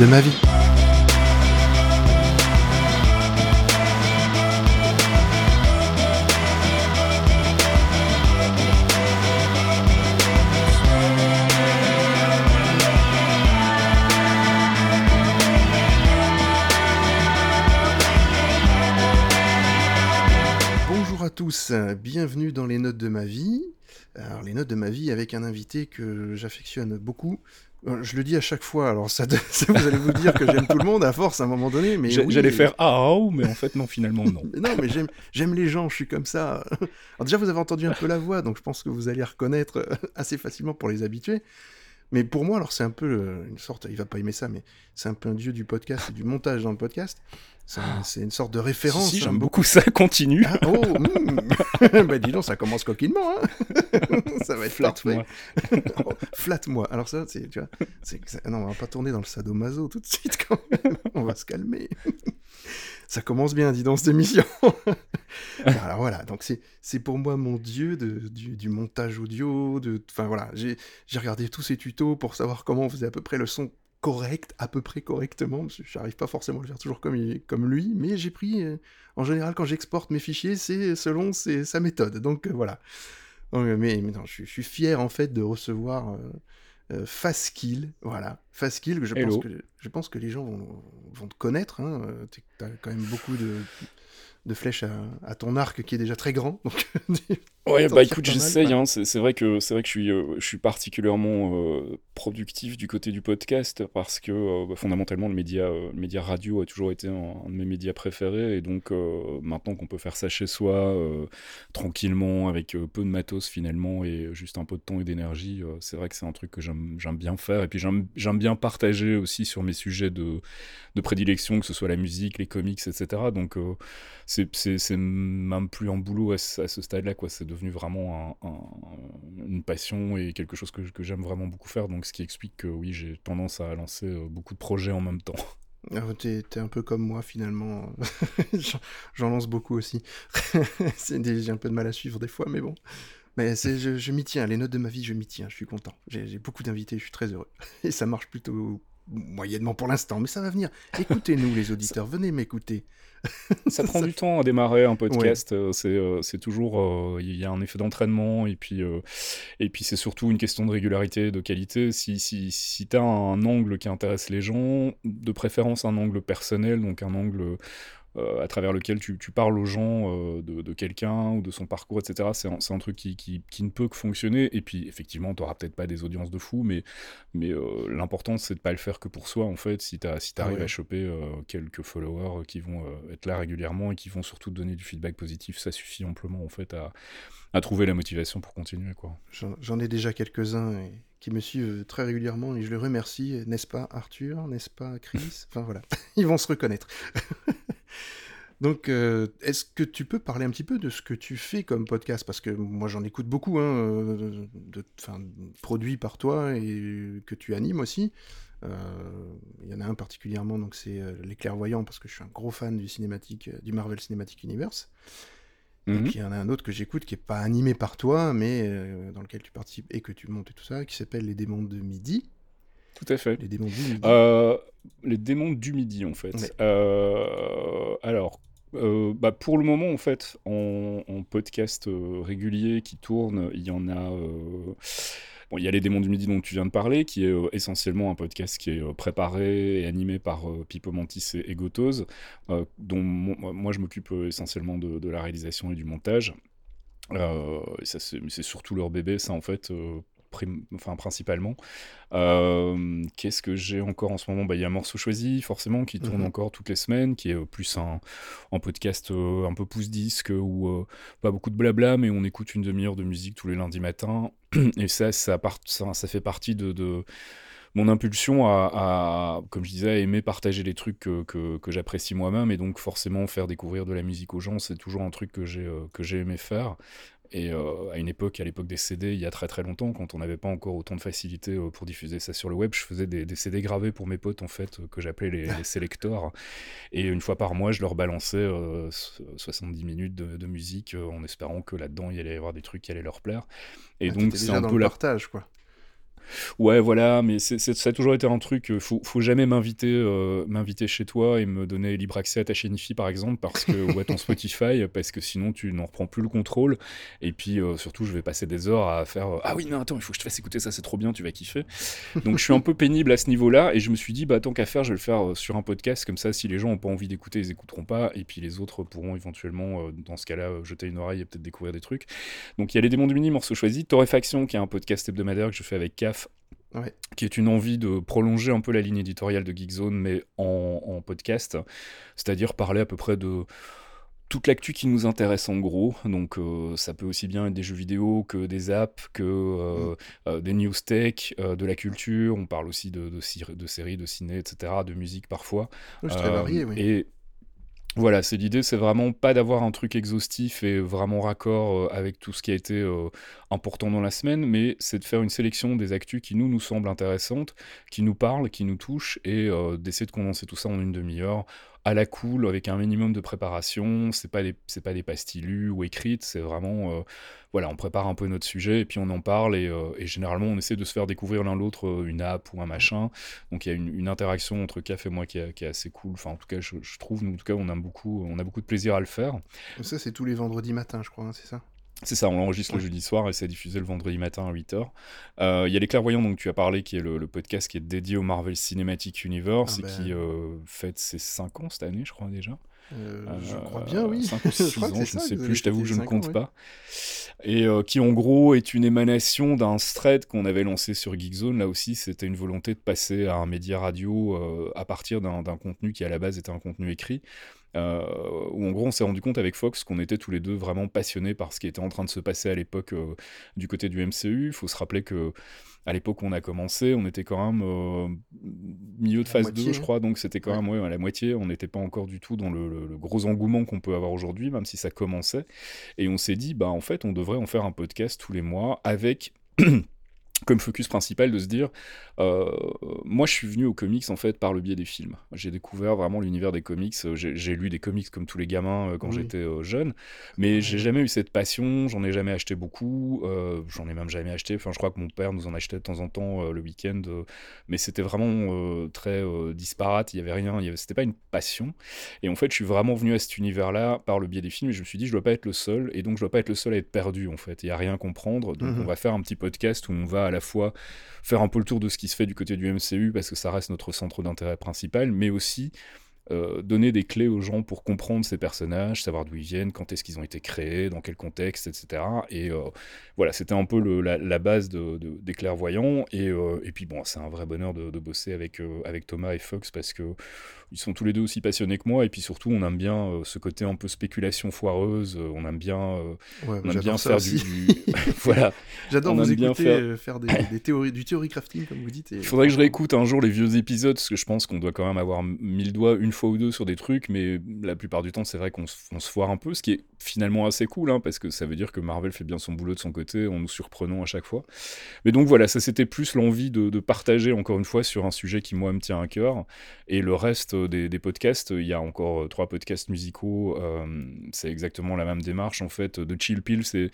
de ma vie. Bonjour à tous, bienvenue dans les notes de ma vie. Les notes de ma vie avec un invité que j'affectionne beaucoup. Euh, Je le dis à chaque fois, alors ça, ça, vous allez vous dire que j'aime tout le monde à force à un moment donné, mais oui, J'allais faire ah, oh, mais en fait non, finalement non. Non, mais j'aime, j'aime les gens, je suis comme ça. Alors déjà, vous avez entendu un peu la voix, donc je pense que vous allez reconnaître euh, assez facilement pour les habitués. Mais pour moi, alors c'est un peu euh, une sorte, il va pas aimer ça, mais c'est un peu un dieu du podcast et du montage dans le podcast. C'est, un- c'est une sorte de référence. si, si, hein, j'aime beaucoup ça, continue. Ah, oh, hmm. bah dis donc, ça commence coquinement, hein. ça va être. Flatte-moi. Oh, Flatte-moi. Alors ça, tu vois, non, on va pas tourner dans le sadomaso tout de suite quand même. on va se calmer. Ça commence bien, dis donc, cette émission. Alors voilà, donc c'est, pour moi mon dieu du, du montage audio. Enfin voilà, j'ai, regardé tous ces tutos pour savoir comment on faisait à peu près le son correct, à peu près correctement, que j'arrive pas forcément à le faire toujours comme, comme lui, mais j'ai pris, euh, en général, quand j'exporte mes fichiers, c'est selon sa méthode. Donc euh, voilà. Euh, mais, non, je, suis- je fier en fait de recevoir euh, Faskill, voilà, Faskill, que je pense que je pense que les gens vont, vont te connaître. Hein, euh, t'es- t'as quand même beaucoup de, de flèches à, à ton arc qui est déjà très grand. Donc, Ouais, bah écoute, j'essaye. Hein, c'est c'est vrai que c'est vrai que je suis, euh, je suis particulièrement euh, productif du côté du podcast parce que euh, bah, fondamentalement le média, euh, le média radio a toujours été un, un de mes médias préférés et donc maintenant qu'on peut faire ça chez soi tranquillement avec peu de matos finalement et juste un peu de temps et d'énergie, c'est vrai que c'est un truc que j'aime j'aime bien faire et puis j'aime j'aime bien partager aussi sur mes sujets de, de prédilection, que ce soit la musique, les comics, etc. Donc c'est même plus un boulot à ce, à ce stade-là, quoi. C'est devenu vraiment un- un- une passion et quelque chose que, que j'aime vraiment beaucoup faire. Donc, ce qui explique que oui, j'ai tendance à lancer euh, beaucoup de projets en même temps. euh, t'es un peu comme moi finalement. J'en- lance beaucoup aussi. J'ai un peu de mal à suivre des fois, mais bon. Mais je, m'y tiens. Les notes de ma vie, je m'y tiens. Je suis content. J'ai beaucoup d'invités. Je suis très heureux. Et ça marche plutôt moyennement pour l'instant, mais ça va venir. Écoutez-nous, les auditeurs. Venez m'écouter. Ça prend du temps à démarrer un podcast. euh, C'est euh, c'est toujours, euh, il y a un effet d'entraînement et puis euh, et puis c'est surtout une question de régularité, de qualité. Si si si t'as un angle qui intéresse les gens, de préférence un angle personnel, donc un angle euh, à travers lequel tu, tu parles aux gens euh, de, de quelqu'un ou de son parcours, etc. C'est un, truc qui, qui, qui ne peut que fonctionner. Et puis, effectivement, tu n'auras peut-être pas des audiences de fou, mais, mais euh, l'important, c'est de pas le faire que pour soi, en fait. Si tu si arrives Ouais. à choper euh, quelques followers qui vont euh, être là régulièrement et qui vont surtout te donner du feedback positif, ça suffit amplement, en fait, à, à trouver la motivation pour continuer, quoi. J'en ai déjà quelques-uns et- qui me suivent très régulièrement et je les remercie. N'est-ce pas Arthur? N'est-ce pas Chris? Enfin voilà, ils vont se reconnaître. Donc, euh, est-ce que tu peux parler un petit peu de ce que tu fais comme podcast? Parce que moi, j'en écoute beaucoup, hein, euh, de, produits par toi et que tu animes aussi. Euh, Il y en a un particulièrement, donc c'est Les Clairvoyants, parce que je suis un gros fan du cinématique, du Marvel Cinematic Universe. Et Mhm. puis il y en a un autre que j'écoute qui est pas animé par toi, mais euh, dans lequel tu participes et que tu montes et tout ça, qui s'appelle Les démons de midi. Tout à fait. Les démons du midi. Euh, les démons du midi, en fait. Ouais. Euh, alors, euh, bah, pour le moment, en fait, en, podcast euh, régulier qui tourne, il y en a. euh, il y a les démons du midi dont tu viens de parler, qui est essentiellement un podcast qui est préparé et animé par Pipo Mantis et, et Gotose, dont moi je m'occupe essentiellement de, la réalisation et du montage. Euh, c'est surtout leur bébé, ça en fait, prim- enfin principalement. Euh, Qu'est-ce que j'ai encore en ce moment? Bah, Il y a Morceau Choisi, forcément, qui tourne Mhm. encore toutes les semaines, qui est euh, plus un, un podcast euh, un peu pouce-disque, où euh, pas beaucoup de blabla, mais on écoute une demi-heure de musique tous les lundis matins. Et ça, ça, part- ça, ça fait partie de, de mon impulsion à, à, comme je disais, à aimer partager les trucs que, que, que j'apprécie moi-même. Et donc, forcément, faire découvrir de la musique aux gens, c'est toujours un truc que j'ai euh, que j'ai aimé faire. Et euh, à une époque, à l'époque des CD, il y a très très longtemps, quand on n'avait pas encore autant de facilité euh, pour diffuser ça sur le web, je faisais des, des CD gravés pour mes potes, en fait, que j'appelais les, les selectors. Et une fois par mois, je leur balançais euh, so- 70 minutes de, de musique euh, en espérant que là-dedans, il y allait y avoir des trucs qui allaient leur plaire. Et Ah, donc, c'est un dans peu le la partage, quoi. Ouais, voilà, mais c'est, c'est- ça a toujours été un truc. euh, Faut, faut jamais m'inviter, euh, m'inviter chez toi et me donner libre accès à ta chaîne IFI, par exemple, parce que ou à ton Spotify, parce que sinon tu n'en reprends plus le contrôle. Et puis euh, surtout, je vais passer des heures à faire. euh, ah oui, non, attends, il faut que je te fasse écouter ça, c'est trop bien, tu vas kiffer. Donc je suis un peu pénible à ce niveau-là, et je me suis dit, bah tant qu'à faire, je vais le faire sur un podcast, comme ça, si les gens n'ont pas envie d'écouter, ils écouteront pas, et puis les autres pourront éventuellement, dans ce cas-là, jeter une oreille et peut-être découvrir des trucs. Donc il y a les démons du mini, morceaux choisis, Torréfaction, qui est un podcast hebdomadaire que je fais avec CAF, Ouais. qui est une envie de prolonger un peu la ligne éditoriale de Geekzone, mais en, en podcast, c'est-à-dire parler à peu près de toute l'actu qui nous intéresse en gros. Donc euh, ça peut aussi bien être des jeux vidéo que des apps, que euh, euh, des news tech, de la culture. On parle aussi de, de, cir- de séries, de ciné, etc., de musique parfois. C'est très varié, oui. Et voilà, c'est l'idée, c'est vraiment pas d'avoir un truc exhaustif et vraiment raccord euh, avec tout ce qui a été euh, important dans la semaine, mais c'est de faire une sélection des actus qui nous nous semblent intéressantes, qui nous parlent, qui nous touchent, et euh, d'essayer de condenser tout ça en une demi-heure à la cool, avec un minimum de préparation. C'est pas des, c'est pas des pastilles ou écrites, c'est vraiment, euh, voilà, on prépare un peu notre sujet et puis on en parle et, euh, généralement on essaie de se faire découvrir l'un l'autre euh, une app ou un machin. Donc il y a une, interaction entre Caf et moi qui est, assez cool. Enfin, en tout cas, je, trouve, nous, en tout cas, on a beaucoup, on a beaucoup de plaisir à le faire. Ça, c'est tous les vendredis matins, je crois, hein, c'est ça? C'est ça, on l'enregistre le jeudi soir et c'est diffusé le vendredi matin à 8h. Euh, Il y a Les Clairvoyants, dont tu as parlé, qui est le, le podcast qui est dédié au Marvel Cinematic Universe Ah et ben. qui euh, fête ses 5 ans cette année, je crois déjà. Euh, Je crois bien, oui. 5 ou 6 crois que ans, je ne sais plus, je t'avoue que je ne ans, compte pas. Et qui en gros est une émanation d'un thread qu'on avait lancé sur Geekzone. Là aussi, c'était une volonté de passer à un média radio à partir d'un contenu qui à la base était un contenu écrit. Euh, où en gros on s'est rendu compte avec Fox qu'on était tous les deux vraiment passionnés par ce qui était en train de se passer à l'époque euh, du côté du MCU. Il faut se rappeler que à l'époque où on a commencé, on était quand même euh, milieu de phase moitié, 2, je crois, donc c'était quand Ouais. même ouais, à la moitié. On n'était pas encore du tout dans le, le- le gros engouement qu'on peut avoir aujourd'hui, même si ça commençait. Et on s'est dit, bah en fait, on devrait en faire un podcast tous les mois avec comme focus principal de se dire, euh, moi je suis venu aux comics en fait par le biais des films. J'ai découvert vraiment l'univers des comics. Euh, J'ai lu des comics comme tous les gamins euh, quand Oui. j'étais euh, jeune, mais Ouais. j'ai jamais eu cette passion. J'en ai jamais acheté beaucoup. j'en ai même jamais acheté. Enfin, je crois que mon père nous en achetait de temps en temps le week-end, mais c'était vraiment très disparate. Il y avait rien. y avait- C'était pas une passion. Et en fait, je suis vraiment venu à cet univers-là par le biais des films et je me suis dit, je dois pas être le seul et donc je dois pas être le seul à être perdu en fait et à rien comprendre. Donc Mhm. on va faire un petit podcast où on va à la fois faire un peu le tour de ce qui se fait du côté du MCU parce que ça reste notre centre d'intérêt principal, mais aussi euh, donner des clés aux gens pour comprendre ces personnages, savoir d'où ils viennent, quand est-ce qu'ils ont été créés, dans quel contexte, etc. Et euh, voilà, c'était un peu la, base de, de- des clairvoyants. Et, euh, et puis bon, c'est un vrai bonheur de, de bosser avec, avec Thomas et Fox parce que ils sont tous les deux aussi passionnés que moi. Et puis surtout, on aime bien euh, ce côté un peu spéculation foireuse. euh, on aime bien, euh, Ouais, on aime bien faire du, du- voilà. J'adore vous écouter faire- faire, des, des théories, du théorie crafting, comme vous dites. et- Il faudrait que je réécoute un jour les vieux épisodes, parce que je pense qu'on doit quand même avoir mis le doigt une fois ou deux sur des trucs, mais la plupart du temps, c'est vrai qu'on se, foire un peu, ce qui est finalement assez cool, hein, parce que ça veut dire que Marvel fait bien son boulot de son côté, en nous surprenant à chaque fois. Mais donc voilà, ça c'était plus l'envie de, de partager, encore une fois, sur un sujet qui, moi, me tient à cœur. Et le reste des, des podcasts, il y a encore euh, trois podcasts musicaux, euh, c'est exactement la même démarche, en fait. De Chill Pill, c'est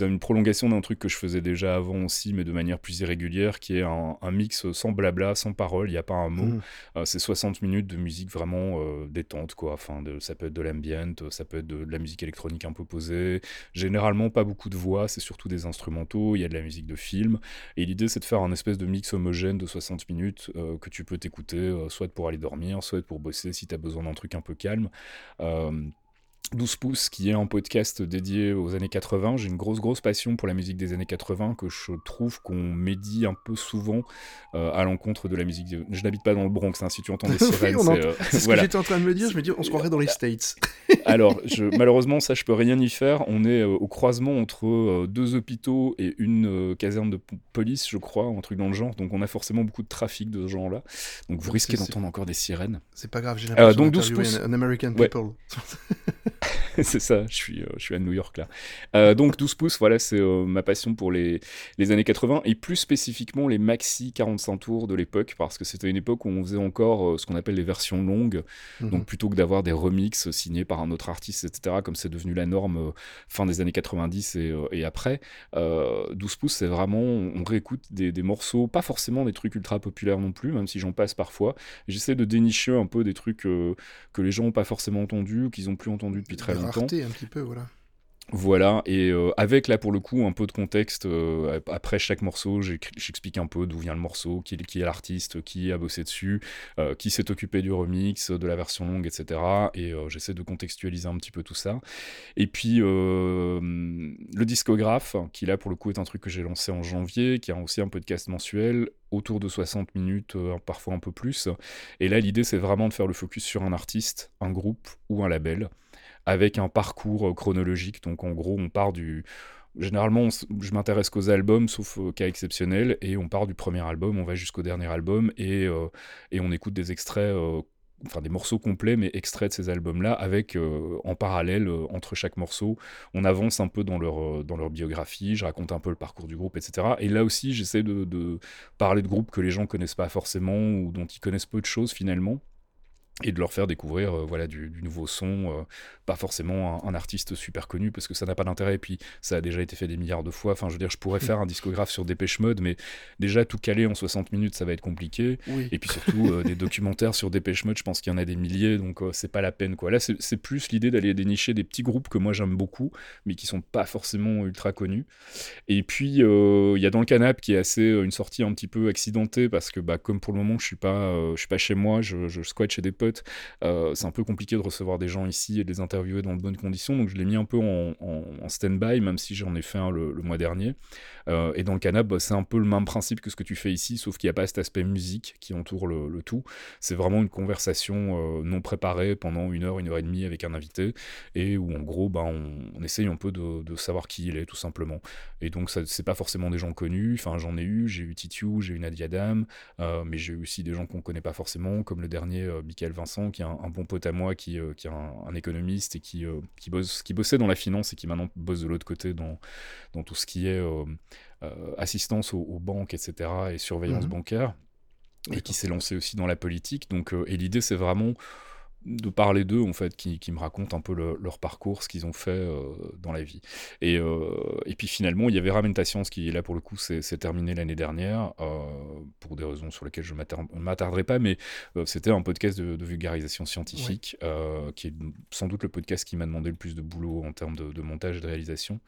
une prolongation d'un truc que je faisais déjà avant aussi, mais de manière plus irrégulière, qui est un, un mix sans blabla, sans parole, il n'y a pas un mot. Euh, c'est 60 minutes de musique vraiment euh, détente, quoi. Enfin, de, ça peut être de l'ambient, euh, ça peut être de, de la musique électronique un peu posée. Généralement, pas beaucoup de voix, c'est surtout des instrumentaux, il y a de la musique de film. Et l'idée, c'est de faire un espèce de mix homogène de 60 minutes euh, que tu peux t'écouter, euh, soit pour aller dormir, soit pour bosser si tu as besoin d'un truc un peu calme. Euh, 12 pouces, qui est un podcast dédié aux années 80. J'ai une grosse, grosse passion pour la musique des années 80 que je trouve qu'on médit un peu souvent euh, à l'encontre de la musique. de- Je n'habite pas dans le Bronx, hein, si tu entends des sirènes. c'est, euh, C'est ce voilà. que j'étais en train de me dire. Je me dis, on se croirait dans les States. Alors, je, malheureusement, ça, je peux rien y faire. On est euh, au croisement entre euh, deux hôpitaux et une euh, caserne de police, je crois, un truc dans le genre. Donc, on a forcément beaucoup de trafic de ce genre-là. Donc, vous risquez d'entendre encore des sirènes. C'est pas grave, j'ai l'impression donc 12 d'interviewer pouces. un, American Ouais. C'est ça, je suis, je suis à New York là. donc 12 pouces, voilà, c'est ma passion pour les, les années 80 et plus spécifiquement les maxi 45 tours de l'époque parce que c'était une époque où on faisait encore ce qu'on appelle les versions longues. Mhm. Donc plutôt que d'avoir des remixes signés par un autre artiste, etc., comme c'est devenu la norme fin des années 90 et, et après, 12 pouces, c'est vraiment, on réécoute des, des, morceaux, pas forcément des trucs ultra populaires non plus, même si j'en passe parfois. J'essaie de dénicher un peu des trucs que les gens n'ont pas forcément entendus ou qu'ils n'ont plus entendus depuis très longtemps. un petit peu, voilà. Voilà, et euh, avec là pour le coup un peu de contexte, euh, après chaque morceau, j'explique un peu d'où vient le morceau, qui, qui est l'artiste, qui a bossé dessus, euh, qui s'est occupé du remix, de la version longue, etc. Et j'essaie de contextualiser un petit peu tout ça. Et puis le discographe, qui là pour le coup est un truc que j'ai lancé en janvier, qui a aussi un podcast mensuel, autour de 60 minutes, parfois un peu plus. Et là l'idée c'est vraiment de faire le focus sur un artiste, un groupe ou un label avec un parcours euh, chronologique. Donc en gros, on part du... Généralement, je m'intéresse qu'aux albums, sauf cas exceptionnels, et on part du premier album, on va jusqu'au dernier album, et, euh, et on écoute des extraits euh, enfin des morceaux complets, mais extraits de ces albums-là, avec en parallèle entre chaque morceau, on avance un peu dans leur, dans leur biographie, je raconte un peu le parcours du groupe, etc. Et là aussi, j'essaie de, de, parler de groupes que les gens connaissent pas forcément ou dont ils connaissent peu de choses finalement et de leur faire découvrir euh, voilà du, nouveau son euh, pas forcément un, artiste super connu parce que ça n'a pas d'intérêt et puis ça a déjà été fait des milliards de fois. Enfin je veux dire je pourrais faire un discographe sur Dépêche Mode mais déjà tout caler en 60 minutes ça va être compliqué. Et puis surtout euh, des documentaires sur Dépêche Mode je pense qu'il y en a des milliers donc c'est pas la peine quoi. Là c'est plus l'idée d'aller dénicher des petits groupes que moi j'aime beaucoup mais qui sont pas forcément ultra connus. Et puis il y a dans le canap qui est assez une sortie un petit peu accidentée parce que bah, comme pour le moment je suis pas je suis pas chez moi je, je squatte chez des potes euh, c'est un peu compliqué de recevoir des gens ici et de les interviewer dans de bonnes conditions, donc je l'ai mis un peu en, stand-by, même si j'en ai fait un le, mois dernier. Euh, et dans le canap, bah, c'est un peu le même principe que ce que tu fais ici, sauf qu'il n'y a pas cet aspect musique qui entoure le, tout. C'est vraiment une conversation euh, non préparée pendant une heure, une heure et demie avec un invité, et où en gros, bah, on, essaye un peu de, savoir qui il est, tout simplement. Et donc, c'est pas forcément des gens connus, enfin, j'en ai eu, j'ai eu Titu, j'ai eu Nadia Dam, mais j'ai eu aussi des gens qu'on connaît pas forcément, comme le dernier, Michael Vincent, qui est un, bon pote à moi, qui, euh, qui est un, économiste et qui, euh, qui, bosse, qui bossait dans la finance et qui maintenant bosse de l'autre côté dans, dans tout ce qui est euh, assistance aux, banques, etc., et surveillance mmh bancaire, et qui s'est lancé aussi dans la politique. Donc, et l'idée, c'est vraiment de parler d'eux en fait qui, qui, me racontent un peu leur parcours ce qu'ils ont fait euh, dans la vie. Et, euh, et puis finalement il y avait Ramentation qui là pour le coup c'est terminé l'année dernière euh, pour des raisons sur lesquelles je ne m'attarderai pas mais c'était un podcast de, vulgarisation scientifique qui est sans doute le podcast qui m'a demandé le plus de boulot en termes de, montage et de réalisation.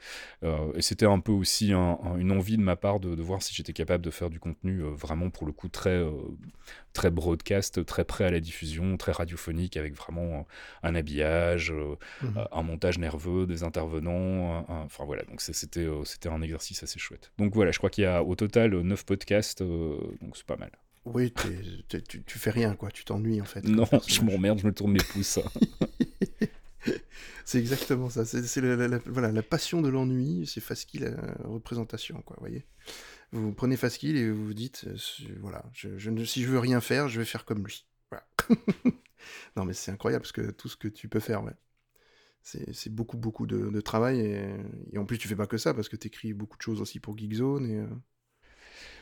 Et c'était un peu aussi une envie de ma part de, de voir si j'étais capable de faire du contenu vraiment pour le coup très très broadcast très prêt à la diffusion très radiophonique avec vraiment un habillage, euh, mmh euh, un montage nerveux, des intervenants. Enfin voilà, donc c'était euh, c'était un exercice assez chouette. Donc voilà, je crois qu'il y a au total 9 podcasts, donc c'est pas mal. Oui, tu, tu, fais rien, quoi. Tu t'ennuies, en fait. Non, je m'emmerde, je me tourne mes pouces. c'est exactement ça. C'est la, voilà, la passion de l'ennui, c'est Fasky la représentation, quoi, voyez. Vous prenez Fasky et vous vous dites, voilà, je, je, si je veux rien faire, je vais faire comme lui. Voilà. non, mais c'est incroyable parce que tout ce que tu peux faire. C'est beaucoup, beaucoup de, travail. Et, en plus, tu fais pas que ça parce que tu écris beaucoup de choses aussi pour Geekzone. Et, euh,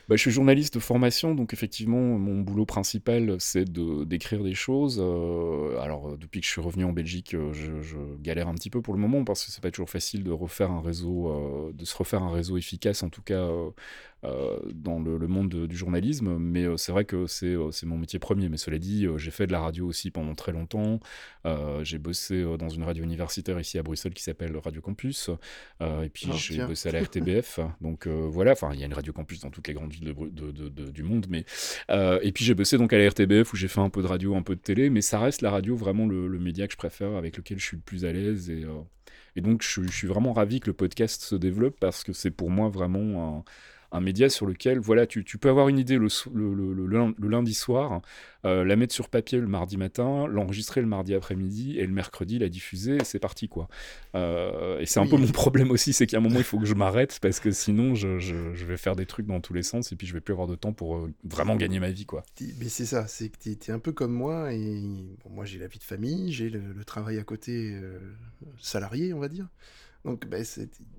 bah, je suis journaliste de formation, donc effectivement, mon boulot principal, c'est de, d'écrire des choses. Euh, alors, euh, depuis que je suis revenu en Belgique, euh, je, galère un petit peu pour le moment parce que c'est pas toujours facile de refaire un réseau, de se refaire un réseau efficace, en tout cas dans le, monde du journalisme. Mais c'est vrai que c'est, c'est mon métier premier. Mais cela dit, j'ai fait de la radio aussi pendant très longtemps. j'ai bossé dans une radio universitaire ici à Bruxelles qui s'appelle Radio Campus. et puis, oh, j'ai bossé à la RTBF. donc voilà, enfin, il y a une Radio Campus dans toutes les grandes du monde. Mais, euh, et puis j'ai bossé donc à la RTBF où j'ai fait un peu de radio, un peu de télé, mais ça reste la radio vraiment le, média que je préfère, avec lequel je suis le plus à l'aise. Et, euh, et donc je, suis vraiment ravi que le podcast se développe parce que c'est pour moi vraiment un média sur lequel, voilà, tu, tu peux avoir une idée le, le, le, le lundi soir, euh, la mettre sur papier le mardi matin, l'enregistrer le mardi après-midi et le mercredi la diffuser et c'est parti quoi. Euh, et c'est un peu mon problème aussi, c'est qu'à un moment il faut que je m'arrête parce que sinon je, je, vais faire des trucs dans tous les sens et puis je vais plus avoir de temps pour euh, vraiment gagner ma vie quoi. Mais c'est ça, c'est que tu es, un peu comme moi et moi j'ai la vie de famille, j'ai le, travail à côté salarié on va dire. Donc ben,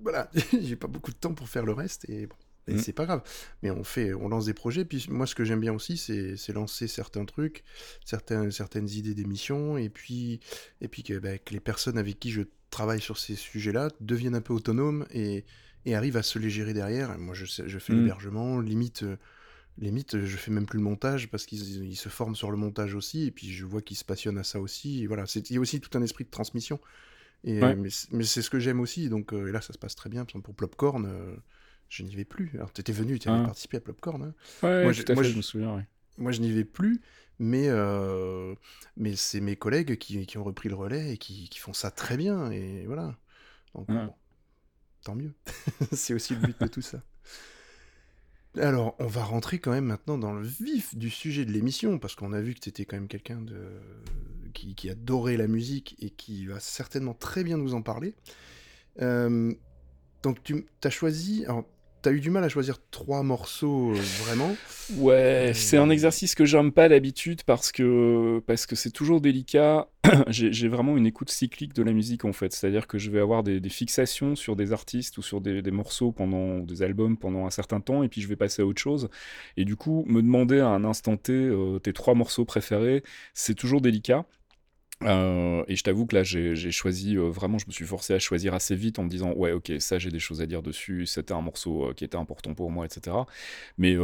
voilà, j'ai pas beaucoup de temps pour faire le reste et bon, et mmh. c'est pas grave. Mais on fait, on lance des projets. Puis moi, ce que j'aime bien aussi, c'est lancer certains trucs, certains, certaines idées d'émissions, et puis, et puis bah, que, les personnes avec qui je travaille sur ces sujets-là deviennent un peu autonomes et, et arrivent à se les gérer derrière. moi, je, je fais mmh. l'hébergement, limite, euh, limite, je fais même plus le montage parce qu'ils se forment sur le montage aussi, et puis je vois qu'ils se passionnent à ça aussi. Et voilà, il y a aussi tout un esprit de transmission. Et, Mais, c'est ce que j'aime aussi. Donc euh, et là, ça se passe très bien. Pour Plopcorn. Euh, je n'y vais plus. Alors, tu étais venu, tu avais ah. participé à Popcorn. Hein ouais, moi, je, tout à fait, je, me souviens. Moi, je n'y vais plus, mais, euh, mais c'est mes collègues qui, qui, ont repris le relais et qui, qui, font ça très bien. Et voilà. Donc, bon, tant mieux. c'est aussi le but de tout ça. Alors, on va rentrer quand même maintenant dans le vif du sujet de l'émission, parce qu'on a vu que tu étais quand même quelqu'un de... qui, qui adorait la musique et qui va certainement très bien nous en parler. Euh, donc, tu as choisi. Alors, t'as eu du mal à choisir trois morceaux euh, vraiment. Ouais, c'est un exercice que j'aime pas d'habitude parce que parce que c'est toujours délicat. j'ai vraiment une écoute cyclique de la musique en fait, c'est-à-dire que je vais avoir des, fixations sur des artistes ou sur des, morceaux pendant des albums pendant un certain temps et puis je vais passer à autre chose. Et du coup, me demander à un instant T euh, tes trois morceaux préférés, c'est toujours délicat. Euh, et je t'avoue que là, j'ai choisi euh, vraiment, je me suis forcé à choisir assez vite en me disant ouais, ok, ça j'ai des choses à dire dessus, c'était un morceau euh, qui était important pour moi, etc. Mais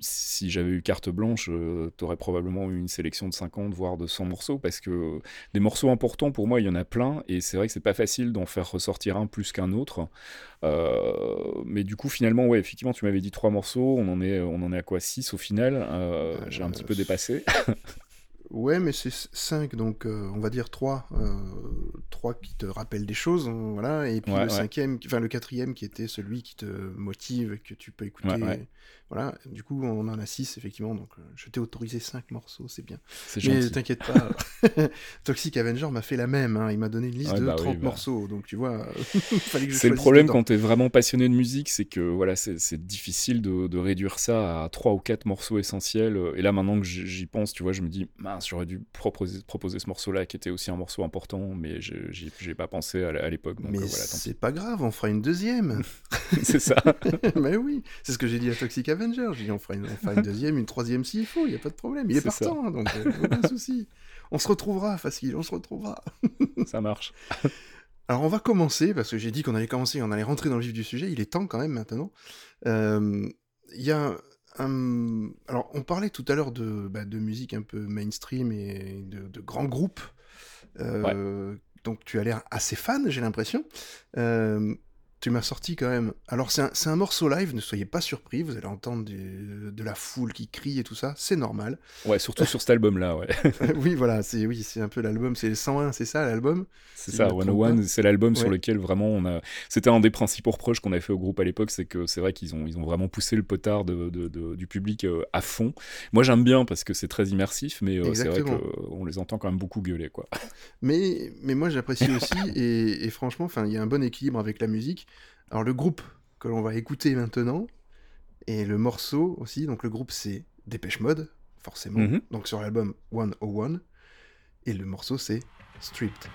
si j'avais eu carte blanche, t'aurais probablement eu une sélection de 50 voire de 100 morceaux parce que des morceaux importants pour moi, il y en a plein et c'est vrai que c'est pas facile d'en faire ressortir un plus qu'un autre. mais du coup, finalement, ouais, effectivement, tu m'avais dit trois morceaux, on en est, on en est à quoi 6 au final? J'ai un petit peu dépassé. Ouais, mais c'est 5, donc euh, on va dire 3. Euh, 3 qui te rappellent des choses, hein, voilà. Et puis le cinquième, enfin le quatrième qui était celui qui te motive, que tu peux écouter. Voilà, du coup on en a 6 effectivement, donc euh, je t'ai autorisé 5 morceaux, c'est bien. Mais t'inquiète pas, Toxic Avenger m'a fait la même, hein. il m'a donné une liste de 30 bah bah. morceaux, donc tu vois, fallait que je C'est le problème quand t'es vraiment passionné de musique, c'est que voilà, c'est difficile de, de, réduire ça à 3 ou 4 morceaux essentiels. Et là maintenant que j'y pense, tu vois, je me dis, mince, j'aurais dû proposer, proposer ce morceau-là qui était aussi un morceau important, mais j'ai pas pensé à, l'époque. Mais euh, c'est pas grave, on fera une deuxième. c'est ça. mais oui, c'est ce que j'ai dit à Toxic Avenger. J'ai dit on fera, une, une deuxième, une troisième s'il faut, il n'y a pas de problème. Il est, partant, hein, donc euh, aucun souci. On se retrouvera, facile, on se retrouvera. ça marche. Alors on va commencer, parce que j'ai dit qu'on allait commencer, on allait rentrer dans le vif du sujet, il est temps quand même maintenant. Euh, il y a alors, on parlait tout à l'heure de, bah, de musique un peu mainstream et de, grands groupes. Euh, donc, tu as l'air assez fan, j'ai l'impression. Euh, tu m'as sorti quand même. Alors, c'est un, un, morceau live, ne soyez pas surpris, vous allez entendre de la foule qui crie et tout ça, c'est normal. Ouais, surtout sur cet album-là, ouais. oui, voilà, c'est oui, un peu l'album, c'est 101, c'est ça l'album? C'est ça, 101, c'est l'album sur lequel vraiment on a. C'était un des principaux reproches qu'on avait fait au groupe à l'époque, c'est que c'est vrai qu'ils ont, ils ont vraiment poussé le potard de, de, du public euh, à fond. Moi, j'aime bien parce que c'est très immersif, mais euh, c'est vrai qu'on les entend quand même beaucoup gueuler, quoi. Mais, mais moi, j'apprécie aussi, et, et franchement, il y a un bon équilibre avec la musique. Alors le groupe que l'on va écouter maintenant, et le morceau aussi, donc le groupe c'est Dépêche Mode, forcément, mhm. donc sur l'album 101, et le morceau c'est Stripped.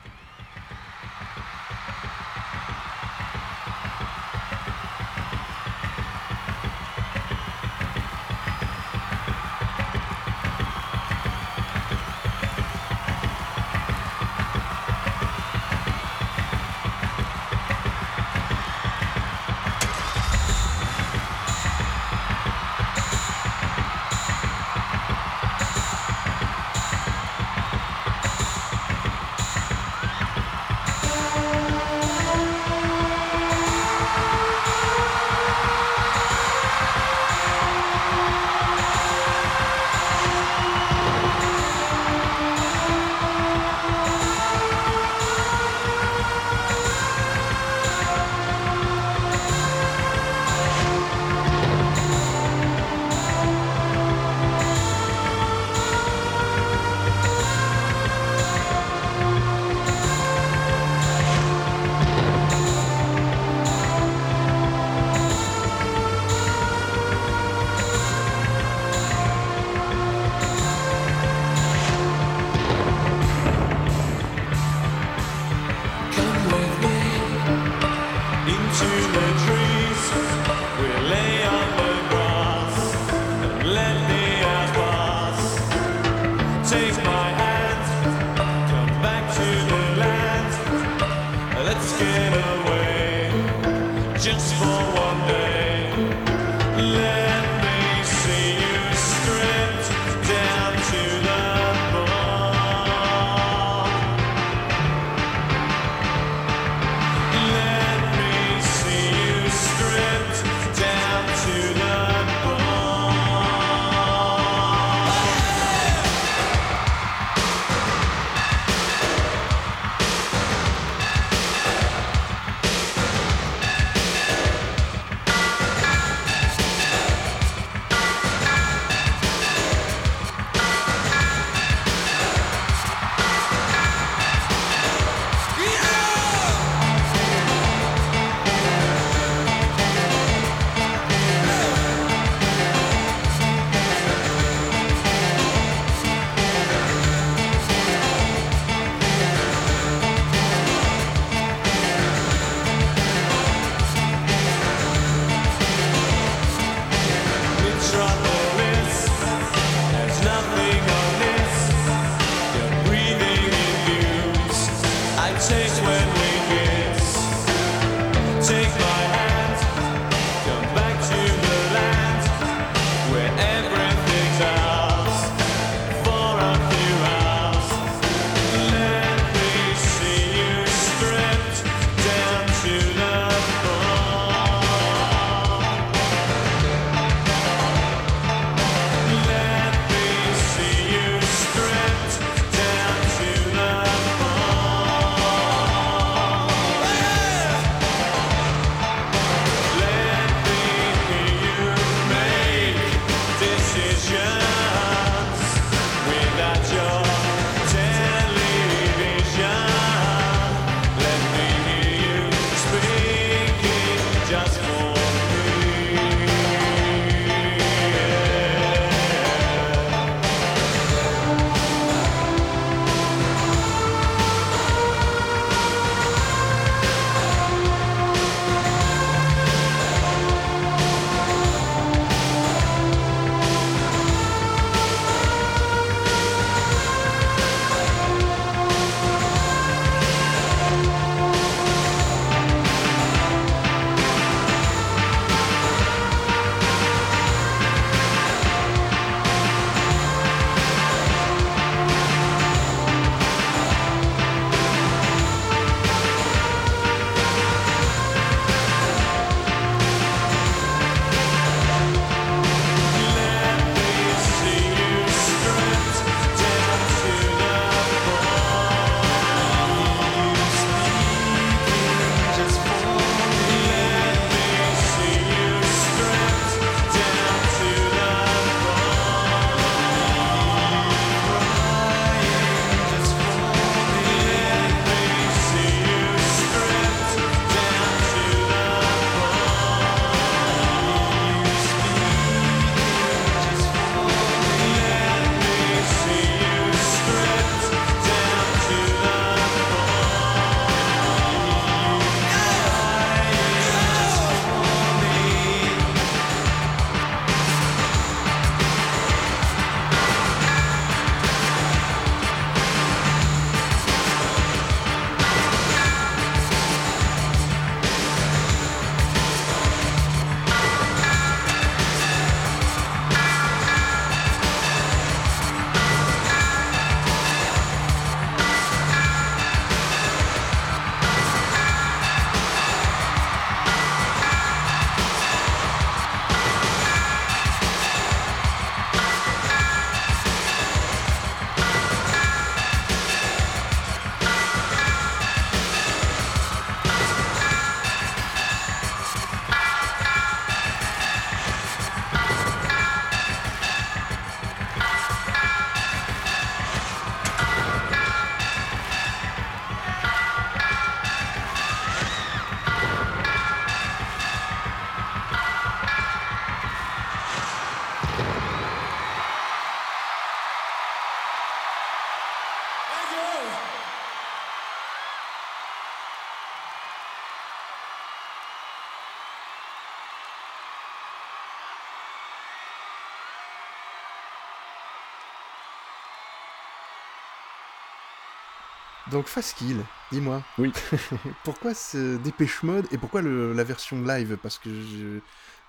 Donc Faskill, dis-moi. Oui. pourquoi ce Dépêche Mode et pourquoi le- la version live? Parce que je-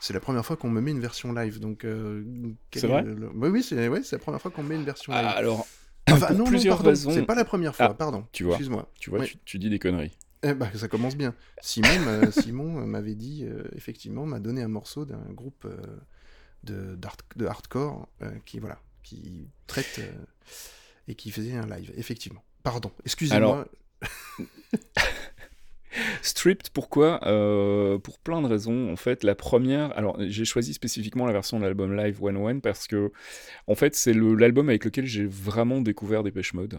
c'est la première fois qu'on me met une version live. Donc euh, C'est est vrai le- Oui, oui, c'est ouais, la première fois qu'on me met une version Ah, live. alors, Enfin, pour non, plusieurs raisons. C'est pas la première fois, Ah, pardon. tu vois. Excuse-moi. tu vois, Oui. tu, tu dis des conneries. Eh ben, ça commence bien. Simon, m'a- Simon euh, m'avait dit, euh, effectivement, m'a donné un morceau d'un groupe euh, de, de hardcore euh, qui, voilà, qui traite euh, et qui faisait un live, effectivement. Pardon, excusez-moi. Stripped, pourquoi Euh, Pour plein de raisons. En fait, la première, alors j'ai choisi spécifiquement la version de l'album Live 101 parce que, en fait, c'est l'album avec lequel j'ai vraiment découvert Dépêche Mode.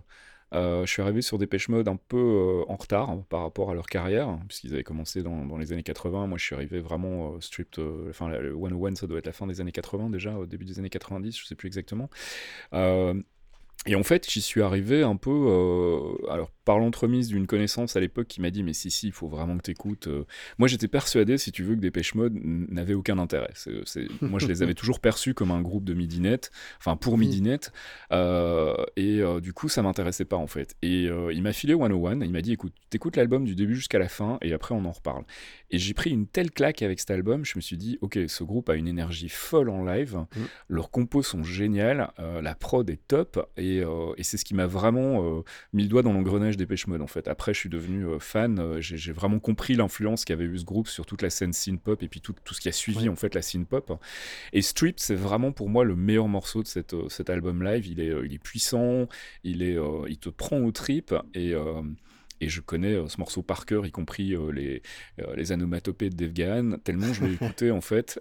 Euh, je suis arrivé sur Dépêche Mode un peu euh, en retard hein, par rapport à leur carrière, hein, puisqu'ils avaient commencé dans, les années 80. Moi, je suis arrivé vraiment euh, stripped. enfin, le 101, ça doit être la fin des années 80 déjà, au début des années 90, je sais plus exactement. Et en fait, j'y suis arrivé un peu, euh, alors par l'entremise d'une connaissance à l'époque qui m'a dit mais si si, il faut vraiment que t'écoutes. euh. Moi, j'étais persuadé, si tu veux, que Dépêche Mode n'avait aucun intérêt. C'est- c'est- Moi, je les avais toujours perçus comme un groupe de Midinet, enfin pour. Midinet, euh, et euh, du coup, ça m'intéressait pas en fait. Et euh, il m'a filé 101, il m'a dit écoute, t'écoutes l'album du début jusqu'à la fin, et après on en reparle. Et j'ai pris une telle claque avec cet album, je me suis dit ok, ce groupe a une énergie folle en live, Mm. leurs compos sont géniales, euh, la prod est top, et, euh, et c'est ce qui m'a vraiment euh, mis le doigt dans l'engrenage des Mode en fait. Après, je suis devenu fan, j'ai vraiment compris l'influence qu'avait eu ce groupe sur toute la scène synth-pop et puis tout, tout ce qui a suivi Ouais. en fait la synth-pop. Et Strip, c'est vraiment pour moi le meilleur morceau de cette, cet album live. Il est, il est puissant, il, est, il te prend aux tripes et. Et je connais euh, ce morceau par cœur, y compris euh, les, euh, les anomatopées de Dave Gahan, tellement je l'ai écouté en fait.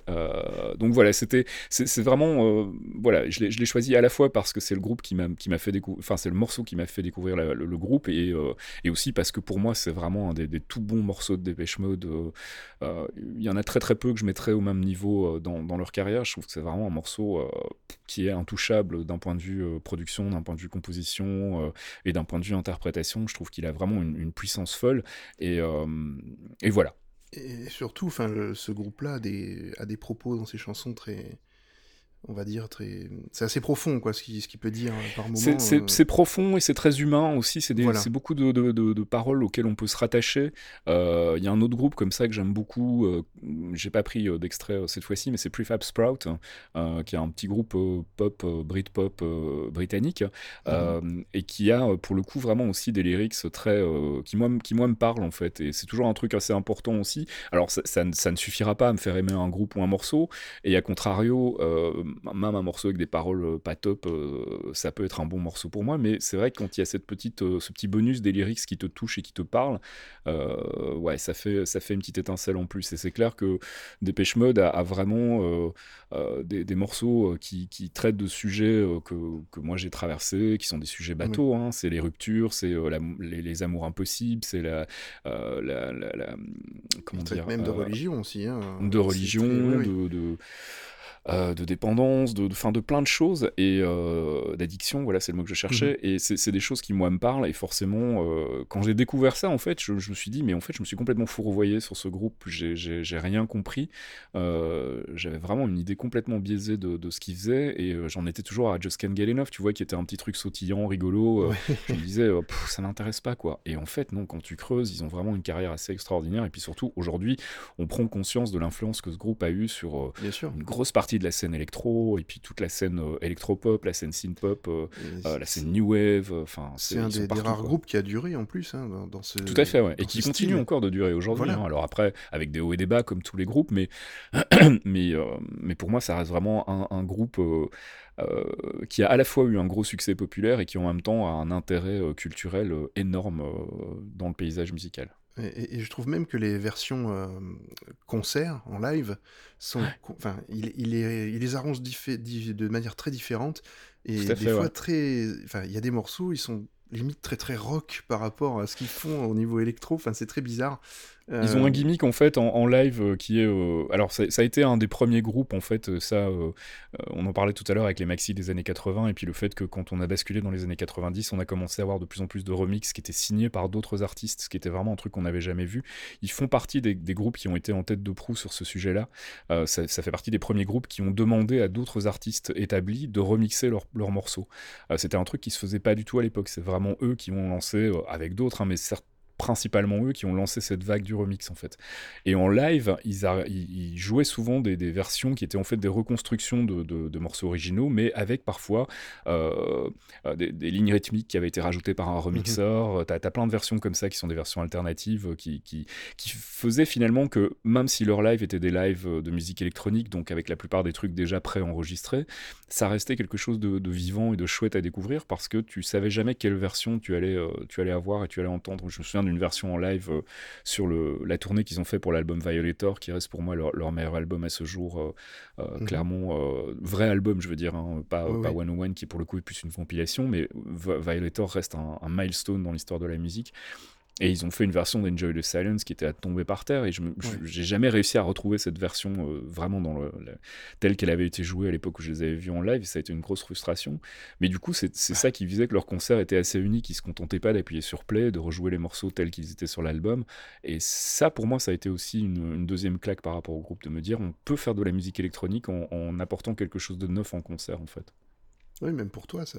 Donc voilà, c'était, c'est vraiment, voilà, je l'ai je l'ai choisi à la fois parce que c'est le groupe qui m'a qui m'a fait découvrir, enfin c'est le morceau qui m'a fait découvrir la- le, le groupe et, et aussi parce que pour moi c'est vraiment un des, des tout bons morceaux de Dépêche Mode. Il y en a très très peu que je mettrais au même niveau dans, dans leur carrière. Je trouve que c'est vraiment un morceau qui est intouchable d'un point de vue production, d'un point de vue composition et d'un point de vue interprétation. Je trouve qu'il a vraiment une, une puissance folle et, euh, et voilà. Et surtout, enfin, ce groupe-là a des, a des propos dans ses chansons très, on va dire très, c'est assez profond, quoi, ce qu'il ce peut dire euh, par moment. C'est- euh, c'est profond et c'est très humain aussi. C'est Voilà. beaucoup de, de- de- de paroles auxquelles on peut se rattacher. Euh, Il y a un autre groupe comme ça que j'aime beaucoup. euh, J'ai pas pris euh, d'extrait cette fois-ci, mais c'est Prefab Sprout, euh, qui est un petit groupe pop, Britpop britannique, euh, et qui a pour le coup vraiment aussi des lyrics très qui moi, qui moi me parlent en fait. Et c'est toujours un truc assez important aussi. Alors ça, ça ne- ça ne suffira pas à me faire aimer un groupe ou un morceau. Et à contrario, même un morceau avec des paroles euh, pas top, euh, ça peut être un bon morceau pour moi. Mais c'est vrai que quand il y a cette petite, euh, ce petit bonus des lyrics qui te touche et qui te parle, ouais, ça fait, ça fait une petite étincelle en plus. Et c'est clair que Dépêche Mode a, a vraiment des, des morceaux qui, qui traitent de sujets que, que moi j'ai traversés, qui sont des sujets bateaux. hein. C'est les ruptures, c'est les, les amours impossibles, c'est la, la, la- la- comment dire, même de religion aussi. Hein. de religion, très- oui, oui. de, de, euh, de dépendance, de, de, fin, de plein de choses, et euh, d'addiction, voilà, c'est le mot que je cherchais, Mhm. et c'est des choses qui, moi, me parlent, et forcément, euh, quand j'ai découvert ça, en fait, je, je me suis dit, mais en fait, je me suis complètement fourvoyé sur ce groupe, j'ai- rien compris, j'avais vraiment une idée complètement biaisée de, de ce qu'ils faisaient, et j'en étais toujours à Just Can't Get Enough, tu vois, qui était un petit truc sautillant, rigolo, Ouais. je me disais, ça m'intéresse pas, quoi. Et en fait, non, quand tu creuses, ils ont vraiment une carrière assez extraordinaire. Et puis surtout, aujourd'hui, on prend conscience de l'influence que ce groupe a eu sur une grosse partie de la scène électro, et puis toute la scène euh, électropop, la scène synth-pop, euh, euh, la scène new wave. Enfin, C'est un des, rares quoi. groupes qui a duré en plus hein, dans, dans ce. Tout à fait, ouais. Et qui continue style. encore de durer aujourd'hui. Voilà. hein. Alors après, avec des hauts et des bas comme tous les groupes, mais, mais, mais pour moi, ça reste vraiment un, un groupe euh, qui a à la fois eu un gros succès populaire et qui en même temps a un intérêt euh, culturel euh, énorme dans le paysage musical. Et, et- et je trouve même que les versions euh, concerts en live sont, enfin, il, il, les- il les arrange de manière très différente et des fait, fois ouais. très, enfin, il y a des morceaux, ils sont limite très très rock par rapport à ce qu'ils font au niveau électro. Enfin, c'est très bizarre. Ils ont Euh, un gimmick en fait en, en live euh, qui est. euh, alors ça, ça a été un des premiers groupes en fait. euh, Ça, euh, euh, on en parlait tout à l'heure avec les maxi des années 80 et puis le fait que quand on a basculé dans les années 90, on a commencé à avoir de plus en plus de remix qui étaient signés par d'autres artistes, ce qui était vraiment un truc qu'on n'avait jamais vu. Ils font partie des, des groupes qui ont été en tête de proue sur ce sujet-là. Euh, ça, ça fait partie des premiers groupes qui ont demandé à d'autres artistes établis de remixer leurs morceaux. Euh, C'était un truc qui se faisait pas du tout à l'époque. C'est vraiment eux qui ont lancé, euh, avec d'autres, hein, mais certes principalement eux qui ont lancé cette vague du remix en fait. Et en live, ils, a- ils- ils jouaient souvent des, des versions qui étaient en fait des reconstructions de, de- de morceaux originaux, mais avec parfois euh, des, des lignes rythmiques qui avaient été rajoutées par un remixeur. T'as as plein de versions comme ça qui sont des versions alternatives euh, qui, qui, qui faisaient finalement que même si leurs lives étaient des lives euh, de musique électronique, donc avec la plupart des trucs déjà préenregistrés, ça restait quelque chose de, de vivant et de chouette à découvrir parce que tu savais jamais quelle version tu allais, tu allais avoir et tu allais entendre. Je me souviens d'une version en live euh, sur le, la tournée qu'ils ont fait pour l'album Violator, qui reste pour moi leur, leur meilleur album à ce jour. euh, euh, Mhm. Clairement, vrai album, je veux dire, hein, pas, Oui, pas oui. 101 qui pour le coup est plus une compilation, mais Vi- Violator reste un, un milestone dans l'histoire de la musique. Et ils ont fait une version d'Enjoy the Silence qui était à tomber par terre et je Ouais. j'ai jamais réussi à retrouver cette version euh, vraiment dans le, le- telle qu'elle avait été jouée à l'époque où je les avais vus en live. et Ça a été une grosse frustration. Mais du coup, c'est ça qui visait que leur concert était assez unique. Ils se contentaient pas d'appuyer sur play, de rejouer les morceaux tels qu'ils étaient sur l'album. Et ça, pour moi, ça a été aussi une, une deuxième claque par rapport au groupe de me dire on peut faire de la musique électronique en, en apportant quelque chose de neuf en concert, en fait. Oui, même pour toi, ça.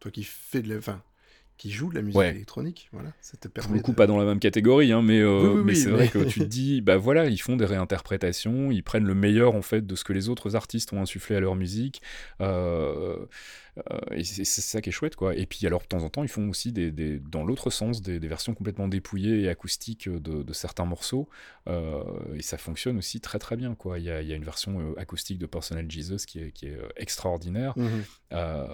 Toi qui fais de la... enfin, qui joue de la musique Ouais. électronique, voilà, ça te Pour le coup, de- pas dans la même catégorie, hein, mais, euh, Oui, oui, mais c'est mais- vrai que tu te dis, bah voilà, ils font des réinterprétations, ils prennent le meilleur en fait de ce que les autres artistes ont insufflé à leur musique, euh, et c'est ça qui est chouette, quoi. Et puis alors de temps en temps, ils font aussi des, des- dans l'autre sens des, des versions complètement dépouillées et acoustiques de, de certains morceaux, euh, et ça fonctionne aussi très très bien, quoi. Il y a, il y a une version euh, acoustique de Personal Jesus qui est, qui est euh, extraordinaire. Euh,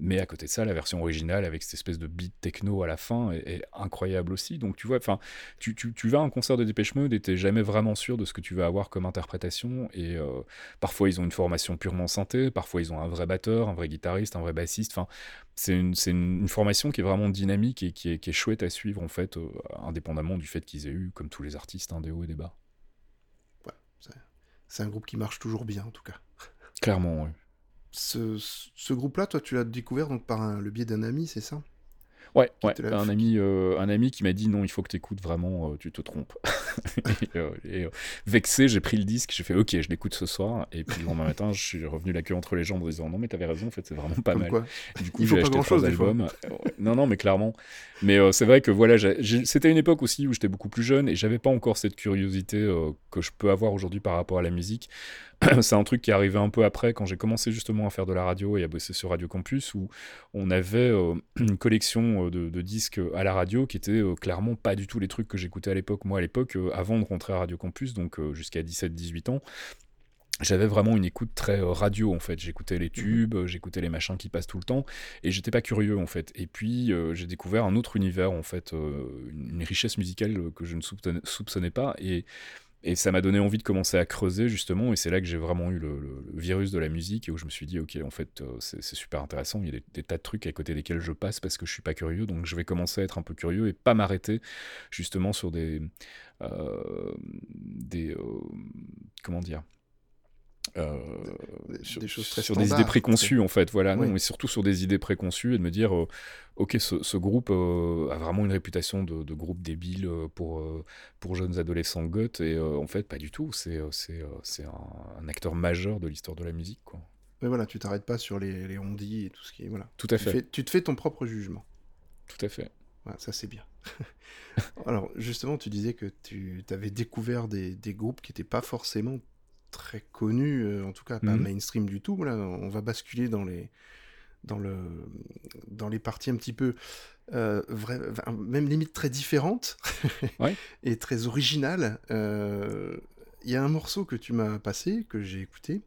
mais à côté de ça, la version originale avec cette espèce de beat techno à la fin est, est incroyable aussi. Donc tu vois, enfin, tu, tu, tu vas à un concert de Dépêche Mode et t'es jamais vraiment sûr de ce que tu vas avoir comme interprétation. Et euh, parfois ils ont une formation purement synthé, parfois ils ont un vrai batteur, un vrai guitariste, un vrai bassiste. Enfin, c'est une, formation qui est vraiment dynamique et qui est, qui est chouette à suivre en fait, euh, indépendamment du fait qu'ils aient eu, comme tous les artistes, hein, des hauts et des bas. C'est un groupe qui marche toujours bien, en tout cas. Clairement, oui. Ce, ce groupe-là, toi, tu l'as découvert donc par un- le biais d'un ami, c'est ça? Ouais, ouais. Un ami, euh, un ami qui m'a dit non, il faut que tu écoutes vraiment, euh, tu te trompes. et, euh, et, vexé, j'ai pris le disque, j'ai fait ok, je l'écoute ce soir. Et puis le lendemain matin, je suis revenu la queue entre les jambes en disant non, mais t'avais raison, en fait, c'est vraiment pas Comme mal. quoi. Du coup, j'ai acheté trois albums. Non, non, mais clairement. Mais c'est vrai que voilà, c'était une époque aussi où j'étais beaucoup plus jeune et j'avais pas encore cette curiosité que je peux avoir aujourd'hui par rapport à la musique. c'est un truc qui est arrivé un peu après quand j'ai commencé justement à faire de la radio et à bosser sur Radio Campus où on avait euh, une collection euh, de, de disques à la radio qui étaient euh, clairement pas du tout les trucs que j'écoutais à l'époque. Moi, à l'époque, euh, avant de rentrer à Radio Campus, donc jusqu'à 17-18 ans, j'avais vraiment une écoute très radio en fait. J'écoutais les tubes, euh, j'écoutais les machins qui passent tout le temps et j'étais pas curieux en fait. Et puis euh, j'ai découvert un autre univers en fait, euh, une richesse musicale que je ne soupçonnais, soupçonnais pas et et ça m'a donné envie de commencer à creuser justement, et c'est là que j'ai vraiment eu le, virus de la musique et où je me suis dit, ok, en fait, euh, c'est super intéressant. Il y a des, des tas de trucs à côté desquels je passe parce que je suis pas curieux, donc je vais commencer à être un peu curieux et pas m'arrêter justement sur des, euh, des, euh, comment dire. Euh, Des- sur, des choses très sur des idées préconçues en fait voilà Oui. non mais surtout sur des idées préconçues et de me dire euh, ok ce, ce groupe euh, a vraiment une réputation de, de groupe débile pour pour jeunes adolescents goth et en fait pas du tout c'est c'est c'est un, un acteur majeur de l'histoire de la musique quoi Mais voilà, tu t'arrêtes pas sur les, les on-dit et tout ce qui est. Voilà. tout à Tu, fait fais- tu te fais ton propre jugement. tout à fait ça, c'est bien. Alors, justement, tu disais que tu avais découvert des, des groupes qui n'étaient pas forcément très connus, euh, en tout cas pas Mhm. mainstream du tout. Là, on va basculer dans les, dans le, dans les parties un petit peu, euh, vrai- même limite très différentes Ouais. et très originales. Euh, Il y a un morceau que tu m'as passé, que j'ai écouté,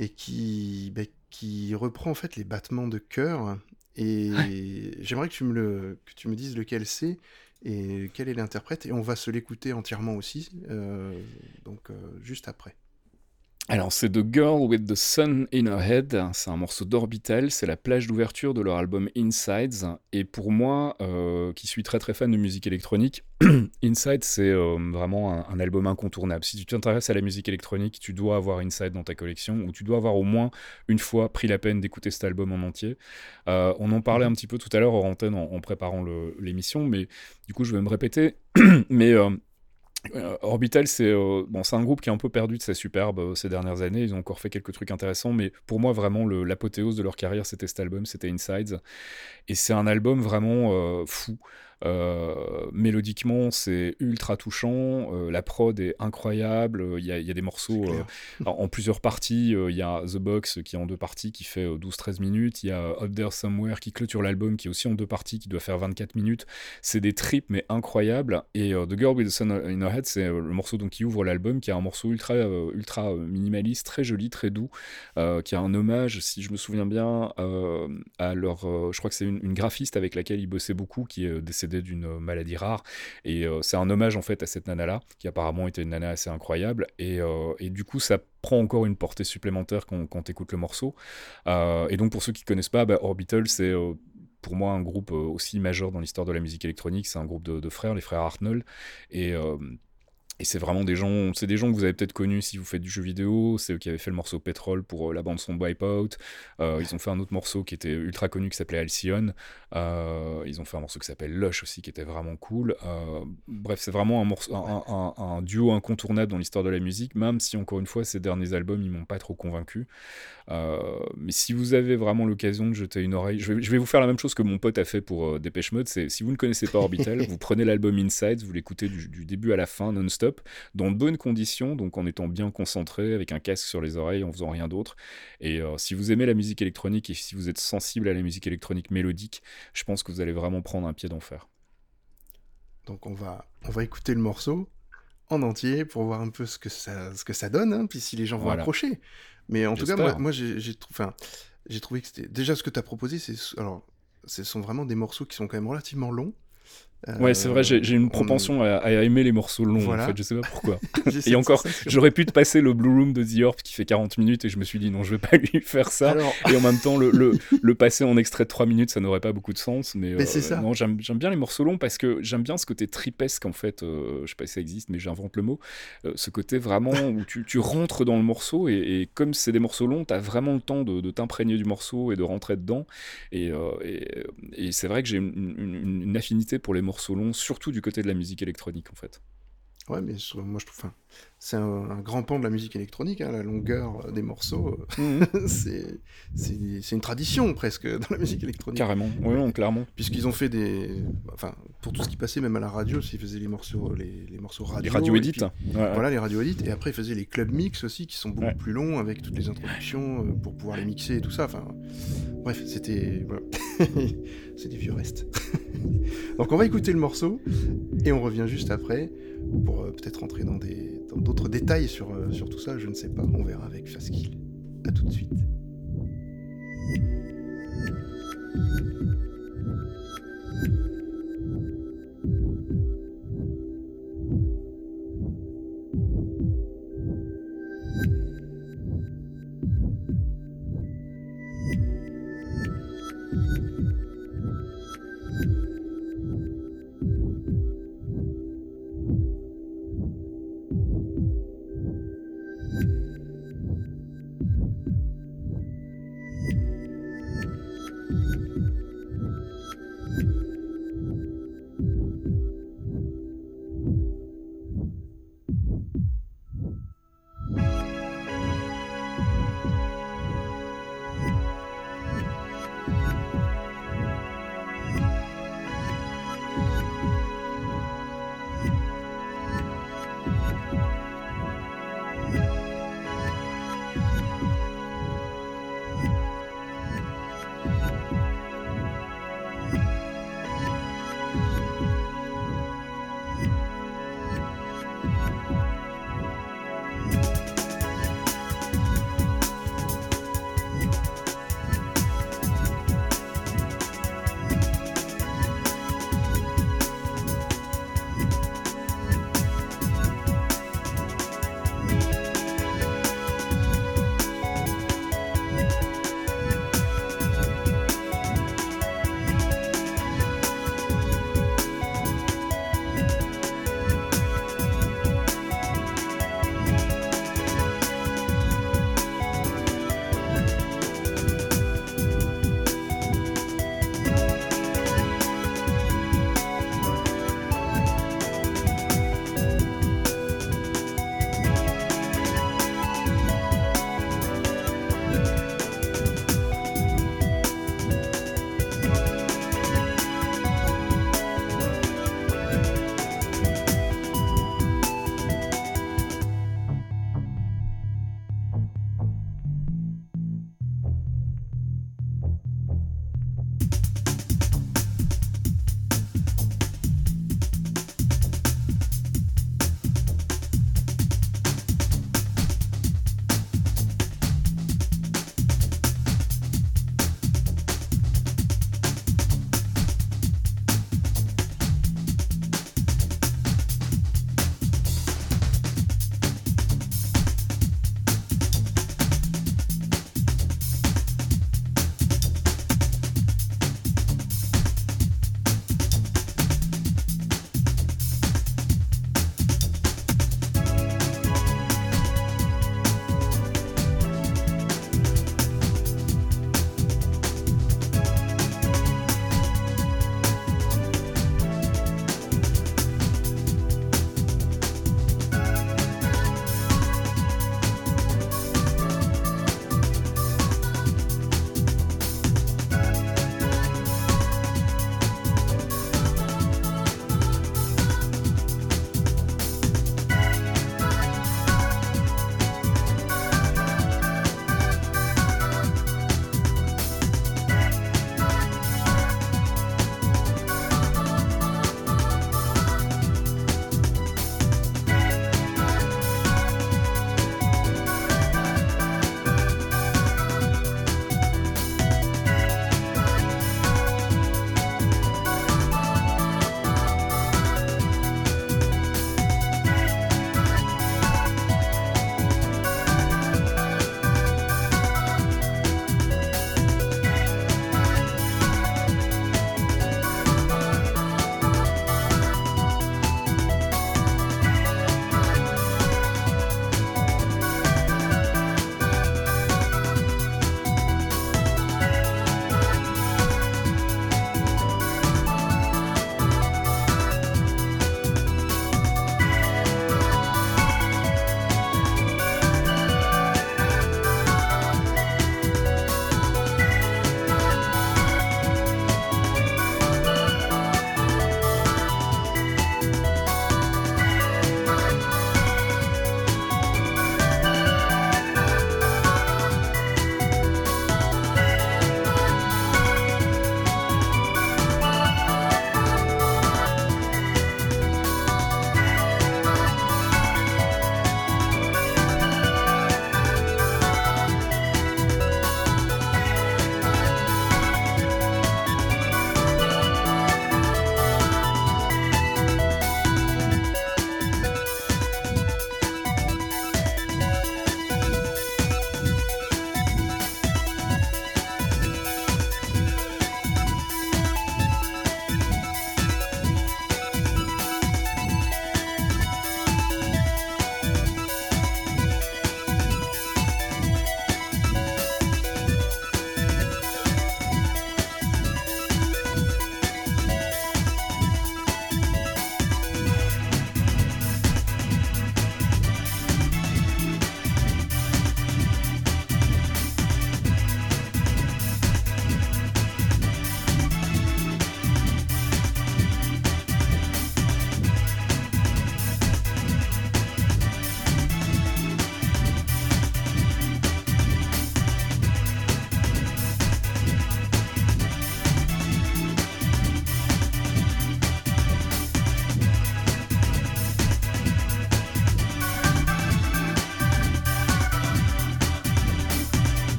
et qui, qui reprend en fait les battements de cœur. Et j'aimerais que tu me le, que tu me dises lequel c'est et quel est l'interprète. Et on va se l'écouter entièrement aussi, euh, donc euh, juste après. Alors, c'est The Girl with the Sun in Her Head. C'est un morceau d'Orbital. C'est la plage d'ouverture de leur album Insides. Et pour moi, euh, qui suis très très fan de musique électronique, Inside, c'est euh, vraiment un, un album incontournable. Si tu t'intéresses à la musique électronique, tu dois avoir Inside dans ta collection, ou tu dois avoir au moins une fois pris la peine d'écouter cet album en entier. Euh, on en parlait un petit peu tout à l'heure hors antenne en, en préparant l'émission, mais du coup, je vais me répéter. mais. Euh, Orbital, c'est euh, bon, un groupe qui est un peu perdu de sa superbe euh, ces dernières années. Ils ont encore fait quelques trucs intéressants, mais pour moi, vraiment, l'apothéose de leur carrière, c'était cet album, c'était Insides. Et c'est un album vraiment euh, fou. Euh, mélodiquement, c'est ultra touchant. euh, la prod est incroyable. euh, Il y, a- il y a des morceaux en plusieurs parties. Il y a The Box qui est en deux parties, qui fait euh, 12-13 minutes. Il y a Out There Somewhere qui clôture l'album, qui est aussi en deux parties, qui doit faire 24 minutes. C'est des trips, mais incroyables. Et The Girl with the Sun in Her Head, c'est le morceau donc, qui ouvre l'album, qui est un morceau ultra, ultra minimaliste, très joli, très doux, euh, qui a un hommage, si je me souviens bien, euh, à leur. je crois que c'est une, une graphiste avec laquelle ils bossaient beaucoup, qui est euh, d'une euh, maladie rare. Et euh, c'est un hommage en fait à cette nana-là, qui apparemment était une nana assez incroyable. Et, euh, et du coup, ça prend encore une portée supplémentaire quand, quand écoute le morceau. Et donc, pour ceux qui connaissent pas, bah, Orbital, c'est. pour moi, un groupe aussi majeur dans l'histoire de la musique électronique, c'est un groupe de, de frères, les frères Arnold, et, euh, et c'est vraiment des gens, c'est des gens que vous avez peut-être connus si vous faites du jeu vidéo. C'est eux qui avaient fait le morceau Petrol pour euh, la bande son de Wipeout. Euh, ils ont fait un autre morceau qui était ultra connu qui s'appelait Halcyon. Euh, ils ont fait un morceau qui s'appelle Lush aussi qui était vraiment cool. Bref, c'est vraiment un, morceau, un, un- un duo incontournable dans l'histoire de la musique, même si encore une fois ces derniers albums ils m'ont pas trop convaincu. Mais si vous avez vraiment l'occasion de jeter une oreille, je vais, je vais vous faire la même chose que mon pote a fait pour Dépêche Mode. C'est si vous ne connaissez pas Orbital, vous prenez l'album Inside, vous l'écoutez du, du début à la fin non-stop, dans de bonnes conditions, donc en étant bien concentré, avec un casque sur les oreilles, en faisant rien d'autre. Et euh, si vous aimez la musique électronique et si vous êtes sensible à la musique électronique mélodique, je pense que vous allez vraiment prendre un pied d'enfer. Donc on va, on va écouter le morceau en entier pour voir un peu ce que ça, ce que ça donne, hein, puis si les gens vont Voilà. accrocher. Mais en tout cas, moi, j'ai j'ai trou- enfin, j'ai trouvé que c'était... Déjà, ce que tu as proposé, c'est... Alors, ce sont vraiment des morceaux qui sont quand même relativement longs. Ouais, c'est vrai, j'ai une on- propension à, à aimer les morceaux longs, Voilà. en fait, je sais pas pourquoi. Et encore, j'aurais pu te passer le Blue Room de The Orb qui fait 40 minutes et je me suis dit non, je vais pas lui faire ça. Alors, Et en même temps, le, le, le passer en extrait de 3 minutes, ça n'aurait pas beaucoup de sens. Mais, Mais c'est ça. Non, j'aime bien les morceaux longs parce que j'aime bien ce côté tripesque, en fait. euh, je sais pas si ça existe, mais j'invente le mot. Euh, ce côté vraiment où tu, tu rentres dans le morceau et, et comme c'est des morceaux longs, tu as vraiment le temps de, de t'imprégner du morceau et de rentrer dedans. Et, euh, et, et c'est vrai que j'ai une, une- une affinité pour les morceaux longs, surtout du côté de la musique électronique, en fait. ouais, mais je- moi, je trouve... c'est un, un grand pan de la musique électronique, hein, la longueur euh, des morceaux. euh, c'est c'est c'est une tradition, presque, dans la musique électronique. Carrément, oui, non, clairement. Puisqu'ils ont fait des... Enfin, pour tout ce qui passait, même à la radio, s'ils faisaient les morceaux, les, les morceaux radio. Les Ouais, ouais. Voilà, les radios edit. Et après, ils faisaient les clubs mix aussi, qui sont beaucoup Ouais. plus longs, avec toutes les introductions, euh, pour pouvoir les mixer et tout ça. Enfin, bref, c'était... voilà. C'est des vieux restes. Donc on va écouter le morceau, et on revient juste après, pour euh, peut-être rentrer dans d'autres détails sur, euh, sur tout ça, je ne sais pas. On verra avec Fastkill. À tout de suite.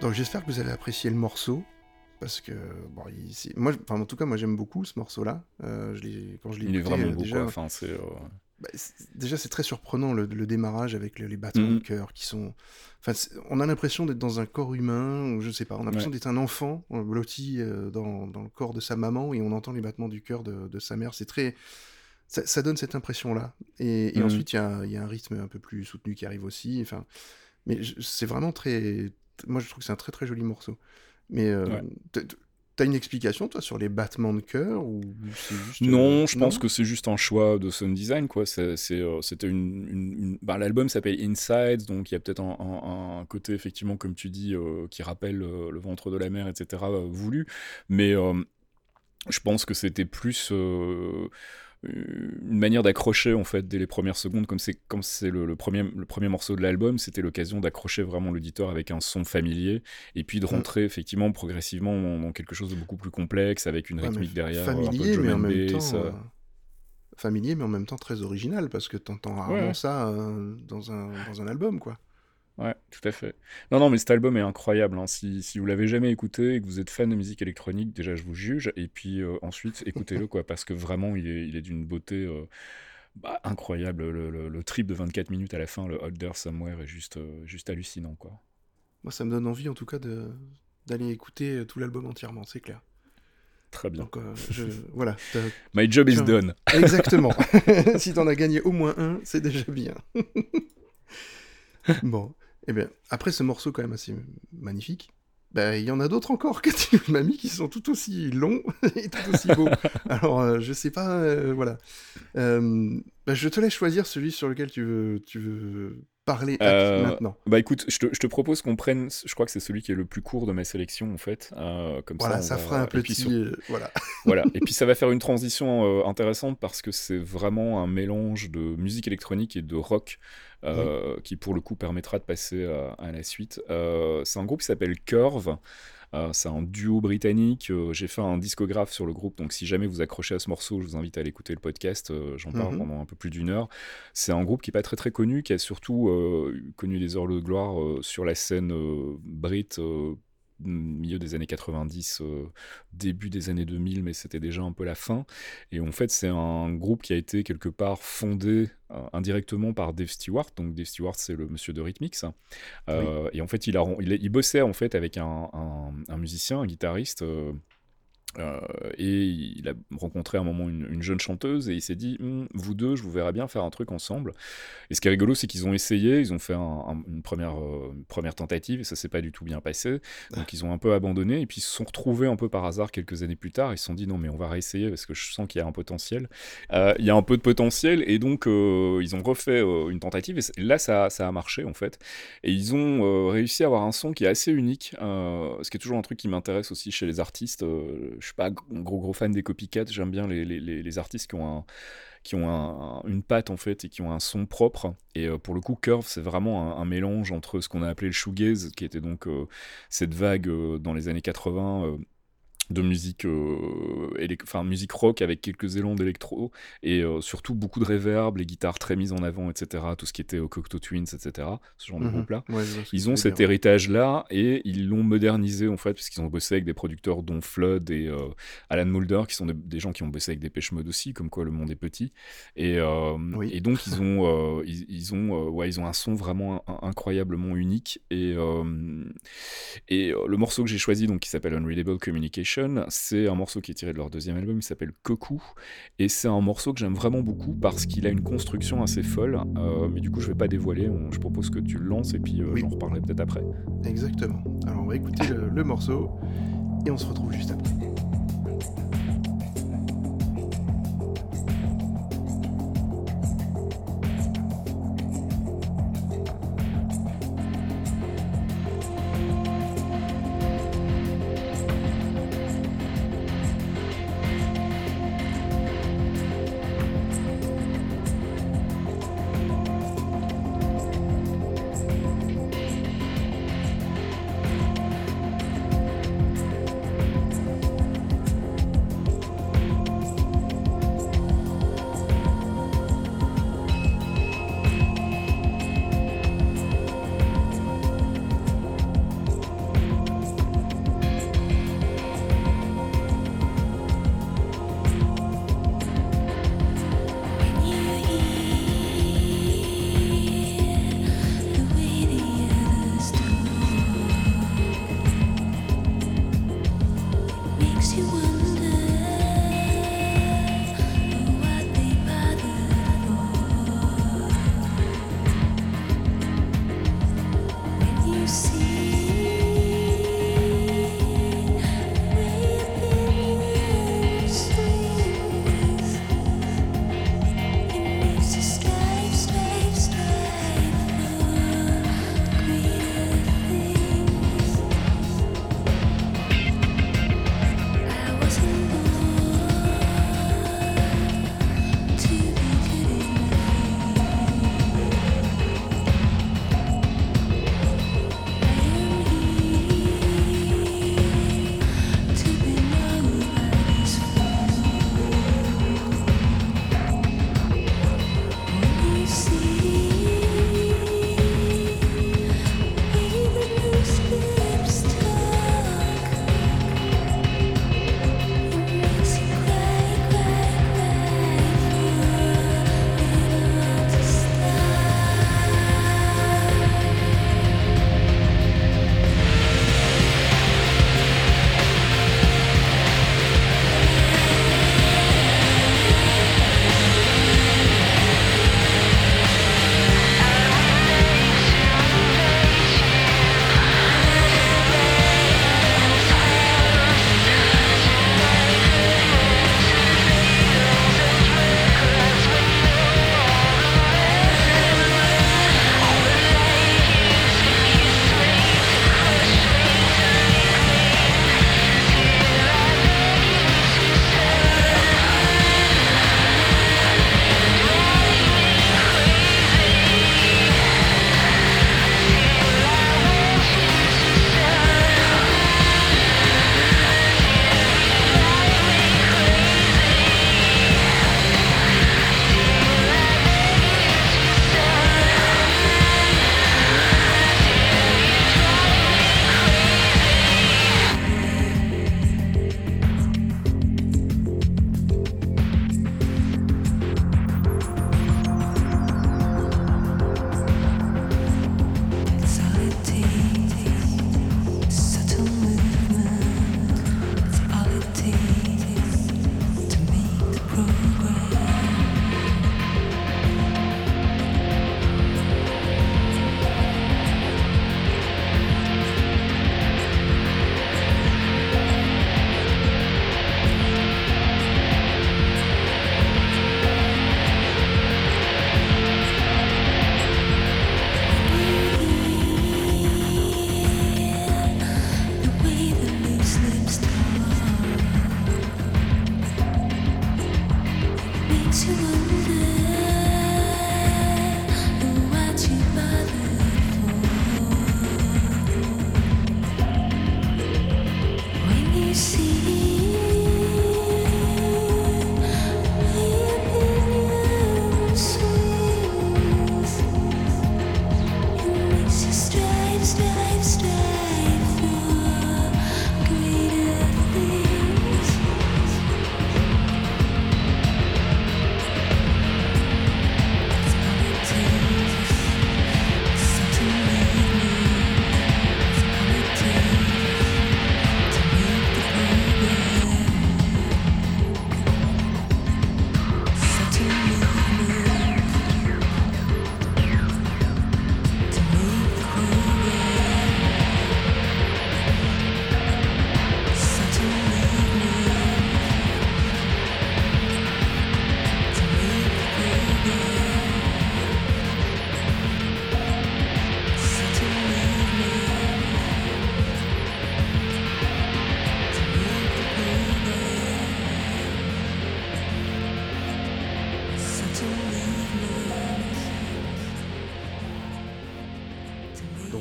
Donc j'espère que vous allez apprécier le morceau. Parce que, bon, il- c'est- moi, enfin, en tout cas, moi j'aime beaucoup ce morceau-là. Euh, je quand je l'ai Il est écouté, vraiment euh, beau, déjà, quoi. Enfin, c'est. euh, bah, c'est- déjà c'est très surprenant le, le démarrage avec le- les battements Mhm. de cœur qui sont. Enfin, on a l'impression d'être dans un corps humain, ou je sais pas, on a l'impression Ouais. d'être un enfant euh, blotti euh, dans, dans le corps de sa maman et on entend les battements du cœur de, de sa mère. C'est très. Ça, ça donne cette impression-là. Et, et Mhm. ensuite, il y y a un rythme un peu plus soutenu qui arrive aussi. Enfin, mais je- c'est vraiment très. Moi, je trouve que c'est un très très joli morceau. Mais euh, Ouais. t'as une explication, toi, sur les battements de cœur ou juste. Non, euh, je pense que c'est juste un choix de sound design, quoi. C'est, euh, c'était une, une- une- bah, l'album s'appelle Inside, donc il y a peut-être un, un- un côté effectivement, comme tu dis, euh, qui rappelle le ventre de la mer, etc. voulu, mais je pense que c'était plus une manière d'accrocher en fait dès les premières secondes, comme c'est comme c'est le, le premier le premier morceau de l'album, c'était l'occasion d'accrocher vraiment l'auditeur avec un son familier et puis de Mm. rentrer effectivement progressivement dans, quelque chose de beaucoup plus complexe avec une Ouais, rythmique derrière, un peu familier, drum mais en même temps, euh, euh, familier, mais en même temps très original parce que t'entends rarement ouais. ça euh, dans un dans un album, quoi. Ouais, tout à fait. Non, non, mais cet album est incroyable. hein. Si, si vous l'avez jamais écouté et que vous êtes fan de musique électronique, déjà je vous juge. Et puis euh, ensuite, écoutez-le, quoi, parce que vraiment, il est, il est d'une beauté euh, bah, incroyable. Le, le- le trip de 24 minutes à la fin, le There Somewhere, est juste, euh, juste hallucinant, quoi. Moi, ça me donne envie, en tout cas, d'aller écouter tout l'album entièrement, c'est clair. Très bien. Donc, je voilà, My job is done. exactement. si t'en as gagné au moins un, c'est déjà bien. bon, et bien après ce morceau quand même assez magnifique. bah, Il y en a d'autres encore que tu m'as mis qui sont tout aussi longs et tout aussi beaux. Alors, euh, je sais pas, euh, voilà. Euh, bah, je te laisse choisir celui sur lequel tu veux, tu veux parler Euh, maintenant? Bah écoute, je te, je te propose qu'on prenne, je crois que c'est celui qui est le plus court de ma sélection en fait. Euh, comme Voilà, ça va- fera un petit. sur- euh, voilà. Voilà, et puis ça va faire une transition euh, intéressante parce que c'est vraiment un mélange de musique électronique et de rock qui pour le coup permettra de passer à, à la suite. C'est un groupe qui s'appelle Curve. Euh, c'est un duo britannique. Euh, J'ai fait un discographe sur le groupe, donc si jamais vous accrochez à ce morceau, je vous invite à aller écouter le podcast. Euh, J'en parle Mhm. pendant un peu plus d'une heure. C'est un groupe qui est pas très très connu, qui a surtout euh, connu des heures de gloire sur la scène brit. euh, milieu des années 90, euh, début des années 2000, mais c'était déjà un peu la fin. Et en fait, c'est un groupe qui a été quelque part fondé euh, indirectement par Dave Stewart. Donc Dave Stewart, c'est le monsieur de Rhythmix. Euh, Et en fait, il, a, il, bossait en fait avec un, un- un musicien, un guitariste. Euh, et il a rencontré à un moment une, une jeune chanteuse et il s'est dit Hum, vous deux je vous verrais bien faire un truc ensemble. Et ce qui est rigolo c'est qu'ils ont essayé ils ont fait un- un- une, première, euh, première tentative et ça s'est pas du tout bien passé. Donc ils ont un peu abandonné et puis ils se sont retrouvés un peu par hasard quelques années plus tard. Ils se sont dit non mais on va réessayer parce que je sens qu'il y a un potentiel. Euh, il y a un peu de potentiel et donc ils ont refait une tentative et là ça, ça a marché en fait. Et ils ont réussi à avoir un son qui est assez unique, ce qui est toujours un truc qui m'intéresse aussi chez les artistes. Je suis pas un gros gros fan des copycats, j'aime bien les, les- les- artistes qui ont un qui ont un- un- une patte en fait et qui ont un son propre. Et euh, pour le coup Curve c'est vraiment un, mélange entre ce qu'on a appelé le shoegaze qui était donc euh, cette vague euh, dans les années 80 euh, de musique, euh, enfin, musique rock avec quelques élans d'électro et euh, surtout beaucoup de reverb, les guitares très mises en avant, etc. Tout ce qui était au Cocteau Twins, etc. Ce genre de Mhm. groupe-là. Ouais, Ils ont cet héritage-là et ils l'ont modernisé en fait, parce qu'ils ont bossé avec des producteurs dont Flood et euh, Alan Moulder, qui sont des, des gens qui ont bossé avec Dépêche Mode aussi, comme quoi le monde est petit. Et, euh, Oui. et donc ils ont, euh, ils, ils ont, euh, ouais, ils ont un son vraiment in- incroyablement unique. Et, euh, et euh, le morceau que j'ai choisi, donc qui s'appelle Unreadable Communication, c'est un morceau qui est tiré de leur deuxième album, il s'appelle Koku. Et c'est un morceau que j'aime vraiment beaucoup parce qu'il a une construction assez folle. Euh, mais du coup, je vais pas dévoiler. on- je propose que tu le lances et puis euh, Oui. j'en reparlerai peut-être après. Exactement. Alors on va écouter le, le morceau et on se retrouve juste après.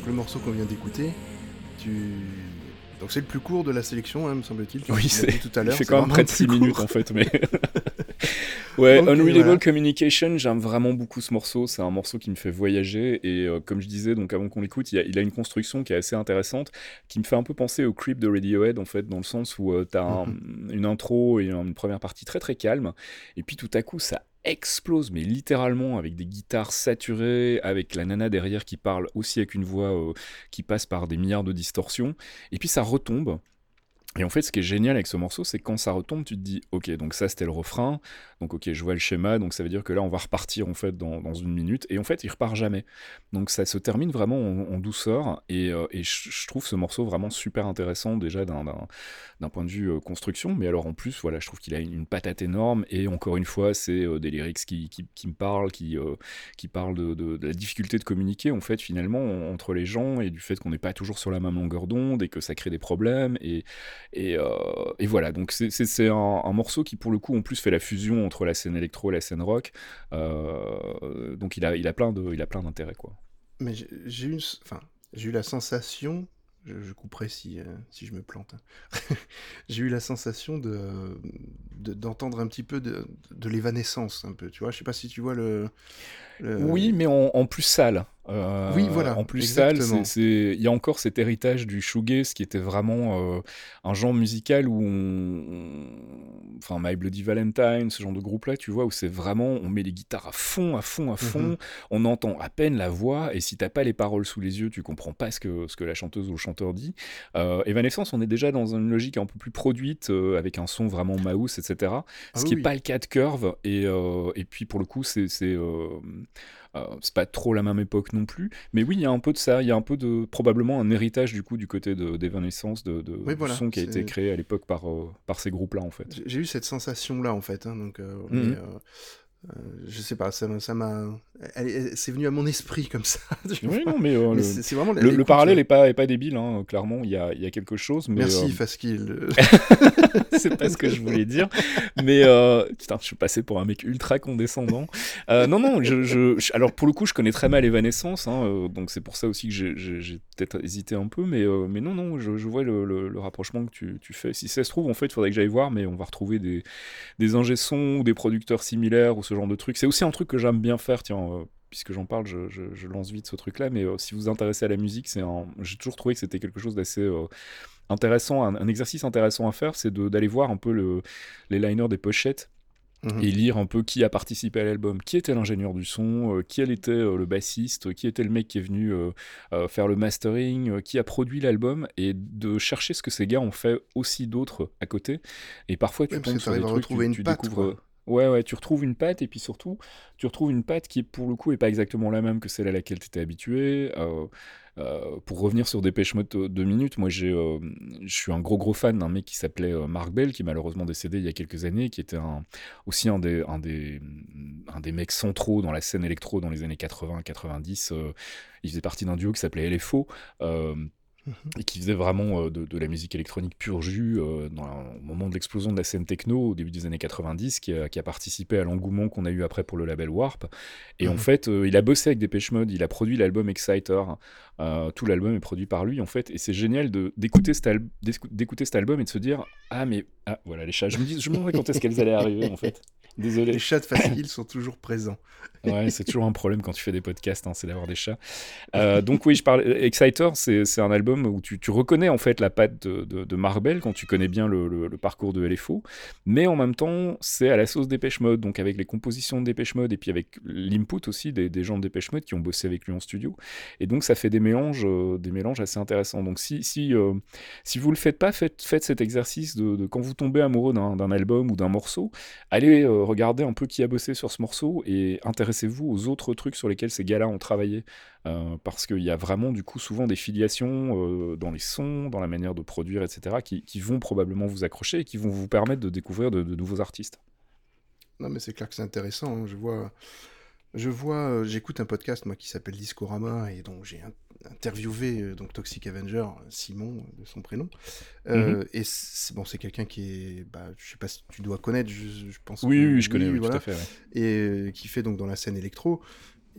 Le morceau qu'on vient d'écouter, tu... Donc c'est le plus court de la sélection, hein, me semble-t-il. Oui, c'est. tout à l'heure. c'est quand même près de le 6 plus minutes court. en fait, mais. ouais, Ok, Unreadable voilà. Communication, j'aime vraiment beaucoup ce morceau. C'est un morceau qui me fait voyager et euh, comme je disais, donc avant qu'on l'écoute, il, a- il a une construction qui est assez intéressante, qui me fait un peu penser au Creep de Radiohead en fait, dans le sens où tu as une intro et une première partie très très calme, et puis tout à coup ça explose, mais littéralement avec des guitares saturées, avec la nana derrière qui parle aussi avec une voix euh, qui passe par des milliards de distorsions, et puis ça retombe. Et en fait, ce qui est génial avec ce morceau, c'est quand ça retombe, tu te dis, ok, donc ça c'était le refrain, donc ok, je vois le schéma, donc ça veut dire que là on va repartir en fait dans, une minute, et en fait il repart jamais. Donc ça se termine vraiment en, douceur, et, euh, je, trouve ce morceau vraiment super intéressant déjà d'un- point de vue euh, construction, mais alors en plus, voilà, je trouve qu'il a une, patate énorme, et encore une fois, c'est euh, des lyrics qui, qui, me parlent, qui, euh, parlent de, la difficulté de communiquer en fait finalement en- entre les gens, et du fait qu'on n'est pas toujours sur la même longueur d'onde, et que ça crée des problèmes, et, et, voilà, donc c'est un, un morceau qui pour le coup en plus fait la fusion entre la scène électro et la scène rock, Euh, donc il a, il a plein de- il a plein d'intérêts quoi. Mais j'ai eu, enfin, j'ai eu la sensation, je, couperai si, euh, si je me plante, hein. j'ai eu la sensation de- d'entendre un petit peu de, de l'évanescence, un peu, tu vois. Je sais pas si tu vois le. Le- Oui, mais en, en plus sale. Euh, Oui, voilà, En plus sale, il y a encore cet héritage du shoegaze qui était vraiment euh, un genre musical où on, enfin My Bloody Valentine, ce genre de groupe-là, tu vois, où c'est vraiment, on met les guitares à fond, à fond, à fond, Mhm. on entend à peine la voix, et si t'as pas les paroles sous les yeux, tu comprends pas ce que, ce que la chanteuse ou le chanteur dit. Euh, Evanescence, on est déjà dans une logique un peu plus produite, avec un son vraiment mouse, etc. Ah ce oui, qui oui. n'est pas le cas de Curve, et, et puis pour le coup, c'est c'est euh, c'est pas trop la même époque non plus, mais oui, il y a un peu de ça, il y a un peu de probablement un héritage du coup du côté de- d'Evanescence, de, de, Oui, du voilà, son qui a été créé à l'époque par, euh, par ces groupes-là en fait. J'ai- eu cette sensation-là, en fait. hein, donc, euh, mais, euh, je sais pas, ça m'a. C'est venu à mon esprit comme ça. Oui, non, mais, euh, Mais c'est vraiment. le- parallèle euh, est pas, est pas débile, hein, clairement, il y a, y a quelque chose, mais Merci, euh, Faskil. c'est pas ce que je voulais dire. Mais euh, putain, je suis passé pour un mec ultra condescendant. Non, non, je, alors pour le coup, je connais très mal Evanescence, hein, donc c'est pour ça aussi que j'ai- peut-être hésité un peu. Mais, mais non, non, je, je vois le, le- le rapprochement que tu, tu fais. Si ça se trouve, en fait, il faudrait que j'aille voir, mais on va retrouver des, des ingé sons ou des producteurs similaires ou ce genre de trucs. C'est aussi un truc que j'aime bien faire, tiens. euh, Puisque j'en parle, je, je- je lance vite ce truc-là, mais euh, si vous vous intéressez à la musique, c'est un... j'ai toujours trouvé que c'était quelque chose d'assez euh, intéressant, un, un exercice intéressant à faire, c'est d'aller voir un peu le, les liners des pochettes Mhm. et lire un peu qui a participé à l'album, qui était l'ingénieur du son, euh, qui était euh, le bassiste, qui était le mec qui est venu euh, faire le mastering, qui a produit l'album, et de chercher ce que ces gars ont fait aussi d'autres à côté. Et parfois tu Ouais, parce tombes que sur des t'arrives à trucs, retrouver tu, une tu patte, découvres. Ouais, ouais, tu retrouves une patte, et puis surtout, tu retrouves une patte qui, pour le coup, est pas exactement la même que celle à laquelle tu étais habitué. Euh, euh, pour revenir sur Dépêche Mode 2 minutes, moi j'ai, euh, je suis un gros gros fan d'un mec qui s'appelait euh, Mark Bell, qui est malheureusement décédé il y a quelques années, qui était aussi un des, un, des, un des mecs centraux dans la scène électro dans les années 80-90. euh, il faisait partie d'un duo qui s'appelait LFO. Et qui faisait vraiment euh, de, de la musique électronique pur jus euh, dans au moment de l'explosion de la scène techno au début des années 90, qui a, qui a participé à l'engouement qu'on a eu après pour le label Warp. Et en Mhm. fait, euh, il a bossé avec Dépêche Mode, il a produit l'album Exciter. Euh, tout l'album est produit par lui en fait, et c'est génial de d'écouter cet, al- cet album et de se dire ah mais ah voilà les chats. Je me dis, je me demandais quand est-ce qu'elles allaient arriver en fait. Désolé. Les chats de Fast sont toujours présents. Ouais, c'est toujours un problème quand tu fais des podcasts, hein, c'est d'avoir des chats. Euh, donc oui, je parle. Exciter, c'est c'est un album où tu, tu reconnais en fait la patte de, de, de Marbel quand tu connais bien le, le- le parcours de LFO, mais en même temps, c'est à la sauce Dépêche Mode, donc avec les compositions de Dépêche Mode et puis avec l'input aussi des, des gens de Dépêche Mode qui ont bossé avec lui en studio. Et donc ça fait des euh, des mélanges assez intéressants. Donc si si euh, si vous le faites pas, faites faites cet exercice de, quand vous tombez amoureux d'un album ou d'un morceau, allez euh, regarder un peu qui a bossé sur ce morceau et intéressez-vous aux autres trucs sur lesquels ces gars-là ont travaillé. Parce qu'il y a vraiment du coup souvent des filiations dans les sons, dans la manière de produire, etc., qui, qui vont probablement vous accrocher et qui vont vous permettre de découvrir de, nouveaux artistes. Non, mais c'est clair que c'est intéressant. hein. Je vois, je vois, j'écoute un podcast moi qui s'appelle Discorama et dont j'ai in- interviewé euh, donc Toxic Avenger Simon de son prénom. Euh, Et c'est bon, c'est quelqu'un qui est, bah, je sais pas si tu dois connaître. Je, je pense. Oui, que- oui, je connais, oui, voilà. tout à fait. ouais. et euh, qui fait donc dans la scène électro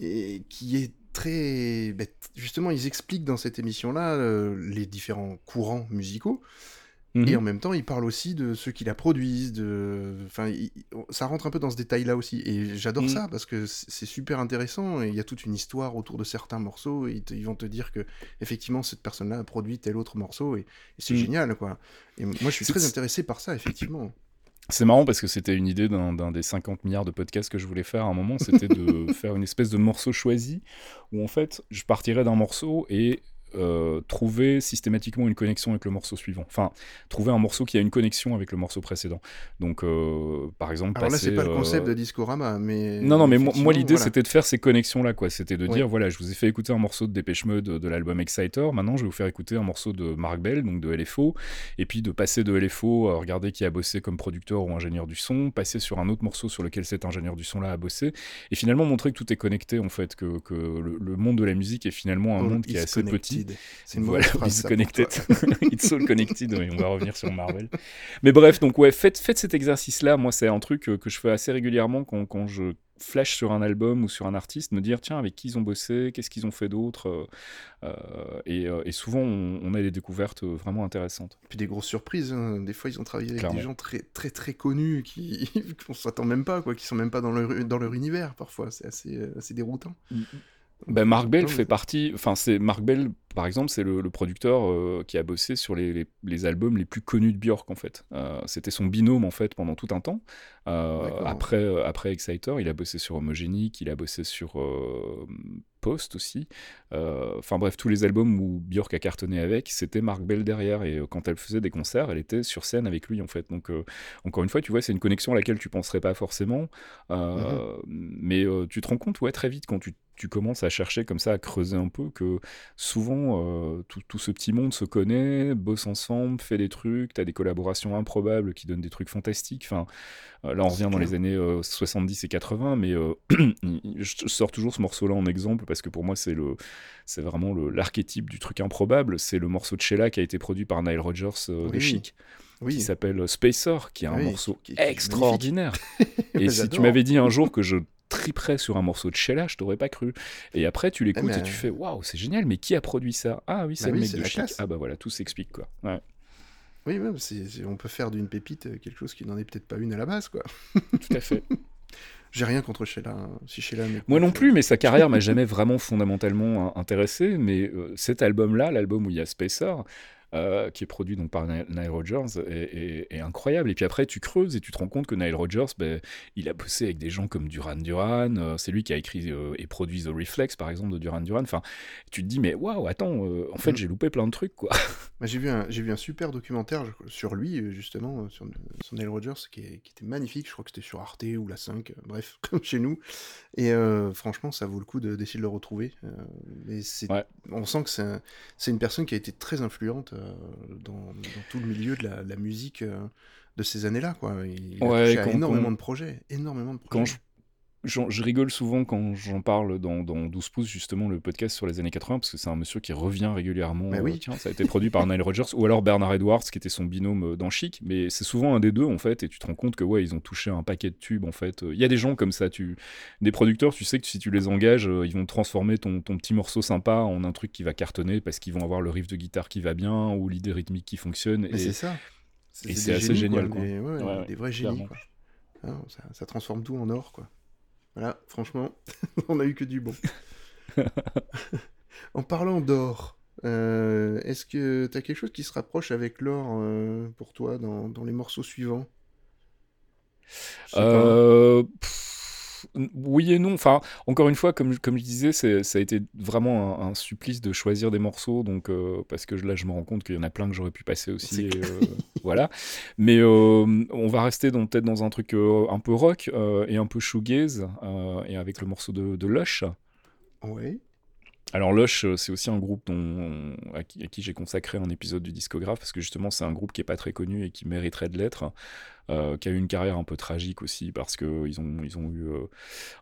et qui est très bah, justement ils expliquent dans cette émission là les différents courants musicaux Mhm. et en même temps ils parlent aussi de ceux qui la produisent de enfin il- il- ça rentre un peu dans ce détail là aussi et j'adore Mhm. ça parce que c'est super intéressant et il y a toute une histoire autour de certains morceaux et ils, te- ils vont te dire que effectivement cette personne là a produit tel autre morceau et, et c'est Mhm. génial quoi et moi je suis très intéressé par ça effectivement C'est marrant parce que c'était une idée d'un d'un des 50 milliards de podcasts que je voulais faire à un moment, c'était de faire une espèce de morceau choisi où en fait je partirais d'un morceau et euh, trouver systématiquement une connexion avec le morceau suivant. Enfin, trouver un morceau qui a une connexion avec le morceau précédent. Donc, euh, par exemple, alors là c'est pas le euh, concept de Discorama mais Non, non, mais moi, l'idée voilà. c'était de faire ces connexions-là, quoi. C'était de Oui. dire, voilà, je vous ai fait écouter un morceau de Dépêche Mode de, de l'album Exciter, maintenant je vais vous faire écouter un morceau de Mark Bell, donc de LFO, et puis de passer de LFO, à regarder qui a bossé comme producteur ou ingénieur du son, passer sur un autre morceau sur lequel cet ingénieur du son-là a bossé, et finalement montrer que tout est connecté, en fait, que, que le, le monde de la musique est finalement un monde qui est assez petit. Connected. C'est une Voilà, phrase, it's connected. It's all connected, oui, on va revenir sur Marvel. Mais bref, donc ouais, faites, faites cet exercice-là. Moi, c'est un truc euh, que je fais assez régulièrement quand, quand je flash sur un album ou sur un artiste, me dire, tiens, avec qui ils ont bossé, qu'est-ce qu'ils ont fait d'autre. euh, euh, et, et souvent, on, on a des découvertes vraiment intéressantes. Puis des grosses surprises. hein. Des fois, ils ont travaillé avec Clairement. des gens très très très connus qui qu'on s'attend même pas, quoi, qui sont même pas dans leur dans leur univers. Parfois, c'est assez assez déroutant. Ben, Mark Bell fait partie, enfin c'est Mark Bell par exemple, c'est le, le producteur euh, qui a bossé sur les, les- les albums les plus connus de Björk en fait. Euh, C'était son binôme en fait pendant tout un temps. Euh, après, après Exciter, il a bossé sur Homogenic, il a bossé sur Post aussi. Enfin bref, tous les albums où Björk a cartonné avec, c'était Mark Bell derrière. Et quand elle faisait des concerts, elle était sur scène avec lui en fait. Donc encore une fois, tu vois, c'est une connexion à laquelle tu penserais pas forcément. Euh, Mais tu te rends compte, ouais, très vite quand tu, tu commences à chercher comme ça, à creuser un peu, que souvent euh, tout, tout ce petit monde se connaît, bosse ensemble, fait des trucs, t'as des collaborations improbables qui donnent des trucs fantastiques. Enfin, euh, là, on revient dans les années euh, 70 et 80, mais euh, je sors toujours ce morceau-là en exemple parce que pour moi, c'est le, c'est vraiment l'archétype du truc improbable. C'est le morceau de Sheila qui a été produit par Nile Rodgers euh, de Oui. Chic, qui Oui. s'appelle Spacer, qui est un Oui, morceau qui- qui extraordinaire. Et si tu m'avais dit un jour que je triperais sur un morceau de Sheila, je t'aurais pas cru. Et après, tu l'écoutes mais, et tu euh, fais waouh, c'est génial, mais qui a produit ça? Ah oui, c'est Bah le oui, mec de Chic. classe. Ah bah voilà, tout s'explique quoi. Ouais, Oui, ouais, c'est- on peut faire d'une pépite euh, quelque chose qui n'en est peut-être pas une à la base, quoi. tout à fait. J'ai rien contre Sheila. hein. Si Sheila Moi non euh, plus, mais sa carrière m'a jamais vraiment fondamentalement hein, intéressé. Mais euh, cet album-là, l'album où il y a Spacer, euh, qui est produit donc par Ni- Nile Rodgers, est, est- est incroyable. Et puis après, tu creuses et tu te rends compte que Nile Rodgers, ben, il a bossé avec des gens comme Duran Duran. euh, c'est lui qui a écrit euh, et produit The Reflex, par exemple, de Duran Duran. Enfin, tu te dis, mais waouh, attends, en fait, Mhm. j'ai loupé plein de trucs, quoi. bah, j'ai vu un j'ai vu un super documentaire sur lui justement sur, sur Neil Rogers qui, est- qui était magnifique. Je crois que c'était sur Arte ou la 5, euh, bref, comme chez nous. Et franchement, ça vaut le coup de- d'essayer de le retrouver. Mais c'est Ouais. on sent que c'est un- c'est une personne qui a été très influente dans, dans tout le milieu de la, la musique euh, de ces années-là, quoi. Il a Ouais, touché à quand- énormément de projets, énormément de projets. quand je je rigole souvent quand j'en parle dans, dans 12 pouces, justement, le podcast sur les années 80, parce que c'est un monsieur qui revient régulièrement. Bah euh, oui. tiens, ça a été produit par Nile Rodgers, ou alors Bernard Edwards, qui était son binôme euh, dans Chic, mais c'est souvent un des deux, en fait, et tu te rends compte que, ouais, ils ont touché un paquet de tubes, en fait. Il y a des gens comme ça, tu... des producteurs, tu sais que si tu les engages, euh, ils vont transformer ton, ton petit morceau sympa en un truc qui va cartonner, parce qu'ils vont avoir le riff de guitare qui va bien, ou l'idée rythmique qui fonctionne. Mais et- c'est ça. et des c'est assez génial, quoi, des- ouais, Ouais, ouais, des vrais génies, quoi. Ah, ça, ça transforme tout en or, quoi. Voilà, franchement, on a eu que du bon. en parlant d'or, euh, est-ce que tu as quelque chose qui se rapproche avec l'or euh, pour toi dans, dans les morceaux suivants? Euh, pff, oui et non. Enfin, encore une fois, comme, comme je disais, ça a été vraiment un, un supplice de choisir des morceaux. Donc, euh, parce que là, je me rends compte qu'il y en a plein que j'aurais pu passer aussi. Et, euh, voilà. Mais euh, on va rester peut-être dans un truc un peu rock et un peu shoegaze, et avec le morceau de, de Lush. Ouais. Alors Lush, c'est aussi un groupe dont, à qui, à qui j'ai consacré un épisode du discographe, parce que justement c'est un groupe qui est pas très connu et qui mériterait de l'être, euh, qui a eu une carrière un peu tragique aussi, parce qu'ils ont, ils ont eu euh,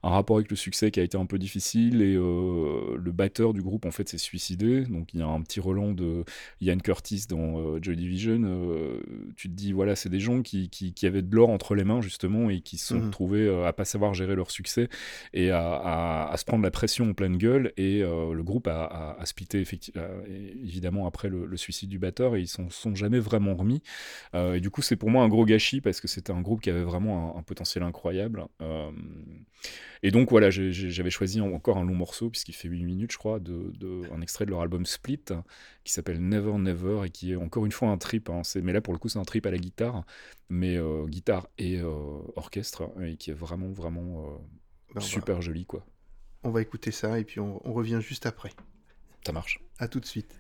un rapport avec le succès qui a été un peu difficile, et euh, le batteur du groupe en fait s'est suicidé, donc il y a un petit relan de Ian Curtis dans euh, Joy Division, euh, tu te dis voilà c'est des gens qui, qui, qui avaient de l'or entre les mains justement, et qui se sont Mhm. retrouvés euh, à pas savoir gérer leur succès, et à, à- à se prendre la pression en pleine gueule. Et euh, le groupe a, a, a splitté euh, évidemment après le, le suicide du batteur et ils s'en sont jamais vraiment remis. Euh, et du coup, c'est pour moi un gros gâchis parce que c'était un groupe qui avait vraiment un, un potentiel incroyable. Euh, et donc voilà, j'avais choisi en- encore un long morceau puisqu'il fait 8 minutes, je crois, de, de- un extrait de leur album Split qui s'appelle Never Never et qui est encore une fois un trip. hein. Mais là, pour le coup, c'est un trip à la guitare, mais euh, guitare et euh, orchestre et qui est vraiment vraiment Ben, va- super joli quoi. on va écouter ça et puis on, on revient juste après. Ça marche. À tout de suite.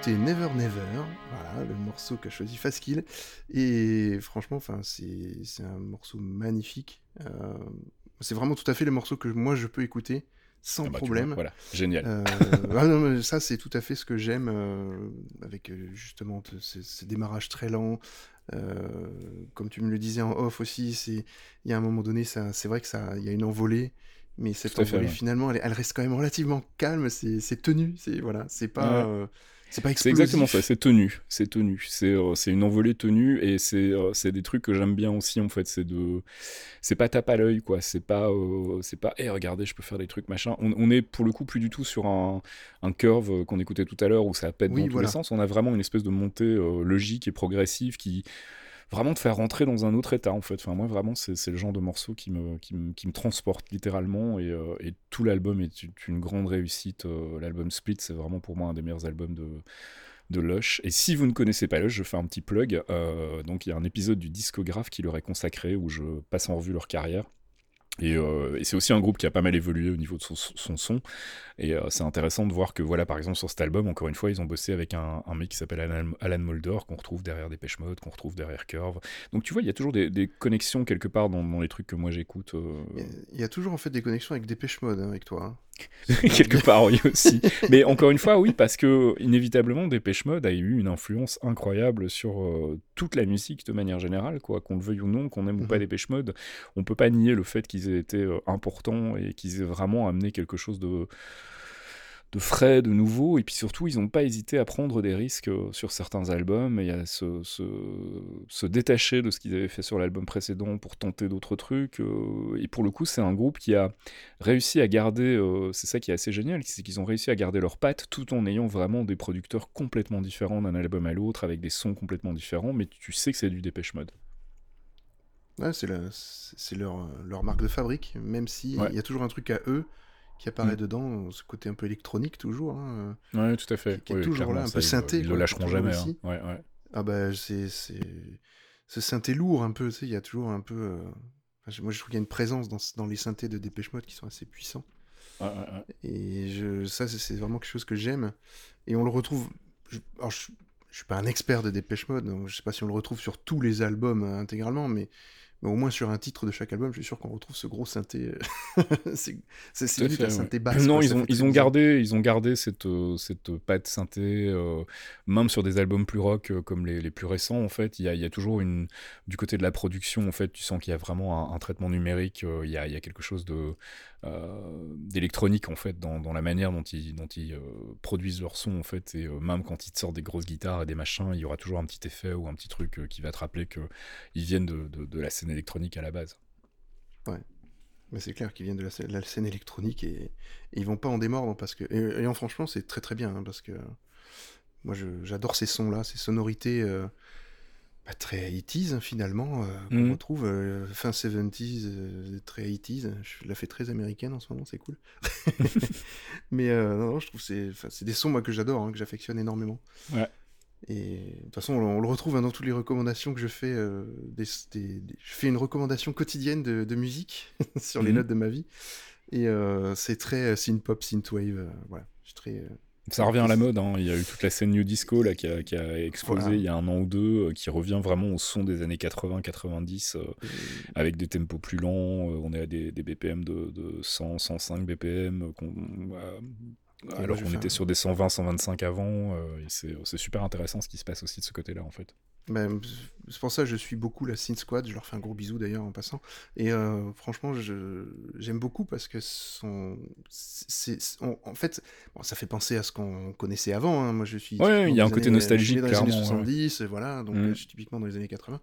Vient d'écouter Never Never, voilà, le morceau qu'a choisi Faskill. Et franchement, enfin, c'est un morceau magnifique. Euh, c'est vraiment tout à fait le morceau que moi je peux écouter sans Ah bah, problème. vois, voilà, génial. Euh, ah non, mais ça, c'est tout à fait ce que j'aime euh, avec justement ces, ces démarrages très lents. Euh, comme tu me le disais en off aussi, c'est il y a un moment donné, ça, c'est vrai que ça, il y a une envolée, mais cette fait, envolée ouais. finalement, elle, elle reste quand même relativement calme. C'est c'est tenu, c'est voilà, c'est pas, Ouais. C'est pas C'est explosif. exactement ça, c'est tenu, c'est tenu, c'est euh, c'est une envolée tenue et c'est euh, c'est des trucs que j'aime bien aussi en fait, c'est de c'est pas tape à l'œil quoi, c'est pas euh, c'est pas hey, regardez, je peux faire des trucs machin. On, on est pour le coup plus du tout sur un, un curve qu'on écoutait tout à l'heure où ça pète Oui, dans tous les sens, on a vraiment une espèce de montée euh, logique et progressive qui vraiment te faire rentrer dans un autre état en fait. Moi vraiment c'est le genre de morceau qui me transporte littéralement et, euh, et tout l'album est une, une grande réussite. euh, L'album Split c'est vraiment pour moi un des meilleurs albums de de Lush. Et si vous ne connaissez pas Lush, je fais un petit plug. Euh, donc il y a un épisode du discographe qui leur est consacré où je passe en revue leur carrière. Et, euh, et c'est aussi un groupe qui a pas mal évolué au niveau de son, son son. Et euh, c'est intéressant de voir que, voilà, par exemple, sur cet album, encore une fois, ils ont bossé avec un, un mec qui s'appelle Alan, Alan Mulder, qu'on retrouve derrière Dépêche Mode, qu'on retrouve derrière Curve. Donc tu vois, il y a toujours des, des connexions quelque part dans, dans les trucs que moi j'écoute. euh, Il y a- il y a toujours en fait des connexions avec Dépêche Mode hein, avec toi. hein. quelque part oui aussi mais encore une fois oui parce que inévitablement Dépêche Mode a eu une influence incroyable sur toute la musique de manière générale quoi qu'on le veuille ou non qu'on aime ou pas Mhm. Dépêche Mode on peut pas nier le fait qu'ils aient été euh, importants et qu'ils aient vraiment amené quelque chose de frais, de nouveau, et puis surtout, ils n'ont pas hésité à prendre des risques euh, sur certains albums et à se, détacher de ce qu'ils avaient fait sur l'album précédent pour tenter d'autres trucs. euh, et pour le coup, c'est un groupe qui a réussi à garder, c'est ça qui est assez génial, c'est qu'ils ont réussi à garder leurs pattes tout en ayant vraiment des producteurs complètement différents d'un album à l'autre, avec des sons complètement différents, mais tu sais que c'est du Dépêche Mode. Ouais, c'est leur, leur marque de fabrique, même si Ouais. il y a toujours un truc à eux qui apparaît Mm. dedans, ce côté un peu électronique toujours. hein. Ouais, tout à fait. Qui- qui est Oui, toujours là, un ça, peu ils- synthé, Ils, quoi, le lâcheront jamais. hein. Ouais, ouais. Ah bah c'est ce synthé lourd un peu, tu sais, il y a toujours un peu. euh, enfin, moi je trouve qu'il y a une présence dans, dans les synthés de Dépêche Mode qui sont assez puissants. Ouais, ouais, ouais. Et je, ça c'est- c'est vraiment quelque chose que j'aime. Et on le retrouve. je- alors je, je suis pas un expert de Dépêche Mode, donc je sais pas si on le retrouve sur tous les albums euh, intégralement, mais, mais au moins sur un titre de chaque album, je suis sûr qu'on retrouve ce gros synthé. euh, c'est c'est ouais. synthé basse. Non, quoi, ils ont, ils ont gardé, ils ont gardé cette, euh, cette patte synthé, euh, même sur des albums plus rock euh, comme les, les plus récents. En fait, il y a, y a toujours une, du côté de la production, en fait, tu sens qu'il y a vraiment un, un traitement numérique. il y a, y a quelque chose de d'électronique en fait dans, dans la manière dont ils, dont ils euh, produisent leur son en fait. Et euh, même quand ils te sortent des grosses guitares et des machins, il y aura toujours un petit effet ou un petit truc euh, qui va te rappeler que ils viennent de, de, la scène électronique à la base. Mais c'est clair qu'ils viennent de la scène, électronique et, ils vont pas en démordre parce que. Et, en franchement, c'est très très bien hein, parce que moi j'adore ces sons-là, ces sonorités euh, bah, très 80s hein, finalement, euh, qu'on Mhm. retrouve euh, fin 70s, euh, très 80s. Je la fais très américaine en ce moment, c'est cool. Mais euh, non, non, je trouve c'est c'est des sons moi, que j'adore, hein, que j'affectionne énormément. Ouais. Et de toute façon, on, on le retrouve hein, dans toutes les recommandations que je fais. des, des- des- je fais une recommandation quotidienne de, de musique sur les Mhm. notes de ma vie. Et c'est très synth-pop, synthwave. voilà. Je suis très. Ça revient à la mode, hein. il y a eu toute la scène New Disco là, qui, a, qui a explosé Voilà. il y a un an ou deux, euh, qui revient vraiment au son des années 80-90, euh, avec des tempos plus lents, euh, on est à des, des BPM de, de 100, 105 BPM, moi, alors qu'on était faire- sur des 120, 125 avant, euh, c'est super intéressant ce qui se passe aussi de ce côté-là en fait. Ben, c'est pour ça que je suis beaucoup la Synth Squad. Je leur fais un gros bisou d'ailleurs en passant. Et euh, franchement, j'aime beaucoup parce que son, on- en fait, bon, ça fait penser à ce qu'on connaissait avant. hein. Moi, je suis. Ouais, il y a un côté nostalgique, dans les années clairement, ouais. 70, voilà. Donc, Mm. je suis typiquement dans les années 80.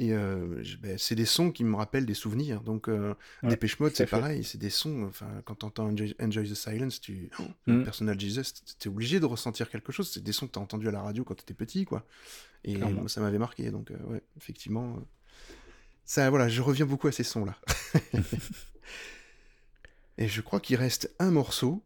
Et euh, ben, c'est des sons qui me rappellent des souvenirs. Donc, euh, Ouais, Dépêche Mode, c'est pareil. C'est des sons. Enfin, quand t'entends Enjoy, Enjoy the Silence, tu. Oh, Mm. Personal Jesus, t'es obligé de ressentir quelque chose. C'est des sons que t'as entendus à la radio quand t'étais petit, quoi. Et Clairement. moi, ça m'avait marqué. Donc, euh, ouais, effectivement. Ça, voilà, je reviens beaucoup à ces sons-là. Et je crois qu'il reste un morceau.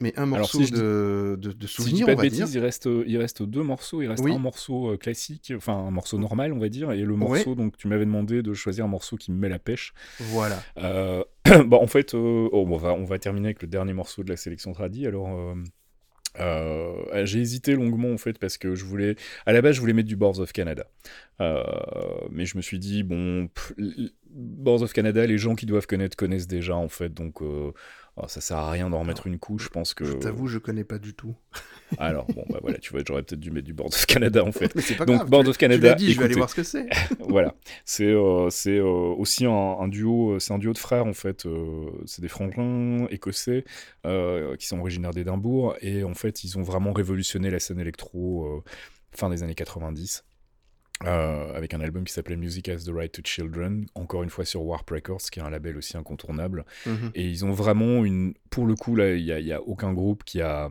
Mais un Alors, morceau si dis- de, de, de Si je dis souvenir, pas on de va dire. bêtises, il reste, il reste deux morceaux. Il reste Oui. un morceau euh, classique, enfin un morceau normal, on va dire, et le morceau, donc tu m'avais demandé de choisir un morceau qui me met la pêche. Voilà. Euh, bah, en fait, euh, oh, bon, on, va, on va terminer avec le dernier morceau de la sélection tradi. Alors, euh, j'ai hésité longuement en fait parce que je voulais, à la base je voulais mettre du Boards of Canada, mais je me suis dit bon, pff, Boards of Canada, les gens qui doivent connaître connaissent déjà en fait, donc oh, ça sert à rien d'en remettre une couche. Je pense que. Je t'avoue, je connais pas du tout. Alors bon bah voilà, tu vois, j'aurais peut-être dû mettre du Boards of Canada en fait. Mais pas Donc, grave. Board of Canada, Tu dit, je vais aller voir ce que c'est. voilà, c'est euh, c'est euh, aussi un, un duo, c'est un duo de frères en fait. euh, c'est des frangins écossais euh, qui sont originaires d'Édimbourg et en fait ils ont vraiment révolutionné la scène électro euh, fin des années 90. Euh, avec un album qui s'appelait Music Has the Right to Children, encore une fois sur Warp Records, qui est un label aussi incontournable. Mhm. Et ils ont vraiment une. Pour le coup, là, il n'y a, aucun groupe qui a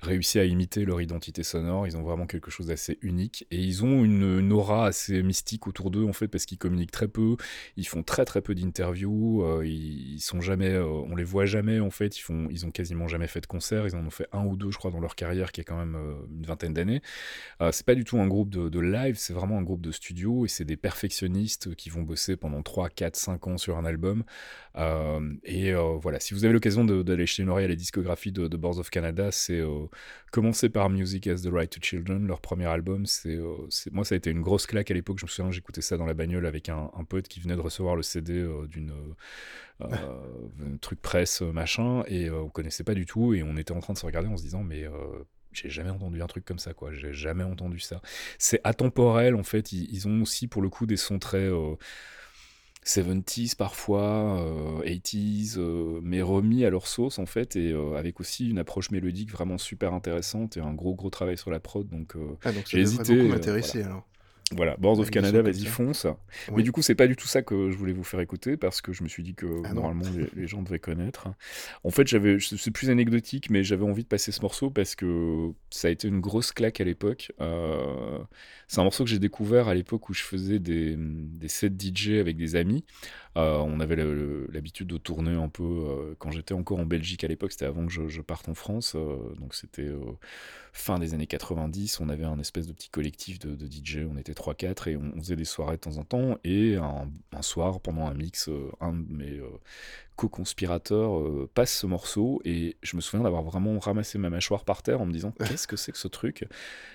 réussi à imiter leur identité sonore. Ils ont vraiment quelque chose d'assez unique. Et ils ont une, une aura assez mystique autour d'eux, en fait, parce qu'ils communiquent très peu. Ils font très, très peu d'interviews. euh, ils, ils sont jamais. euh, on les voit jamais, en fait. Ils, font, ils ont quasiment jamais fait de concert. Ils en ont fait un ou deux, je crois, dans leur carrière, qui est quand même euh, une vingtaine d'années. C'est pas du tout un groupe de, de live, c'est vraiment un groupe de studio et c'est des perfectionnistes qui vont bosser pendant 3, 4, 5 ans sur un album. Euh, et euh, voilà, si vous avez l'occasion d'aller jeter une oreille à la discographie de, de Boards of Canada, c'est euh, commencer par Music Has the Right to Children, leur premier album. Euh, c'est- moi, ça a été une grosse claque à l'époque. Je me souviens, j'écoutais ça dans la bagnole avec un, un pote qui venait de recevoir le CD d'une un truc presse machin et on connaissait pas du tout et on était en train de se regarder en se disant mais j'ai jamais entendu un truc comme ça quoi j'ai jamais entendu ça c'est atemporel en fait ils, ils ont aussi pour le coup des sons très euh, 70s parfois, euh, 80s, euh, mais remis à leur sauce en fait, et euh, avec aussi une approche mélodique vraiment super intéressante et un gros gros travail sur la prod. Donc euh, Ah, donc ça J'ai hésité, beaucoup m'intéresser alors. Voilà, Boards of Canada, vas-y fonce. Oui. Mais du coup, c'est pas du tout ça que je voulais vous faire écouter parce que je me suis dit que Ah normalement les, les gens devaient connaître. En fait, j'avais, c'est plus anecdotique, mais j'avais envie de passer ce morceau parce que ça a été une grosse claque à l'époque. Euh, c'est un morceau que j'ai découvert à l'époque où je faisais des, des sets DJ avec des amis. Euh, on avait l'habitude de tourner un peu euh, quand j'étais encore en Belgique à l'époque, c'était avant que je, je parte en France, donc c'était fin des années 90. On avait un espèce de petit collectif de, de DJ, on était 3-4 et on, on faisait des soirées de temps en temps. Et un, un soir, pendant un mix, euh, un de mes euh, co-conspirateurs euh, passe ce morceau et je me souviens d'avoir vraiment ramassé ma mâchoire par terre en me disant qu'est-ce que c'est que ce truc?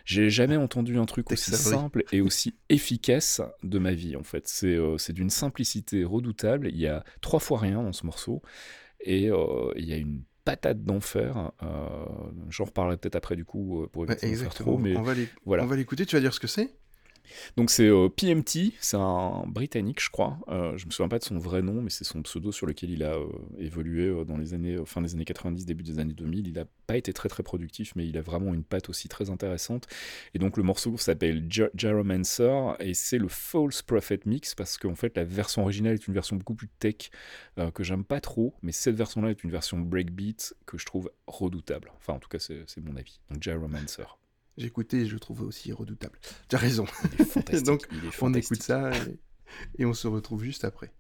J'ai jamais entendu un truc aussi simple et aussi efficace de ma vie en fait. C'est c'est d'une simplicité redoutable. Il y a trois fois rien dans ce morceau et euh, il y a une patate d'enfer. Euh, J'en reparlerai peut-être après du coup euh, pour éviter de faire trop, mais on va l'é- voilà. on va l'écouter. Tu vas dire ce que c'est? Donc c'est euh, PMT, c'est un britannique, je crois. Euh, je me souviens pas de son vrai nom, mais c'est son pseudo sur lequel il a euh, évolué euh, dans les années, fin des années 90, début des années 2000. Il a pas été très très productif, mais il a vraiment une patte aussi très intéressante. Et donc le morceau s'appelle Jaromancer et c'est le False Prophet Mix parce qu'en fait la version originale est une version beaucoup plus tech que j'aime pas trop, mais cette version-là est une version breakbeat que je trouve redoutable. Enfin en tout cas c'est mon avis. Donc Jaromancer, J'ai écouté et je le trouve aussi redoutable. Tu as raison. il est fantastique. Donc, il est On écoute ça et, et on se retrouve juste après.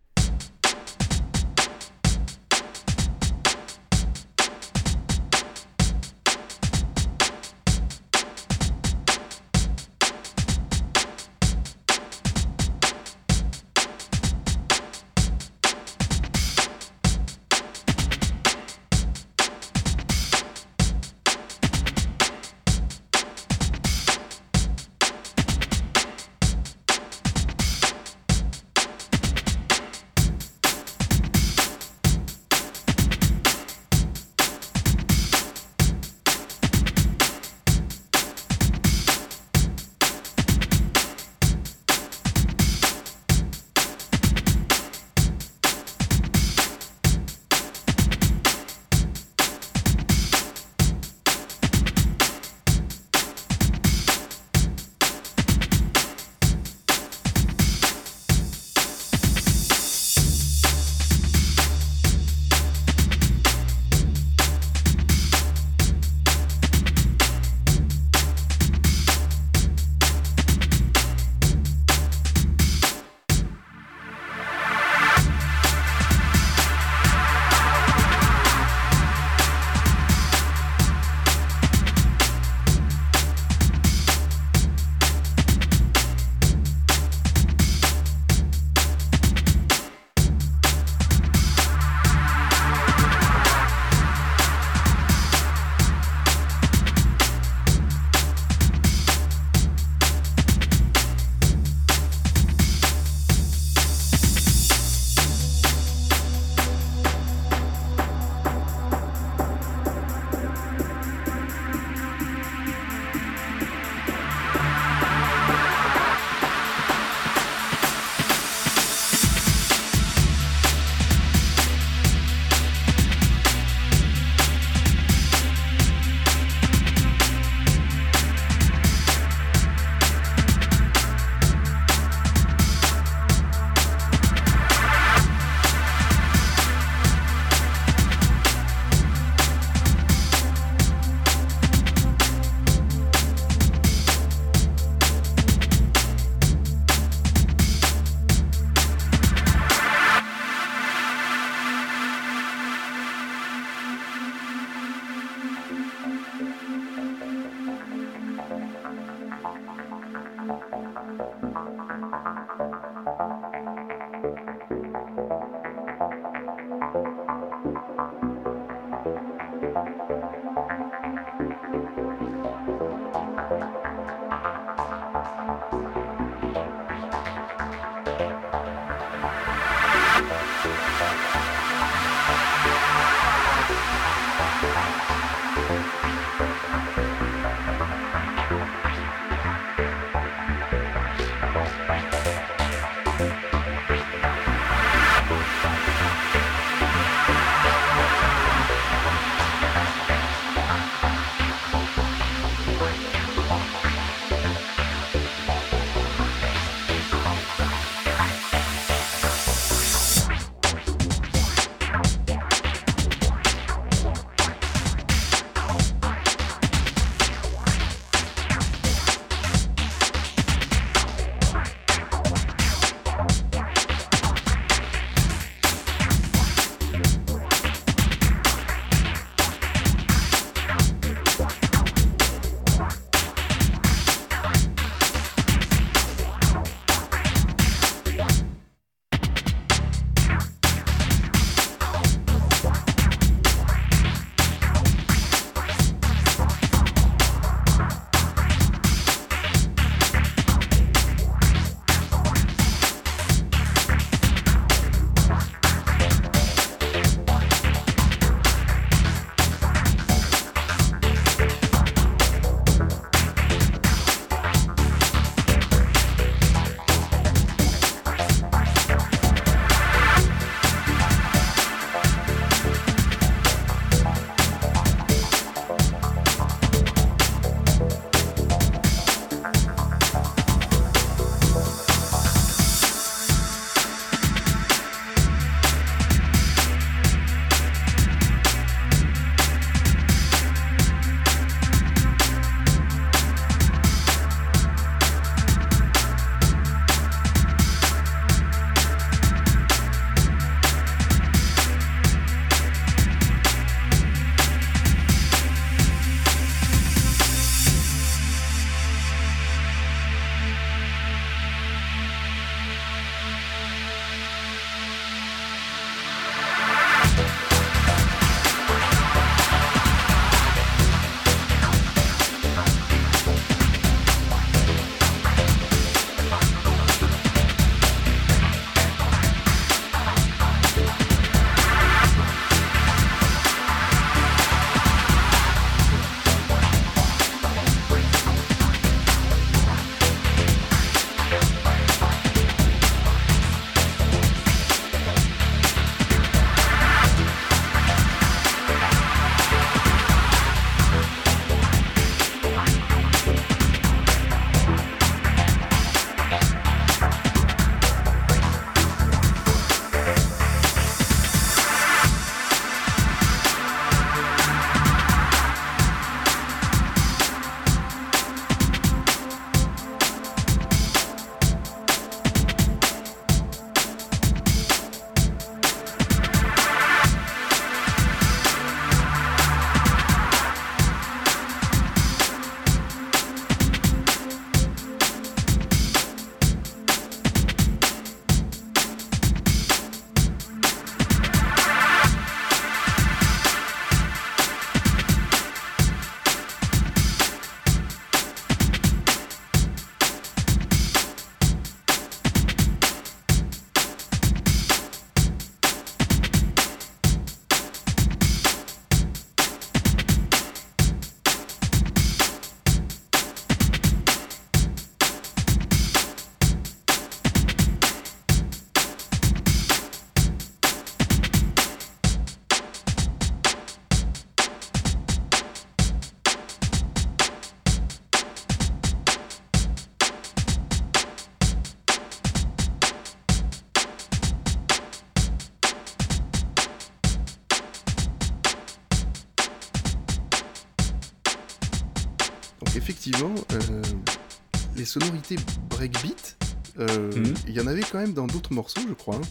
Quand même dans d'autres morceaux, je crois. hein.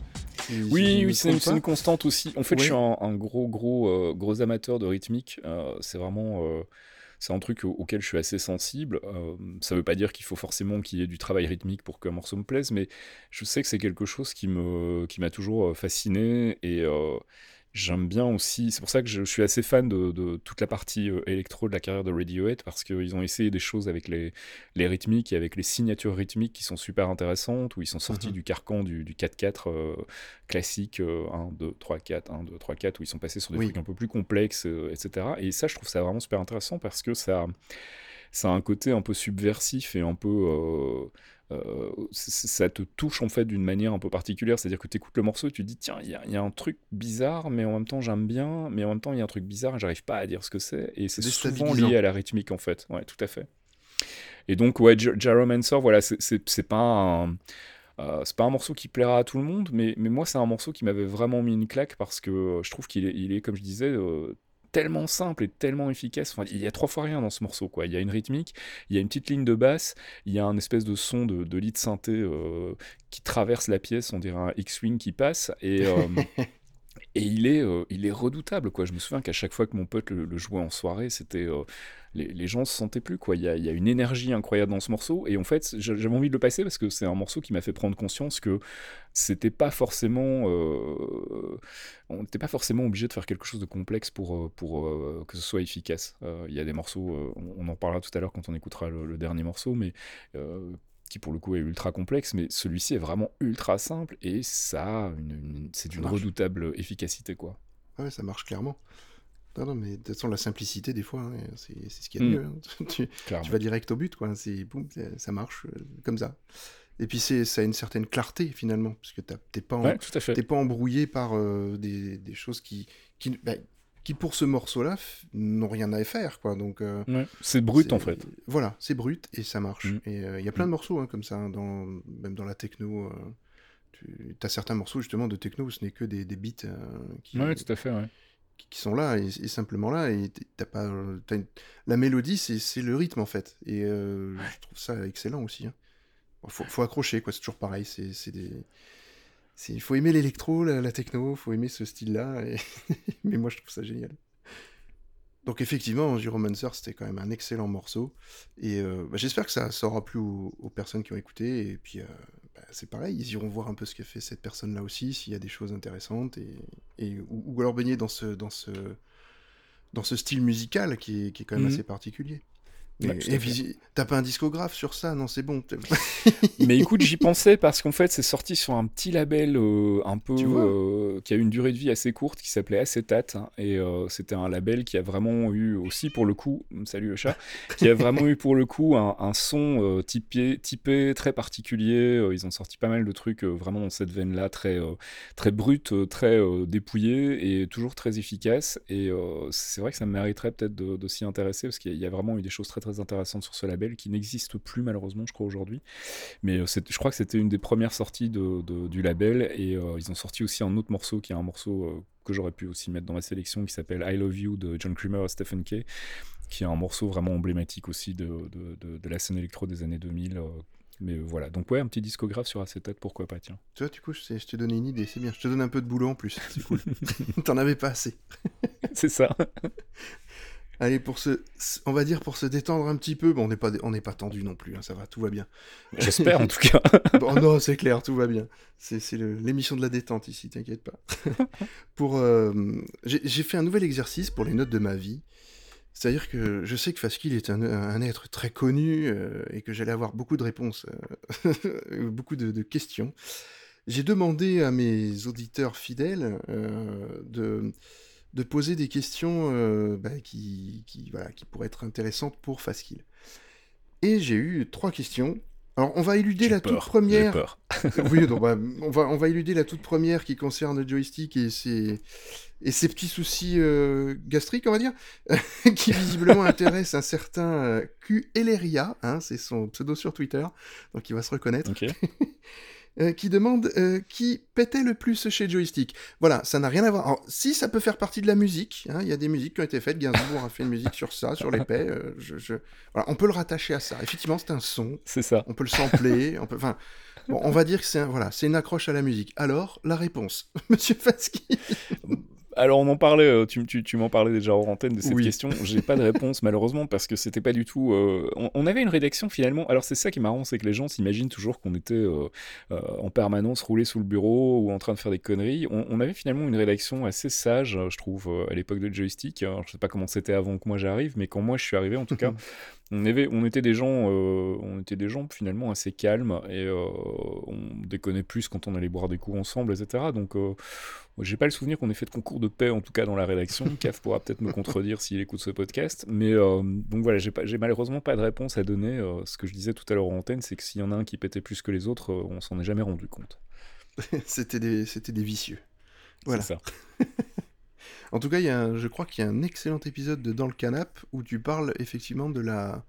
Si- Oui, oui, c'est une, constante aussi. En fait, je suis un, un gros, gros, euh, gros amateur de rythmique. Euh, c'est vraiment, euh, c'est un truc au- auquel je suis assez sensible. Ça veut pas dire qu'il faut forcément qu'il y ait du travail rythmique pour qu'un morceau me plaise, mais je sais que c'est quelque chose qui me, qui m'a toujours fasciné et J'aime bien aussi, c'est pour ça que je, je suis assez fan de, de toute la partie euh, électro de la carrière de Radiohead, parce qu'ils ont essayé des choses avec les, les rythmiques et avec les signatures rythmiques qui sont super intéressantes, où ils sont sortis Mhm. du carcan du, du 4-4 euh, classique, euh, 1, 2, 3, 4, 1, 2, 3, 4, où ils sont passés sur des Oui. trucs un peu plus complexes, euh, etc. Et ça, je trouve ça vraiment super intéressant parce que ça, ça a un côté un peu subversif et un peu... euh, ça te touche en fait d'une manière un peu particulière, c'est-à-dire que tu écoutes le morceau tu te dis tiens, il y, a- un truc bizarre, mais en même temps j'aime bien, mais en même temps il y a un truc bizarre et j'arrive pas à dire ce que c'est, et c'est souvent lié à la rythmique en fait, ouais, tout à fait. Et donc, ouais, J- Jaromancer, voilà, c'est- pas un. euh, c'est pas un morceau qui plaira à tout le monde, mais, mais moi, c'est un morceau qui m'avait vraiment mis une claque parce que euh, je trouve qu'il est, il est, comme je disais, tellement simple et tellement efficace. Enfin, il y a trois fois rien dans ce morceau, quoi. Il y a une rythmique, il y a une petite ligne de basse, il y a un espèce de son de, de synthé euh, qui traverse la pièce, on dirait un X-Wing qui passe, et, euh, et il, est, euh, il est redoutable, quoi. Je me souviens qu'à chaque fois que mon pote le, jouait en soirée, c'était... euh, les, les gens se sentaient plus, quoi. Il y, a, une énergie incroyable dans ce morceau, et en fait, j'a- j'avais envie de le passer parce que c'est un morceau qui m'a fait prendre conscience que c'était pas forcément... euh, on n'était pas forcément obligé de faire quelque chose de complexe pour, pour que ce soit efficace. Il y a des morceaux, on, en parlera tout à l'heure quand on écoutera le, le dernier morceau, mais qui pour le coup est ultra complexe, mais celui-ci est vraiment ultra simple et ça, c'est d'une redoutable efficacité, quoi. Ouais, ça marche clairement. Non, non, mais de toute façon, la simplicité, des fois, hein, c'est c'est ce qu'il y a de Mm. mieux. hein. tu, vas direct au but, quoi. C'est boum, ça- marche euh, comme ça. Et puis, c'est ça a une certaine clarté, finalement, parce que t'es pas, en- Ouais, pas embrouillé par euh, des, des choses qui, qui, bah, qui, pour ce morceau-là, n'ont rien à faire, quoi. Donc, euh, Ouais, C'est brut en fait. Voilà, c'est brut et ça marche. Mm. Et euh, il y a plein de morceaux hein, comme ça, hein, dans, même dans la techno. euh, tu as certains morceaux justement de techno où ce n'est que des, des beats euh, qui, Ouais, tout à fait, ouais. qui- qui sont là et, et simplement là. Et t'as pas, une- La mélodie, c'est le rythme en fait. Et je trouve ça excellent aussi. hein. Bon, faut, faut accrocher, quoi. C'est toujours pareil. C'est des. Il faut aimer l'électro, la, la techno, faut aimer ce style-là. et- Mais moi, je trouve ça génial. Donc effectivement, Gyromancer, c'était quand même un excellent morceau. Et euh, bah, j'espère que ça, ça aura plu aux, aux personnes qui ont écouté. Et puis, euh, bah, c'est pareil, ils iront voir un peu ce qu'a fait cette personne-là aussi, s'il y a des choses intéressantes. Et, et- ou, ou alors baigner dans ce, dans ce, dans ce style musical qui est, qui est quand même Mhm. assez particulier. Ouais, T'as pas un discographe sur ça? Non, c'est bon. Mais écoute, j'y pensais parce qu'en fait, c'est sorti sur un petit label euh, un peu euh, qui a eu une durée de vie assez courte, qui s'appelait Acetate, hein, et euh, c'était un label qui a vraiment eu aussi pour le coup, salut le chat, qui a vraiment eu pour le coup un, un son typé, typé très particulier. Ils ont sorti pas mal de trucs vraiment dans cette veine-là, très très brut, très dépouillé et toujours très efficace. Et c'est vrai que ça me mériterait peut-être de, de s'y intéresser parce qu'il y, y a vraiment eu des choses très très intéressantes sur ce label qui n'existent plus malheureusement, je crois aujourd'hui. Mais euh, je crois que c'était une des premières sorties de, de- du label et euh, ils ont sorti aussi un autre morceau qui est un morceau euh, que j'aurais pu aussi mettre dans ma sélection qui s'appelle I Love You de John Creamer et Stephen Kay, qui est un morceau vraiment emblématique aussi de, de- de- de la scène électro des années 2000. euh, mais voilà, donc ouais, un petit discographe sur acetate, pourquoi pas, tiens. tu vois, du coup, je je t'ai donné une idée, c'est bien. Je te donne un peu de boulot en plus, c'est cool. T'en avais pas assez. C'est ça. Allez, pour se, on va dire pour se détendre un petit peu, bon, on n'est pas, on n'est pas tendu non plus, hein, ça va, tout va bien. J'espère en tout cas. Bon, non, c'est clair, tout va bien. C'est l'émission de la détente ici, t'inquiète pas. pour, euh, j'ai fait un nouvel exercice pour les notes de ma vie. C'est-à-dire que je sais que Faskill est un, un être très connu euh, et que j'allais avoir beaucoup de réponses, euh, beaucoup de, de questions. J'ai demandé à mes auditeurs fidèles de, de poser des questions euh, bah, qui, qui, voilà, qui pourraient être intéressantes pour Faskill. Et j'ai eu trois questions. Alors, on va éluder la toute peur, première. peur. oui, donc, bah, on, va, on va éluder la toute première qui concerne le joystick et ses, et ses petits soucis euh, gastriques, on va dire, qui visiblement intéressent un certain euh, Q. Eleria, hein, c'est son pseudo sur Twitter, donc il va se reconnaître. Euh, qui demande euh, qui pétait le plus chez Joystick. Voilà, ça n'a rien à voir. Alors, si ça peut faire partie de la musique, hein, il y a des musiques qui ont été faites. Gainsbourg a fait une musique sur ça, sur l'épée. euh, je, je- Voilà, on peut le rattacher à ça. Effectivement, c'est un son. C'est ça. On peut le sampler. on peut. Enfin, bon, on va dire que c'est un- voilà, c'est une accroche à la musique. Alors, la réponse, Monsieur Faski. Alors on en parlait, euh, tu, tu, tu m'en parlais déjà hors antenne de cette Oui. question. J'ai pas de réponse malheureusement parce que c'était pas du tout. euh, on, on avait une rédaction finalement. Alors c'est ça qui est marrant, c'est que les gens s'imaginent toujours qu'on était euh, euh, en permanence roulé sous le bureau ou en train de faire des conneries. On, on avait finalement une rédaction assez sage, je trouve, à l'époque de Joystick. Alors, je sais pas comment c'était avant que moi j'arrive, mais quand moi je suis arrivé en tout cas, on, avait, on était des gens, euh, on était des gens finalement assez calmes et euh, on déconnait plus quand on allait boire des coups ensemble, etc. Donc euh, j'ai pas le souvenir qu'on ait fait de concours de paix, en tout cas dans la rédaction. Caf pourra peut-être me contredire s'il écoute ce podcast. Mais euh, donc voilà, j'ai malheureusement pas de réponse à donner. Ce que je disais tout à l'heure en antenne, c'est que s'il y en a un qui pétait plus que les autres, on s'en est jamais rendu compte. c'était des, c'était des vicieux. Voilà. C'est ça. En tout cas, il y a un- je crois qu'il y a un excellent épisode de Dans le Canap où tu parles effectivement de la,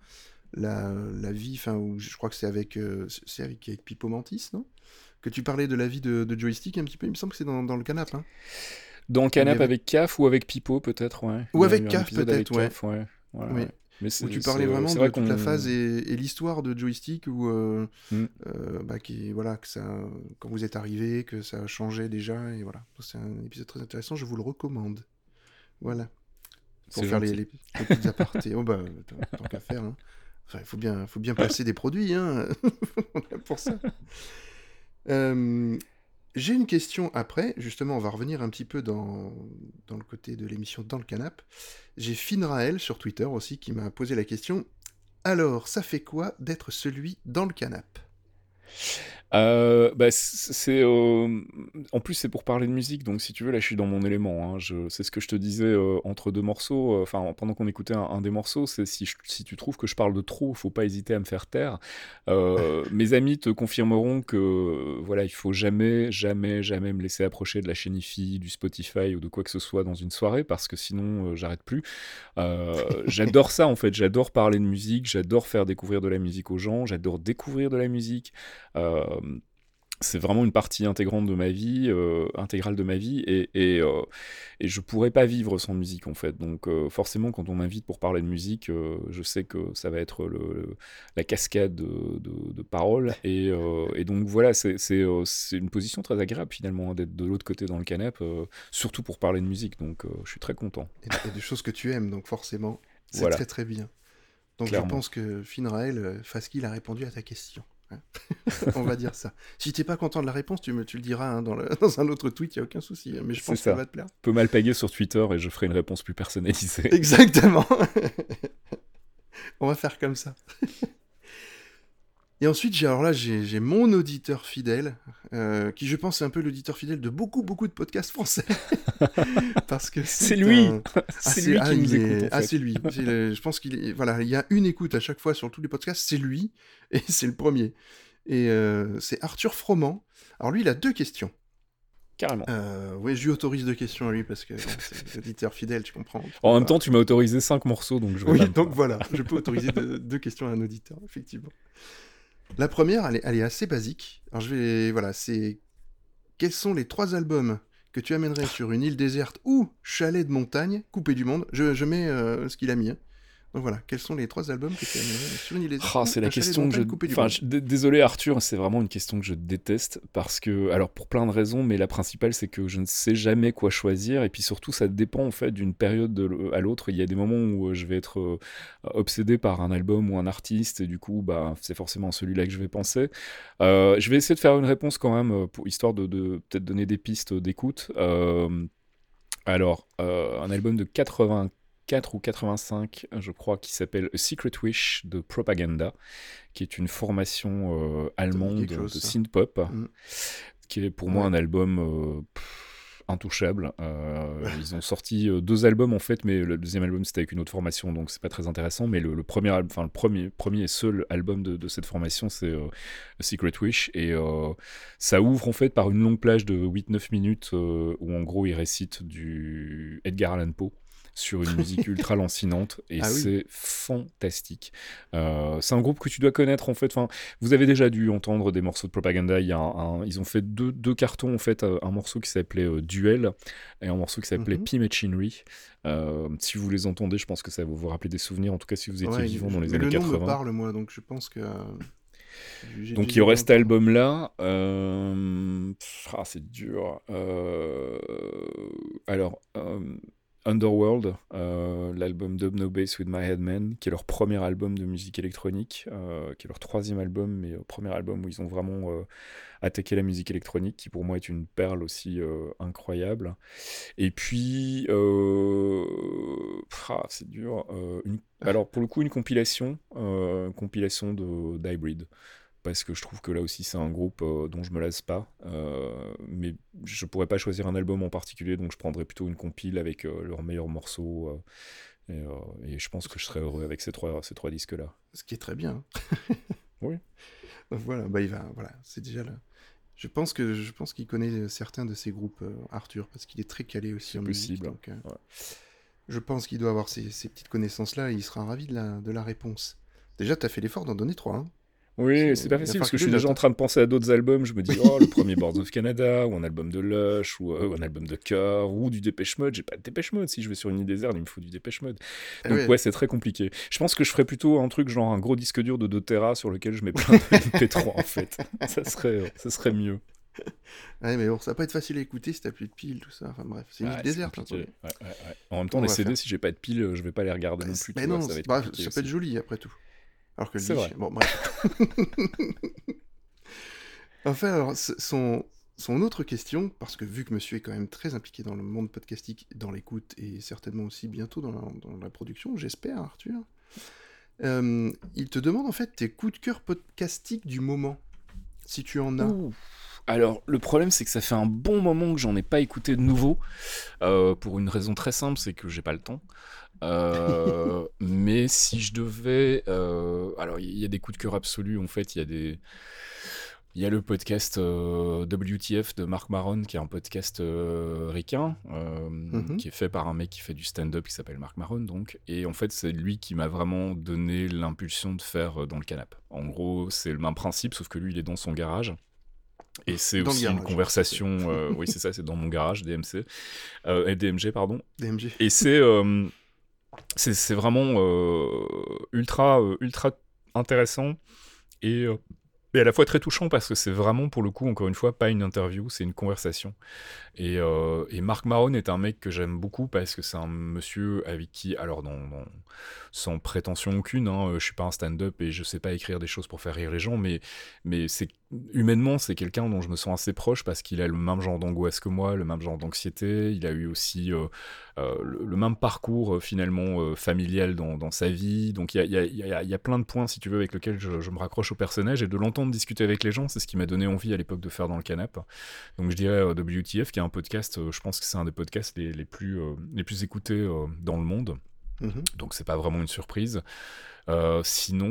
la, la vie, enfin, où je crois que c'est avec, euh, c'est avec, avec Pipo Mantis, non? Que tu parlais de la vie de, de Joystick un petit peu, il me semble que c'est dans, dans le Canap. Hein Dans le canap avait- avec Caf ou avec Pipo, peut-être, ouais. Ou avec Caf, peut-être, ouais. Caf, ouais. Ouais, Oui. ouais. Mais Où tu parlais vraiment c'est de toute la phase et, et l'histoire de Joystick où, euh, Mm. euh, bah, qui, voilà, que ça, quand vous êtes arrivé, que ça a changé déjà, et voilà. C'est un épisode très intéressant, je vous le recommande. Voilà. Pour faire les, les petites apartés. Oh bah, tant, qu'à faire. hein. Enfin, il faut bien, faut bien placer des produits, hein. Pour ça. Euh, J'ai une question après, justement, on va revenir un petit peu dans, le côté de l'émission Dans le Canap. J'ai Finraël sur Twitter aussi qui m'a posé la question. Alors, ça fait quoi d'être celui dans le canap? Euh, bah, c'est euh, en plus c'est pour parler de musique donc si tu veux là je suis dans mon élément hein. je c'est ce que je te disais euh, entre deux morceaux enfin pendant qu'on écoutait un, un des morceaux c'est si tu trouves que je parle de trop faut pas hésiter à me faire taire. Mes amis te confirmeront que voilà il faut jamais jamais jamais me laisser approcher de la chaîne IFI du Spotify ou de quoi que ce soit dans une soirée parce que sinon j'arrête plus. J'adore ça en fait. J'adore parler de musique j'adore faire découvrir de la musique aux gens j'adore découvrir de la musique c'est vraiment une partie intégrante de ma vie, euh, intégrale de ma vie, et, et, euh, et je pourrais pas vivre sans musique en fait. Donc euh, forcément, quand on m'invite pour parler de musique, euh, je sais que ça va être le, le- la cascade de, de- de paroles, et, euh, et donc voilà, c'est euh, une position très agréable finalement hein, d'être de l'autre côté dans le canapé, euh, surtout pour parler de musique. Donc euh, je suis très content. Et il y a des choses que tu aimes, donc forcément, c'est Voilà. très très bien. Donc Clairement. je pense que Finraël, euh, Faski, a répondu à ta question. Hein. On va dire ça. Si t'es pas content de la réponse, tu me tu le diras hein, dans, le- dans un autre tweet, il n'y a aucun souci. Mais je pense que ça. va te plaire. Peu mal pagué sur Twitter et je ferai une réponse plus personnalisée. Exactement. On va faire comme ça. Et ensuite, j'ai alors là, j'ai mon auditeur fidèle, euh, qui je pense est un peu l'auditeur fidèle de beaucoup, beaucoup de podcasts français. Parce que C'est lui. un- Ah, C'est lui ah, qui est- Ah, c'est lui. Le- Je pense qu'il est... Voilà, il y a une écoute à chaque fois sur tous les podcasts, c'est lui, et c'est le premier. Et euh, c'est Arthur Froment. Alors lui, il a deux questions. Carrément. Euh, oui, je lui autorise deux questions à lui, parce que c'est l'auditeur fidèle, tu comprends. En même temps, tu m'as autorisé 5 morceaux, donc je vais Oui, donc voilà, je peux autoriser deux, deux questions à un auditeur, effectivement. La première, elle est, assez basique. Alors je vais, voilà, c'est quels sont les trois albums que tu amènerais sur une île déserte ou chalet de montagne coupé du monde? Je, je mets euh, ce qu'il a mis. hein. Donc voilà, quels sont les trois albums que tu déserte Ah, ou c'est la question que je. Enfin, désolé Arthur, c'est vraiment une question que je déteste parce que, alors pour plein de raisons, mais la principale c'est que je ne sais jamais quoi choisir et puis surtout ça dépend en fait d'une période de à l'autre. Il y a des moments où euh, je vais être euh, obsédé par un album ou un artiste et du coup, bah, c'est forcément celui-là que je vais penser. Euh, je vais essayer de faire une réponse quand même pour histoire de, de peut-être donner des pistes d'écoute. Euh, alors, euh, un album de 84 ou 85, je crois, qui s'appelle A Secret Wish de Propaganda, qui est une formation euh, allemande de synth-pop, Mm. qui est pour moi un album euh, pff, intouchable. Euh, ils ont sorti deux albums en fait, mais le deuxième album c'était avec une autre formation, donc c'est pas très intéressant. Mais le, le premier, enfin le premier, premier et seul album de, de cette formation, c'est euh, A Secret Wish, et euh, ça ouvre en fait par une longue plage de 8-9 minutes où en gros il récite du Edgar Allan Poe sur une musique ultra lancinante et Ah oui. c'est fantastique. Euh, c'est un groupe que tu dois connaître en fait. Enfin, vous avez déjà dû entendre des morceaux de Propaganda. Il y a un- un- ils ont fait deux, deux cartons en fait. euh, Un morceau qui s'appelait euh, Duel et un morceau qui s'appelait Mhm. P-Machinery. Euh, si vous les entendez, je pense que ça va vous rappeler des souvenirs. En tout cas, si vous étiez Ouais, vivant dans les années le nom 80. me parle, moi, donc je pense que. Donc il y aurait cet album-là. euh, Ah, c'est dur. Euh, Alors, euh, Underworld, euh, l'album Dub No Bass with My Headman, qui est leur premier album de musique électronique, euh, qui est leur troisième album, mais euh, premier album où ils ont vraiment attaqué la musique électronique, qui pour moi est une perle aussi incroyable. Et puis, ah, c'est dur. Alors pour le coup, une compilation, compilation de d'Hybrid parce que je trouve que là aussi c'est un groupe euh, dont je me lasse pas, euh, mais je pourrais pas choisir un album en particulier, donc je prendrais plutôt une compile avec euh, leurs meilleurs morceaux, et, et je pense que je serais heureux avec ces trois, ces trois disques-là. Ce qui est très bien. Oui. Donc voilà, bah il va, voilà, c'est déjà là. Je pense que je pense qu'il connaît certains de ces groupes, euh, Arthur, parce qu'il est très calé aussi en musique. donc, euh, ouais. Je pense qu'il doit avoir ces, ces petites connaissances-là et il sera ravi de la, de la réponse. Déjà, tu as fait l'effort d'en donner trois. hein. Oui, C'est- pas facile parce que je suis déjà en train de penser à d'autres albums. Je me dis, oh, le premier Boards of Canada, ou un album de Lush, ou, euh, un album de Cœur, ou du Dépêche Mode. J'ai pas de Dépêche Mode. Si je vais sur une île déserte, il me faut du Dépêche Mode. Eh Donc ouais. ouais, c'est très compliqué. Je pense que je ferais plutôt un truc genre un gros disque dur de 2 Tera sur lequel je mets plein de MP3 en fait. Ça serait, ça serait mieux. Ouais, mais bon, ça va pas être facile à écouter si t'as plus de piles, tout ça. Enfin bref, c'est une c'est déserte. hein. Ouais, ouais. En même temps, On les CD, faire. si j'ai pas de pile, euh, je vais pas les regarder non plus. Bah vois, non, ça va être bah, ça peut être joli après tout. Alors que vrai. Bon, bref. enfin, alors, son, son autre question, parce que vu que monsieur est quand même très impliqué dans le monde podcastique, dans l'écoute et certainement aussi bientôt dans la, dans la production, j'espère, Arthur, euh, il te demande en fait tes coups de cœur podcastiques du moment, si tu en as. Ouh. Alors, le problème, c'est que ça fait un bon moment que j'en ai pas écouté de nouveau. euh, pour une raison très simple, c'est que j'ai pas le temps. Euh, mais si je devais. euh, alors, il y a des coups de cœur absolus. En fait, il y a des. Il y a le podcast WTF de Marc Maron, qui est un podcast ricain, Mhm. qui est fait par un mec qui fait du stand-up qui s'appelle Marc Maron. Donc. Et en fait, c'est lui qui m'a vraiment donné l'impulsion de faire dans le canap. En gros, c'est le même principe, sauf que lui, il est dans son garage. Et c'est aussi une conversation. euh, oui, c'est ça, c'est dans mon garage, DMC. Euh, DMG, pardon. DMG. Et c'est euh, c'est c'est vraiment ultra, ultra intéressant et, euh, et à la fois très touchant parce que c'est vraiment, pour le coup, encore une fois, pas une interview, c'est une conversation. Et, euh, et Marc Mahon est un mec que j'aime beaucoup parce que c'est un monsieur avec qui, alors sans prétention aucune, hein, je suis pas un stand-up et je sais pas écrire des choses pour faire rire les gens, mais, mais c'est humainement, c'est quelqu'un dont je me sens assez proche parce qu'il a le même genre d'angoisse que moi, le même genre d'anxiété, il a eu aussi euh, euh, le, même parcours euh, finalement euh, familial dans, sa vie, donc il y a, y, a, y y a plein de points, si tu veux, avec lesquels je, je me raccroche au personnage. Et de l'entendre discuter avec les gens, c'est ce qui m'a donné envie à l'époque de faire dans le canap. Donc je dirais euh, WTF, qui est un podcast, euh, je pense que c'est un des podcasts les, les plus, euh, les plus écoutés dans le monde. Mhm. Donc c'est pas vraiment une surprise. Euh, sinon,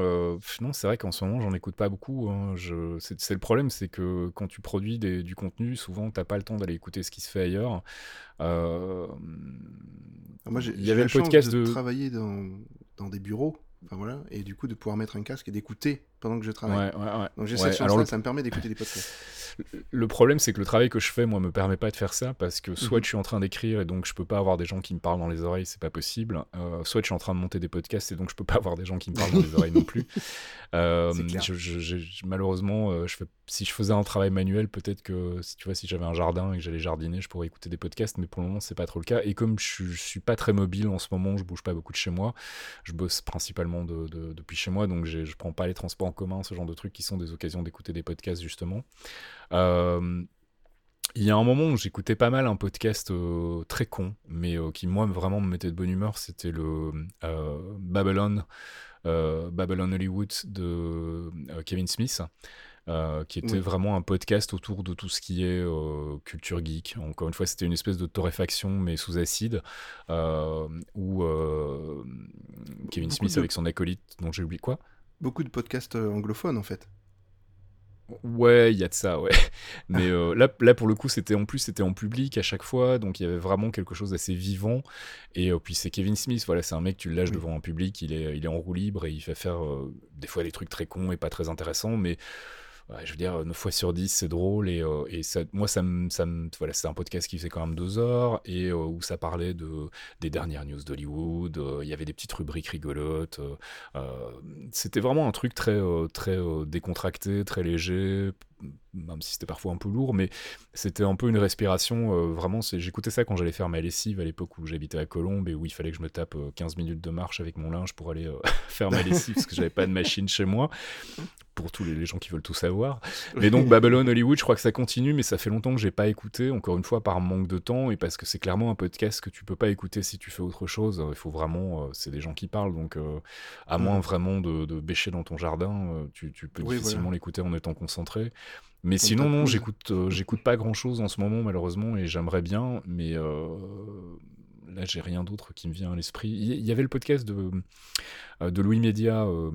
euh, non, c'est vrai qu'en ce moment j'en écoute pas beaucoup. hein. C'est le problème, c'est que quand tu produis des- du contenu, souvent t'as pas le temps d'aller écouter ce qui se fait ailleurs. Euh, Alors Moi, j'ai il y avait le podcast de, de. travailler dans, dans des bureaux, enfin voilà, et du coup de pouvoir mettre un casque et d'écouter pendant que je travaille. Ouais, ouais, ouais. Donc j'ai cette chance-là, le- ça me permet d'écouter des podcasts. Le problème, c'est que le travail que je fais, moi, me permet pas de faire ça parce que soit Mhm. je suis en train d'écrire et donc je peux pas avoir des gens qui me parlent dans les oreilles, c'est pas possible. Euh, soit je suis en train de monter des podcasts et donc je peux pas avoir des gens qui me parlent dans les oreilles non plus. Euh, je- je- je- malheureusement, euh, je fais, si je faisais un travail manuel, peut-être que si tu vois, si j'avais un jardin et que j'allais jardiner, je pourrais écouter des podcasts, mais pour le moment, c'est pas trop le cas. Et comme je, je suis pas très mobile en ce moment, je bouge pas beaucoup de chez moi. Je bosse principalement de- de- depuis chez moi, donc je prends pas les transports en commun, ce genre de trucs qui sont des occasions d'écouter des podcasts justement. Euh, il y a un moment où j'écoutais pas mal un podcast euh, très con, mais euh, qui moi vraiment me mettait de bonne humeur, c'était le euh, Babylon, Babylon Hollywood de Kevin Smith. qui était Oui. vraiment un podcast autour de tout ce qui est culture geek. Encore une fois, c'était une espèce de torréfaction, mais sous acide, où Kevin Smith avec son acolyte, dont j'ai oublié quoi Beaucoup de podcasts euh, anglophones en fait. Ouais, il y a de ça, ouais. Mais euh, là, là, pour le coup, c'était en plus, c'était en public à chaque fois, donc il y avait vraiment quelque chose d'assez vivant. Et euh, puis c'est Kevin Smith, voilà, c'est un mec, tu le lâches Oui. devant un public, il est, il est en roue libre et il fait faire euh, des fois des trucs très cons et pas très intéressants, mais je veux dire, 9 fois sur 10, c'est drôle. Et, euh, moi, ça voilà, c'est un podcast qui faisait quand même deux heures et euh, où ça parlait de, des dernières news d'Hollywood. euh, Il y avait des petites rubriques rigolotes. c'était vraiment un truc très, très décontracté, très léger, même si c'était parfois un peu lourd, mais c'était un peu une respiration. vraiment, j'écoutais ça quand j'allais faire ma lessive à l'époque où j'habitais à Colombes et où il fallait que je me tape euh, 15 minutes de marche avec mon linge pour aller faire ma lessive parce que j'avais pas de machine chez moi. Pour tous les, les gens qui veulent tout savoir. Mais donc Babylon Hollywood, je crois que ça continue, mais ça fait longtemps que j'ai pas écouté, encore une fois par manque de temps et parce que c'est clairement un podcast que tu peux pas écouter si tu fais autre chose. Il faut vraiment, euh, c'est des gens qui parlent, donc euh, à moins Mhm. vraiment de, de bêcher dans ton jardin, euh, tu, tu peux Oui, difficilement voilà. l'écouter en étant concentré. Mais sinon, non, j'écoute, euh, j'écoute pas grand chose en ce moment malheureusement et j'aimerais bien, mais euh, là j'ai rien d'autre qui me vient à l'esprit. Il y, avait le podcast de, de Louis Média. euh,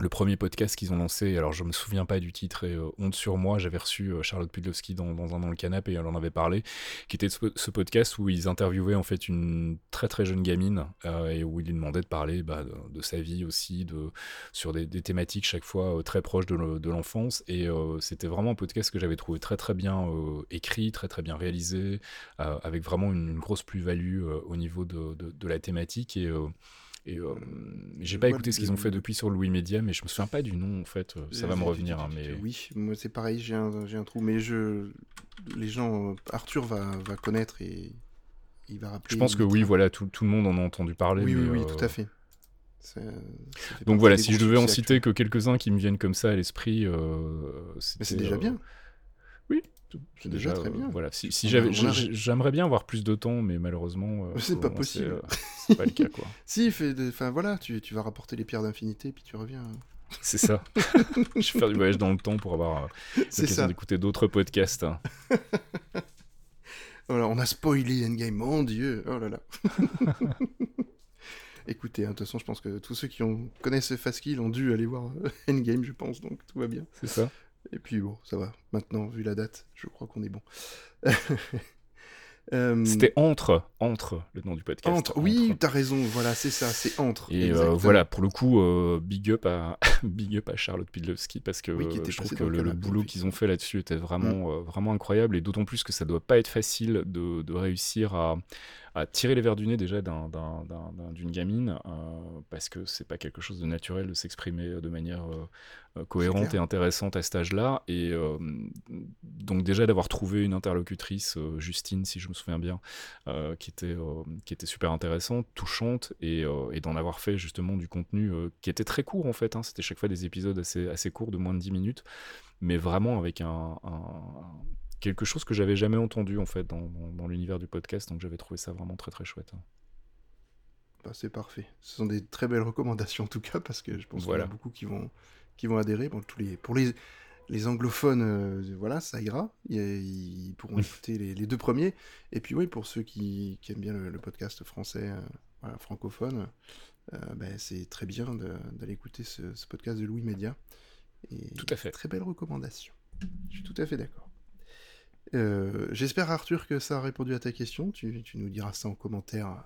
le premier podcast qu'ils ont lancé, alors je me souviens pas du titre et euh, honte sur moi, j'avais reçu euh, Charlotte Pudlowski dans, un dans le canapé et elle en avait parlé, qui était ce, podcast où ils interviewaient en fait une très très jeune gamine euh, et où ils lui demandaient de parler bah, de, sa vie aussi, de, sur des, thématiques chaque fois très proches de, le- de l'enfance. Et c'était vraiment un podcast que j'avais trouvé très très bien écrit, très très bien réalisé, avec vraiment une, grosse plus-value au niveau de, de- de la thématique. Et et euh, j'ai pas écouté ce qu'ils ont fait depuis sur Louis Média, mais je me souviens pas du nom en fait. euh, Ça va me Euh, revenir, hein, mais Oui, moi c'est pareil, j'ai un, un trou, mais je... les gens, euh, Arthur va, va connaître et il va rappeler. je pense que oui, voilà, tout, tout le monde en a entendu parler. Oui, oui, mais, oui, euh, tout à fait. Ça- ça fait partie Donc voilà, si je devais en citer que quelques-uns qui me viennent comme ça à l'esprit, euh, Mais c'est déjà euh, bien. C'est déjà très euh, bien. Voilà, si, j'avais, j'aimerais bien avoir plus de temps, mais malheureusement, euh, C'est pas possible. euh, C'est pas le cas, quoi. Si, enfin voilà, tu, tu vas rapporter les pierres d'infinité, puis tu reviens. C'est ça. je vais faire du voyage dans le temps pour avoir C'est l'occasion d'écouter d'autres podcasts. hein. Voilà, on a spoilé Endgame, mon dieu, oh là là. Écoutez, hein, de toute façon, je pense que tous ceux qui ont, connaissent Fastkill ont dû aller voir Endgame, je pense, donc tout va bien. C'est ça. Et puis bon, ça va. Maintenant, vu la date, je crois qu'on est bon. Euh, C'était entre, entre le nom du podcast. Entre. Oui, t'as raison, voilà, c'est ça, c'est Entre. Et euh, voilà, pour le coup, euh, big, up à, big up à Charlotte Pidlowski parce que Oui, je trouve que le boulot qu'ils ont fait là-dessus était Mm. vraiment, euh, vraiment incroyable et d'autant plus que ça doit pas être facile de, de réussir à, à tirer les verres du nez déjà d'un- d'un- d'un- d'un- d'une gamine euh, parce que c'est pas quelque chose de naturel de s'exprimer de manière euh, euh, cohérente et intéressante à cet âge-là et euh, donc déjà d'avoir trouvé une interlocutrice, euh, Justine si je me souviens bien, euh, qui, était, euh, qui était super intéressante, touchante, et, euh, et d'en avoir fait justement du contenu euh, qui était très court en fait. hein. C'était chaque fois des épisodes assez, assez courts, de moins de 10 minutes, mais vraiment avec un, un- quelque chose que j'avais jamais entendu en fait dans, dans- dans l'univers du podcast, donc j'avais trouvé ça vraiment très très chouette. hein. Bah, c'est parfait. Ce sont des très belles recommandations en tout cas, parce que je pense Voilà. qu'il y en a beaucoup qui vont, qui vont adhérer. Bon, tous les, pour les, les anglophones, euh, voilà, ça ira. Ils, ils pourront écouter les, les deux premiers. Et puis oui, pour ceux qui, qui aiment bien le, le podcast français, euh, voilà, francophone, euh, ben, c'est très bien d'aller écouter ce, ce podcast de Louis Média. Et Tout à fait. Très belle recommandation. Je suis tout à fait d'accord. Euh, J'espère, Arthur, que ça a répondu à ta question. Tu, nous diras ça en commentaire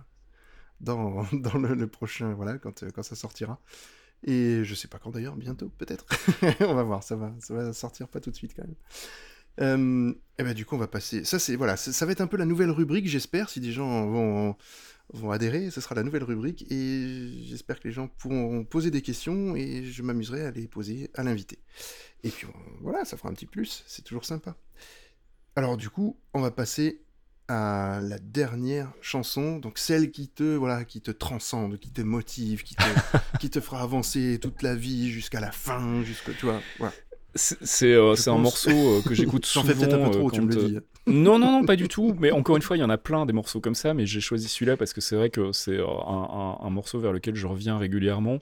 dans, le, prochain, voilà, quand, ça sortira. Et je sais pas quand d'ailleurs, bientôt, peut-être. on va voir, ça va, ça va sortir pas tout de suite quand même. Euh, et ben du coup, on va passer. Ça, c'est voilà, ça, va être un peu la nouvelle rubrique, j'espère, si des gens vont, vont adhérer. Ce sera la nouvelle rubrique et j'espère que les gens pourront poser des questions et je m'amuserai à les poser à l'invité. Et puis voilà, ça fera un petit plus, c'est toujours sympa. Alors du coup, on va passer à la dernière chanson, donc celle qui te voilà, qui te transcende, qui te motive, qui te, qui te fera avancer toute la vie jusqu'à la fin, jusque tu vois, voilà. C'est euh, un morceau euh, que j'écoute J'en souvent. fais peut-être un peu euh, trop, tu me le euh, dis. Non, non, non, pas du tout. Mais encore une fois, il y en a plein des morceaux comme ça, mais j'ai choisi celui-là parce que c'est vrai que c'est un, un- un morceau vers lequel je reviens régulièrement.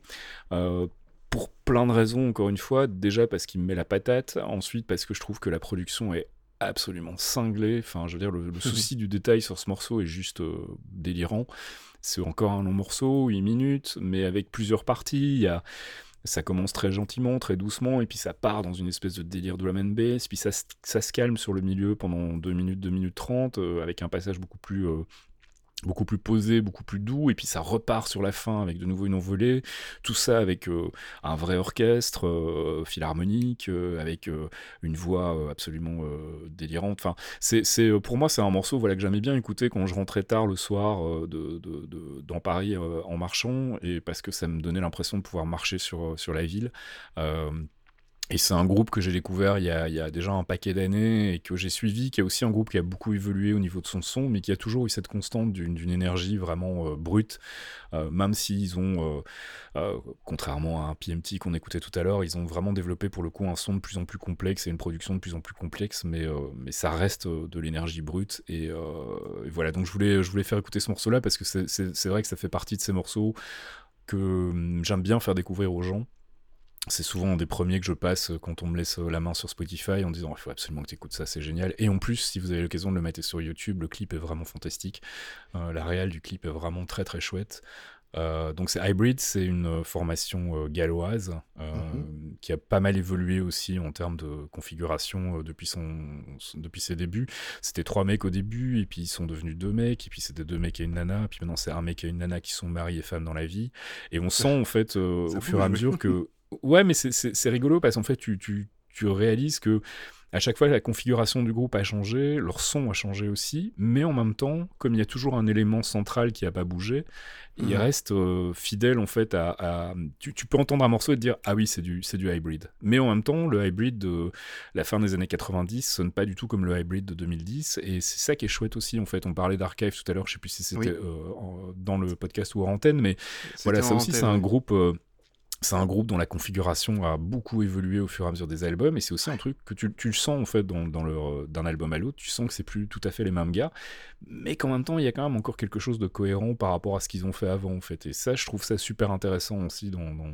pour plein de raisons, encore une fois. Déjà parce qu'il me met la patate. Ensuite parce que je trouve que la production est absolument cinglée. Enfin, je veux dire, le, le souci du détail sur ce morceau est juste euh, délirant. C'est encore un long morceau, 8 minutes, mais avec plusieurs parties. Il y a Ça commence très gentiment, très doucement, et puis ça part dans une espèce de délire drum and bass, puis ça, se- ça se calme sur le milieu pendant 2 minutes, 2 minutes 30, euh, avec un passage beaucoup plus, euh, beaucoup plus posé, beaucoup plus doux, et puis ça repart sur la fin avec de nouveau une envolée, tout ça avec euh, un vrai orchestre euh, philharmonique, euh, avec une voix absolument délirante. Enfin, c'est, pour moi, c'est un morceau voilà, que j'aimais bien écouter quand je rentrais tard le soir de, de- de- dans Paris en marchant, et parce que ça me donnait l'impression de pouvoir marcher sur, sur la ville. Et c'est un groupe que j'ai découvert il y, a, déjà un paquet d'années et que j'ai suivi, qui est aussi un groupe qui a beaucoup évolué au niveau de son son, mais qui a toujours eu cette constante d'une énergie vraiment euh, brute, euh, même s'ils ont, euh, contrairement à un PMT qu'on écoutait tout à l'heure, ils ont vraiment développé pour le coup un son de plus en plus complexe et une production de plus en plus complexe, mais, ça reste de l'énergie brute. Et, voilà, donc je voulais, je voulais faire écouter ce morceau-là parce que c'est vrai que ça fait partie de ces morceaux que hum, j'aime bien faire découvrir aux gens. C'est souvent un des premiers que je passe quand on me laisse la main sur Spotify en disant il faut absolument que tu écoutes ça, c'est génial. Et en plus, si vous avez l'occasion de le mettre sur YouTube, le clip est vraiment fantastique. Euh, la réal du clip est vraiment très très chouette. Euh, donc c'est Hybrid, c'est une formation euh, galloise euh, Mhm. qui a pas mal évolué aussi en termes de configuration euh, depuis, son, depuis ses débuts. C'était trois mecs au début, et puis ils sont devenus deux mecs, et puis c'était deux mecs et une nana, puis maintenant c'est un mec et une nana qui sont mari et femme dans la vie. Et on sent en fait euh, au fur et à mesure que... Ouais, mais c'est- rigolo parce qu'en fait tu, tu, tu réalises que à chaque fois, la configuration du groupe a changé, leur son a changé aussi, mais en même temps, comme il y a toujours un élément central qui n'a pas bougé, il Mhm. reste euh, fidèle en fait à. à- Tu, tu peux entendre un morceau et te dire ah oui c'est du du hybrid, mais en même temps le hybrid de la fin des années 90 sonne pas du tout comme le hybrid de 2010 et c'est ça qui est chouette aussi en fait. On parlait d'archive tout à l'heure, je sais plus si c'était Oui. euh, en- dans le podcast ou hors antenne, mais voilà, ça en aussi, c'est un groupe. euh, c'est un groupe dont la configuration a beaucoup évolué au fur et à mesure des albums, et c'est aussi un truc que tu, tu le sens en fait dans, dans leur, euh, d'un album à l'autre. Tu sens que c'est plus tout à fait les mêmes gars, mais qu'en même temps, il y a quand même encore quelque chose de cohérent par rapport à ce qu'ils ont fait avant en fait. Et ça, je trouve ça super intéressant aussi dans, dans,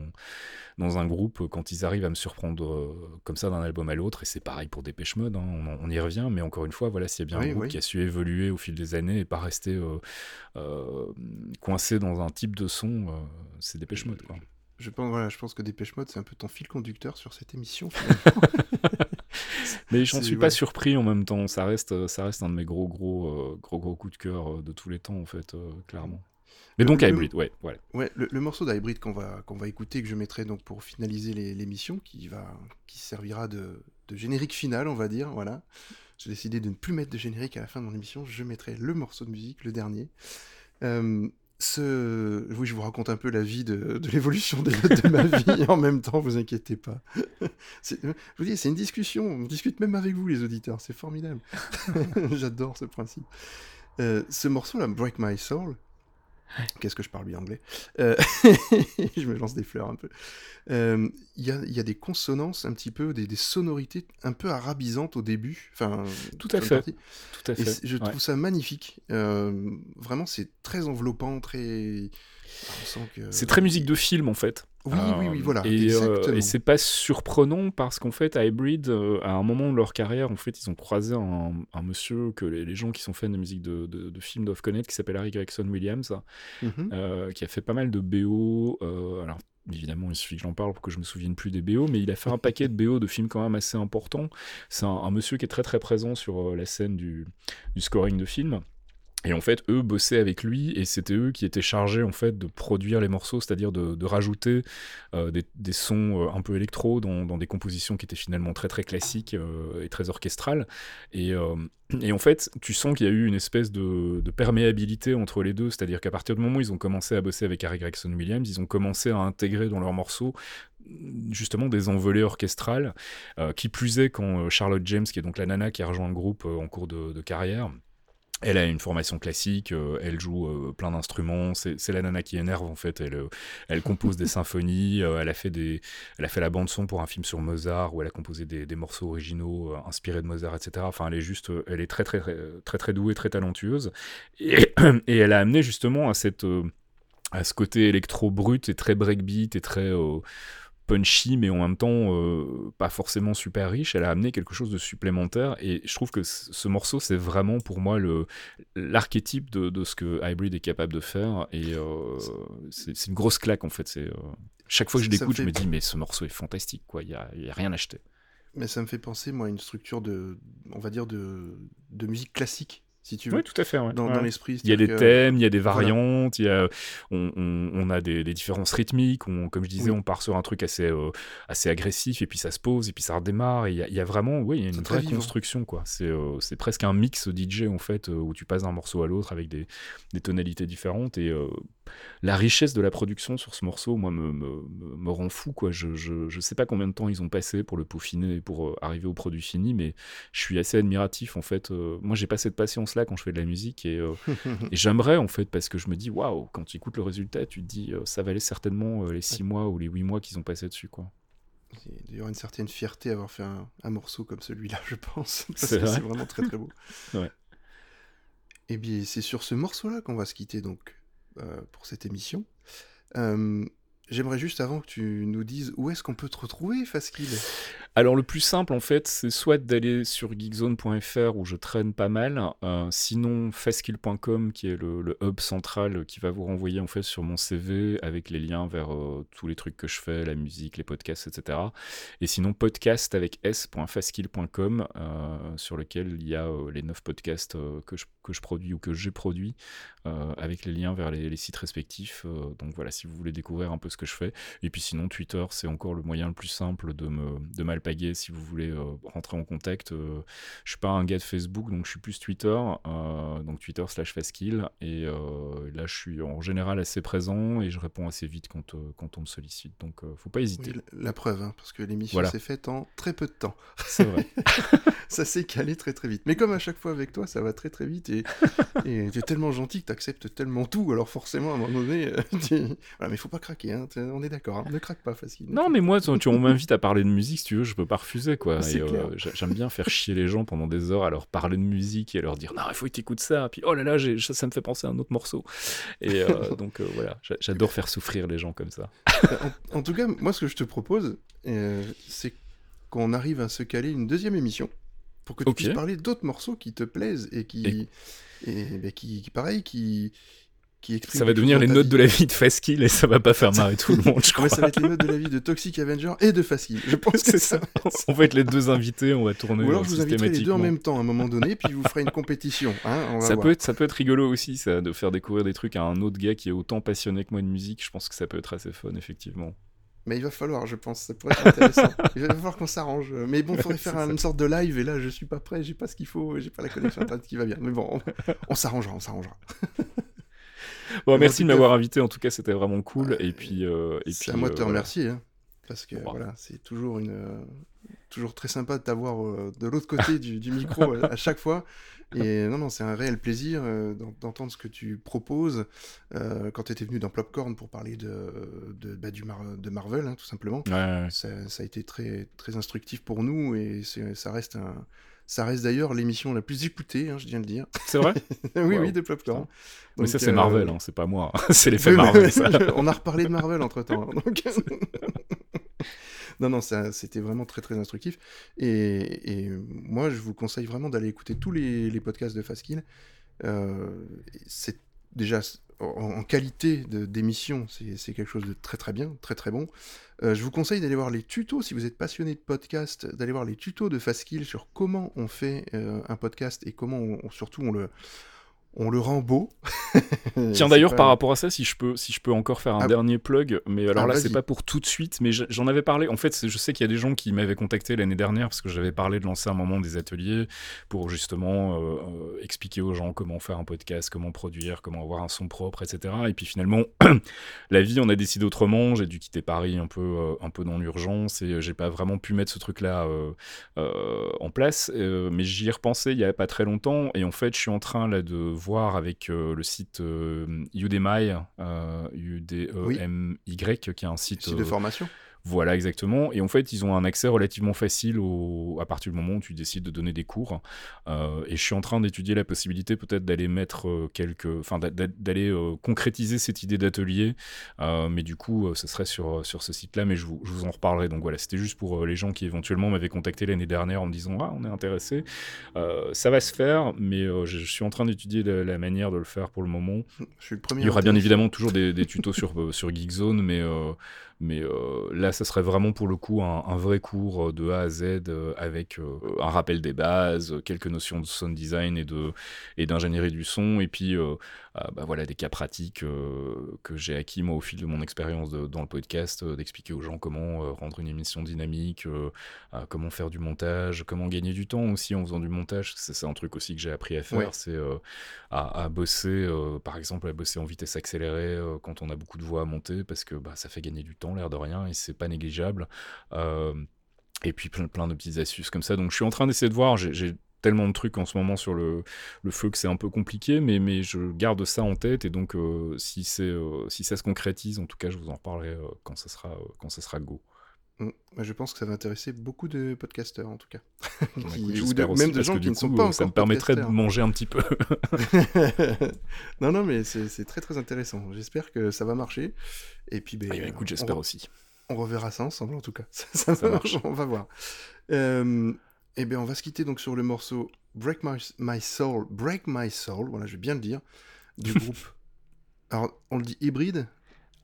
dans un groupe euh, quand ils arrivent à me surprendre euh, comme ça d'un album à l'autre. Et c'est pareil pour Dépêche Mode, hein, on, y revient, mais encore une fois, voilà, s'il y a bien Oui, un groupe oui. qui a su évoluer au fil des années et pas rester euh, euh, coincé dans un type de son, euh, c'est Dépêche Mode quoi. Je pense, voilà, je pense que Dépêche Mode, c'est un peu ton fil conducteur sur cette émission. Mais j'en C'est- suis pas surpris en même temps. Ça reste, euh, ça reste un de mes gros, gros, euh, gros, gros coups de cœur euh, de tous les temps, en fait, euh, clairement. Mais donc, le- Hybrid, ouais, voilà. Ouais, le, le morceau d'Hybrid qu'on va, qu'on va écouter, que je mettrai donc pour finaliser l'émission, qui, va, qui servira de, de générique final, on va dire. Voilà. J'ai décidé de ne plus mettre de générique à la fin de mon émission. Je mettrai le morceau de musique, le dernier. Euh, ce... Oui, je vous raconte un peu la vie de, de l'évolution des notes de ma vie en même temps, vous inquiétez pas. Je vous dis, c'est une discussion. On discute même avec vous, les auditeurs. C'est formidable. J'adore ce principe. Euh, ce morceau-là, Break My Soul, Qu'est-ce que je parle bien anglais? Euh, Je me lance des fleurs un peu. Euh, Il y, a, il y a des consonances un petit peu, des, des sonorités un peu arabisantes au début. Enfin, Tout à fait. Tout à fait. je ouais. trouve ça magnifique. Euh, vraiment, c'est très enveloppant, très. Que- C'est très musique de film, en fait. Oui, oui, oui, Euh, voilà. Et, euh, et c'est pas surprenant parce qu'en fait, Hybrid, euh, à un moment de leur carrière, en fait, ils ont croisé un, un monsieur que les, les gens qui sont fans de musique de, de, de films doivent connaître, qui s'appelle Harry Gregson Williams, Mhm. euh, qui a fait pas mal de BO. alors, évidemment, il suffit que j'en parle pour que je me souvienne plus des BO, mais il a fait un paquet de BO de films quand même assez importants. C'est un, un monsieur qui est très très présent sur la scène du, du scoring de films. Et en fait, eux bossaient avec lui et c'était eux qui étaient chargés en fait de produire les morceaux, c'est-à-dire de, rajouter euh, des, sons euh, un peu électro dans, des compositions qui étaient finalement très très classiques euh, et très orchestrales. Et, en fait, tu sens qu'il y a eu une espèce de, perméabilité entre les deux, c'est-à-dire qu'à partir du moment où ils ont commencé à bosser avec Harry Gregson Williams, ils ont commencé à intégrer dans leurs morceaux justement des envolées orchestrales, qui plus est quand Charlotte James, qui est donc la nana qui a rejoint le groupe en cours de carrière, elle a une formation classique, euh, elle joue euh, plein d'instruments, c'est la nana qui énerve en fait, elle, euh, compose des symphonies, elle, a fait des, elle a fait la bande son pour un film sur Mozart, où elle a composé des, morceaux originaux inspirés de Mozart, etc. Enfin, elle est juste, elle est très très très très, douée, très talentueuse, et, et elle a amené justement à cette... à ce côté électro brut et très breakbeat et très punchy, mais en même temps euh, pas forcément super riche. Elle a amené quelque chose de supplémentaire. Et je trouve que ce morceau, c'est vraiment pour moi le l'archétype de, de ce que Hybrid est capable de faire. Et euh, c'est une grosse claque en fait. C'est euh, chaque fois que je l'écoute, je me dis mais ce morceau est fantastique. Quoi, il y a, y a rien à acheter. Mais ça me fait penser, moi, à une structure de, on va dire, de, de musique classique, si tu veux, Oui, tout à fait. ouais. dans, Ouais. dans l'esprit. Il y a des que- thèmes, il y a des voilà. variantes, il y a, on, on- on a des, des différences rythmiques. On, comme je disais, Oui. on part sur un truc assez, euh, assez agressif et puis ça se pose et puis ça redémare. Et il y a, il y a vraiment, oui, il y a une très vraie vivant. construction quoi. C'est euh, c'est presque un mix DJ en fait euh, où tu passes d'un morceau à l'autre avec des, des tonalités différentes et euh, la richesse de la production sur ce morceau, moi, me, me, me- me rend fou quoi. Je, je, je sais pas combien de temps ils ont passé pour le peaufiner, pour euh, arriver au produit fini, mais je suis assez admiratif en fait. Euh, moi, j'ai pas cette patience là quand je fais de la musique et euh, et j'aimerais en fait parce que je me dis waouh quand tu écoutes le résultat tu te dis ça valait certainement les 6 mois ou les 8 mois qu'ils ont passé dessus quoi. Il y aura une certaine fierté à avoir fait un, un morceau comme celui-là, je pense. C'est vrai vraiment très très beau. Ouais. Et bien, c'est sur ce morceau-là qu'on va se quitter donc pour cette émission. Euh, J'aimerais juste avant que tu nous dises où est-ce qu'on peut te retrouver, Faskill. Alors le plus simple en fait c'est soit d'aller sur geekzone.fr où je traîne pas mal, euh, sinon fastkill.com qui est le, hub central qui va vous renvoyer en fait sur mon CV avec les liens vers euh, tous les trucs que je fais, la musique, les podcasts, etc. Et sinon podcast avec s.fastkill.com euh, sur lequel il y a euh, les 9 podcasts euh, que, je, produis ou que j'ai produits euh, avec les liens vers les, sites respectifs. Euh, donc voilà si vous voulez découvrir un peu ce que je fais. Et puis sinon Twitter c'est encore le moyen le plus simple de me de si vous voulez euh, rentrer en contact. Euh, je suis pas un gars de Facebook donc je suis plus Twitter, euh, donc Twitter slash Faskill et là je suis en général assez présent et je réponds assez vite quand, quand on me sollicite. Donc faut pas hésiter. Oui, la la preuve, hein, parce que l'émission Voilà. s'est faite en très peu de temps. C'est vrai. ça s'est calé très très vite. Mais comme à chaque fois avec toi, ça va très très vite et tu es tellement gentil que tu acceptes tellement tout. Alors forcément, à un moment donné, tu... voilà, mais faut pas craquer, hein, on est d'accord. hein, Ne craque pas, facile. Non, mais moi, tu, tu- on m'invite à parler de musique, si tu veux, je peux pas refuser, quoi. Et, euh, J'aime bien faire chier les gens pendant des heures à leur parler de musique et à leur dire non, il faut que tu écoutes ça. Puis oh là là, j'ai- ça, ça me fait penser à un autre morceau. Et euh, donc euh, voilà, j'a- j'adore faire souffrir les gens comme ça. en, en tout cas, moi, ce que je te propose, c'est qu'on arrive à se caler une deuxième émission pour que tu puisses parler d'autres morceaux qui te plaisent et qui, et, ben, qui, qui, pareil, qui, qui Ça va devenir les notes de la vie de Faskill et ça va pas faire marrer tout le monde, je crois. Ouais, ça va être les notes de la vie de Toxic Avenger et de Facile. Je pense que C'est ça. On va être les deux invités, on va tourner Ou alors je vous inviterai les deux en même temps à un moment donné, puis vous ferez une compétition. Hein, on va Ça voir. peut, être, ça peut être rigolo aussi, ça, de faire découvrir des trucs à un autre gars qui est autant passionné que moi de musique. Je pense que ça peut être assez fun, effectivement. Mais il va falloir, je pense, ça pourrait être intéressant. il va falloir qu'on s'arrange. Mais bon, il faudrait faire une sorte de live, et là, je suis pas prêt, j'ai pas ce qu'il faut, j'ai pas la connexion internet qui va bien. Mais bon, on, on s'arrangera, on s'arrangera. Bon, merci de m'avoir invité, en tout cas, c'était vraiment cool. Ouais, et puis, euh, et C'est puis, à moi de euh, te voilà. remercier, hein, parce que voilà, c'est toujours une, euh, toujours très sympa de t'avoir euh, de l'autre côté du, du micro à, à chaque fois. Et non, non, c'est un réel plaisir euh, d'en- d'entendre ce que tu proposes. Euh, quand tu étais venu dans Popcorn pour parler de, de, bah, du Mar- de Marvel, hein, tout simplement, Ouais, ça, ça a été très, très instructif pour nous et ça reste un. Ça reste d'ailleurs l'émission la plus écoutée, hein, je viens de le dire. C'est vrai oui, Wow. oui, de Popcorn. Mais ça, c'est euh, Marvel, hein, c'est pas moi. c'est l'effet oui, Marvel, ça. On a reparlé de Marvel entre temps. Donc... non, non, ça, c'était vraiment très très instructif. Et, et moi, je vous conseille vraiment d'aller écouter tous les, les podcasts de Faskill. Euh, c'est déjà en, qualité d'émission, c'est quelque chose de très très bien, très très bon. Euh, je vous conseille d'aller voir les tutos si vous êtes passionné de podcast, d'aller voir les tutos de Faskill sur comment on fait euh, un podcast et comment on- surtout on le on le rend beau. Tiens d'ailleurs pas- par rapport à ça, si je peux, si je peux encore faire un Ah. dernier plug, mais alors Ah, là c'est pas pour tout de suite, mais je- j'en avais parlé. En fait, je sais qu'il y a des gens qui m'avaient contacté l'année dernière parce que j'avais parlé de lancer un moment des ateliers pour justement euh, euh, expliquer aux gens comment faire un podcast, comment produire, comment avoir un son propre, etc. Et puis finalement, la vie, on a décidé autrement. J'ai dû quitter Paris un peu, euh, un peu dans l'urgence et j'ai pas vraiment pu mettre ce truc-là euh, euh, en place. Euh, mais j'y ai repensé il y a pas très longtemps et en fait, je suis en train là de voir avec euh, le site euh, Udemy, euh, U-D-E-M-Y, qui est un site site de euh, formation. Voilà, exactement. Et en fait, ils ont un accès relativement facile au... à partir du moment où tu décides de donner des cours. Euh, et je suis en train d'étudier la possibilité peut-être d'aller mettre euh, quelques, enfin d'a- d'a- d'aller euh, concrétiser cette idée d'atelier. Euh, mais du coup, ce serait sur sur ce site-là. Mais je vous, je vous en reparlerai. Donc voilà, c'était juste pour les gens qui éventuellement m'avaient contacté l'année dernière en me disant ah on est intéressé. Ça va se faire, mais je, suis en train d'étudier la, la manière de le faire pour le moment. Je suis le premier. Il y aura bien évidemment toujours des, des tutos sur, sur Geekzone, mais, mais euh, là, ça serait vraiment pour le coup un, vrai cours euh, de A à Z euh, avec un rappel des bases, quelques notions de sound design et de et d'ingénierie du son, et puis bah voilà des cas pratiques euh, que j'ai acquis moi au fil de mon expérience dans le podcast, euh, d'expliquer aux gens comment euh, rendre une émission dynamique, euh, euh, comment faire du montage, comment gagner du temps aussi en faisant du montage. C'est un truc aussi que j'ai appris à faire, Ouais. c'est euh, à, à bosser, euh, par exemple, à bosser en vitesse accélérée euh, quand on a beaucoup de voix à monter, parce que bah, ça fait gagner du temps, l'air de rien, et c'est pas négligeable. Euh, et puis plein, plein de petites astuces comme ça. Donc je suis en train d'essayer de voir, j'ai tellement de trucs en ce moment sur le, le feu que c'est un peu compliqué, mais, mais je garde ça en tête, et donc euh, si, c'est, euh, si ça se concrétise, en tout cas, je vous en reparlerai euh, quand, ça sera, quand ça sera go. Mm. Bah, Je pense que ça va intéresser beaucoup de podcasteurs en tout cas. Qui- écoute, ou de- aussi, même de gens qui ne sont pas euh, ça encore me permettrait de manger un petit peu. non, non, mais c'est c'est très très intéressant. J'espère que ça va marcher. Et puis, ben, bien, écoute, j'espère re- aussi. On reverra ça ensemble en tout cas. Ça, ça Ça marche, marche. on va voir. Euh, eh bien, on va se quitter donc sur le morceau Break My, My Soul, Break My Soul, voilà, je vais bien le dire, du groupe. Alors, on le dit hybride?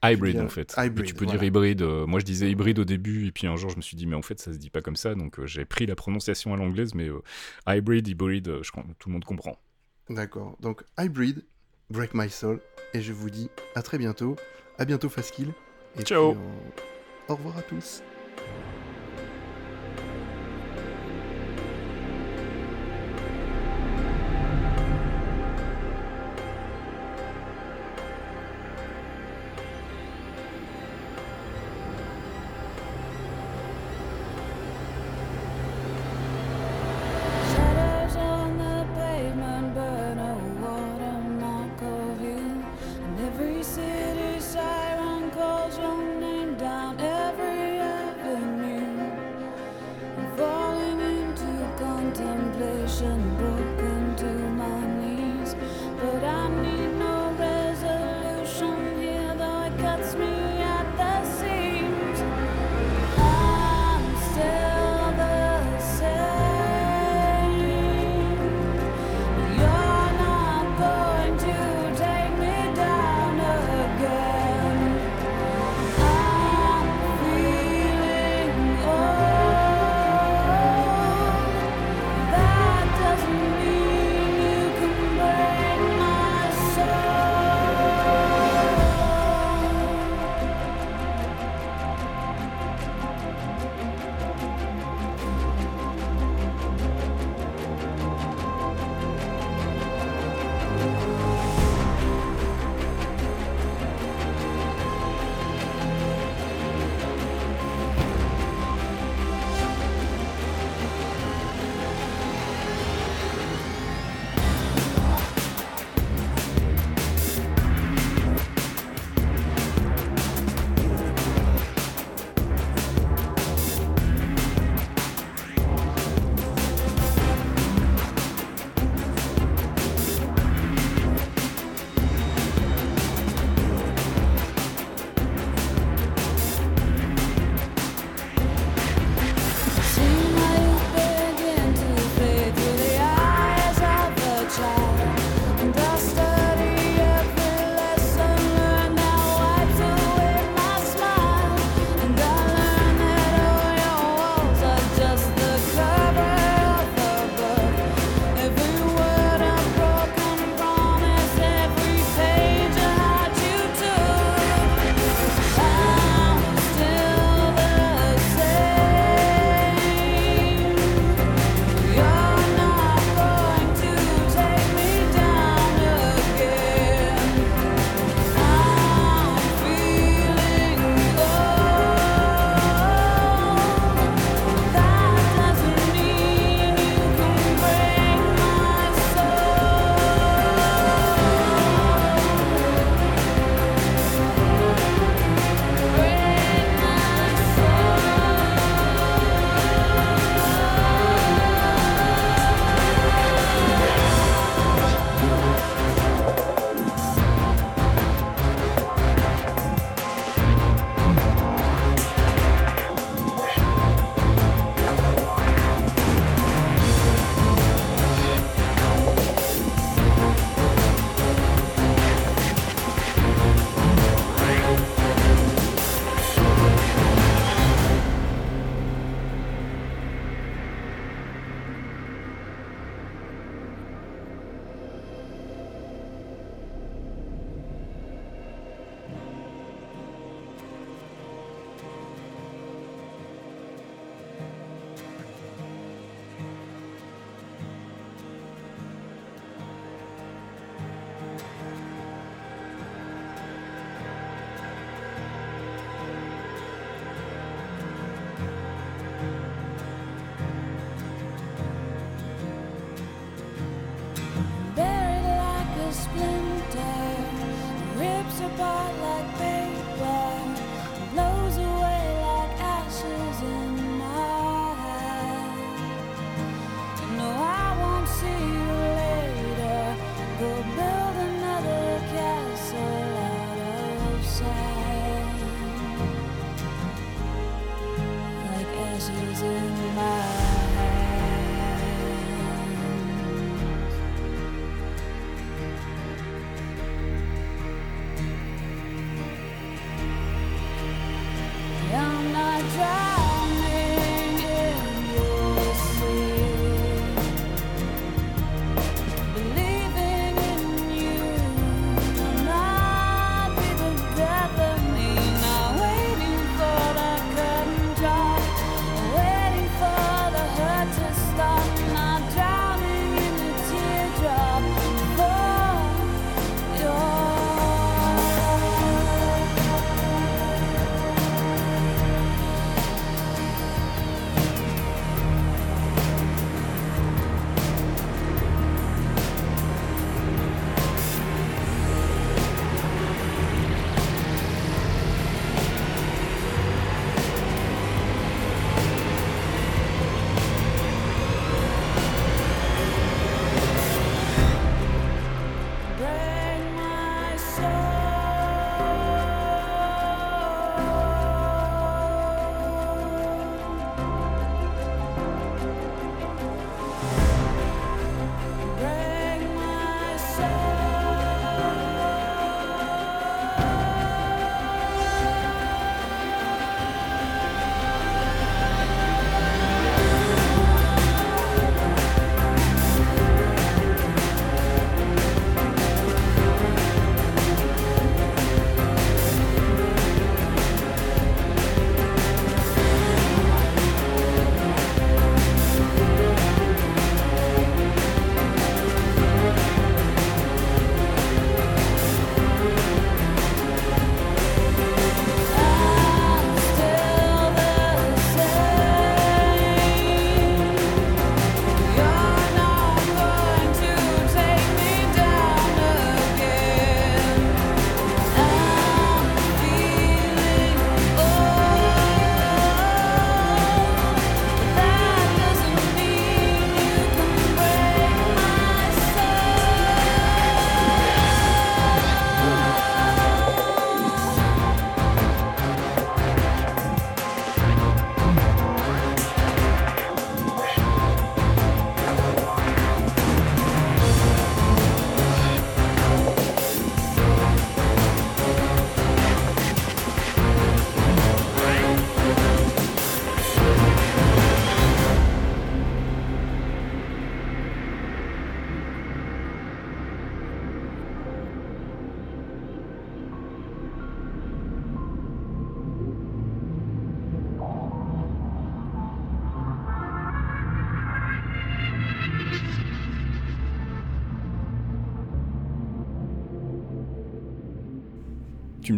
Hybrid en fait. Hybrid, tu peux voilà. dire hybride. euh, moi je disais hybride au début et puis un jour je me suis dit mais en fait ça se dit pas comme ça donc euh, j'ai pris la prononciation à l'anglaise mais euh, hybrid, hybrid, euh, je crois que tout le monde comprend. D'accord. Donc, Hybrid, Break My Soul, et je vous dis à très bientôt. À bientôt, Faskill. Et Ciao. puis, Au revoir à tous.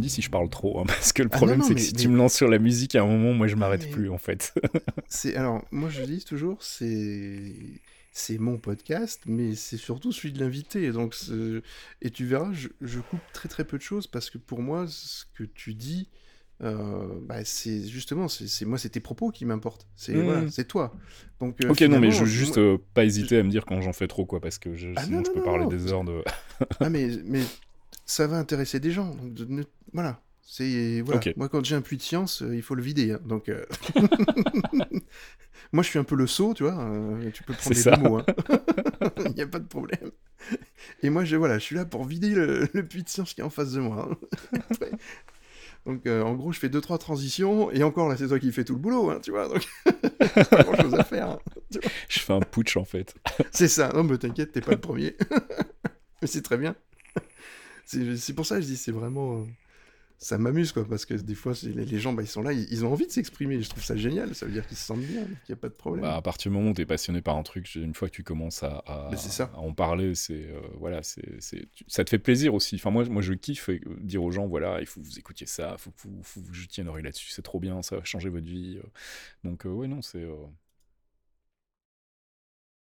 Dis si je parle trop, hein, parce que le Ah, problème c'est que si mais- tu me lances sur la musique à un moment, moi je m'arrête mais- plus en fait. C'est alors moi je dis toujours c'est c'est mon podcast, mais c'est surtout celui de l'invité. Donc et tu verras, je, je coupe très très peu de choses parce que pour moi ce que tu dis, euh, bah, c'est justement c'est moi c'est tes propos qui m'importent. C'est voilà, c'est toi. Donc euh, ok, non, mais je finalement, juste euh, pas hésiter à me dire quand j'en fais trop, quoi, parce que je- Ah, sinon non, je peux non, parler non. des heures de. Ah mais, mais ça va intéresser des gens. donc de- ne- voilà. C'est voilà. Moi quand j'ai un puits de science, euh, il faut le vider. hein, donc euh, moi je suis un peu le seau, tu vois. euh, tu peux prendre les deux mots. hein. Il n'y a pas de problème. Et moi je voilà, je suis là pour vider le, le puits de science qui est en face de moi. hein. Après. Donc en gros je fais deux trois transitions et encore là c'est toi qui fais tout le boulot, tu vois. Donc pas grand chose à faire. Je fais un putsch en fait. C'est ça, non mais t'inquiète, t'es pas le premier. mais c'est très bien. C'est pour ça que je dis, c'est vraiment... euh, Ça m'amuse, quoi, parce que des fois, les gens, bah, ils sont là, ils, ils ont envie de s'exprimer, je trouve ça génial, ça veut dire qu'ils se sentent bien, qu'il n'y a pas de problème. Bah, à partir du moment où tu es passionné par un truc, une fois que tu commences à, à- c'est ça. à en parler, c'est euh, voilà, c'est ça te fait plaisir aussi. Enfin moi, moi je kiffe euh, dire aux gens voilà, il faut que vous écoutiez ça, il faut que vous, faut que vous jetiez une oreille là-dessus, c'est trop bien, ça va changer votre vie. Donc euh, ouais non, c'est euh,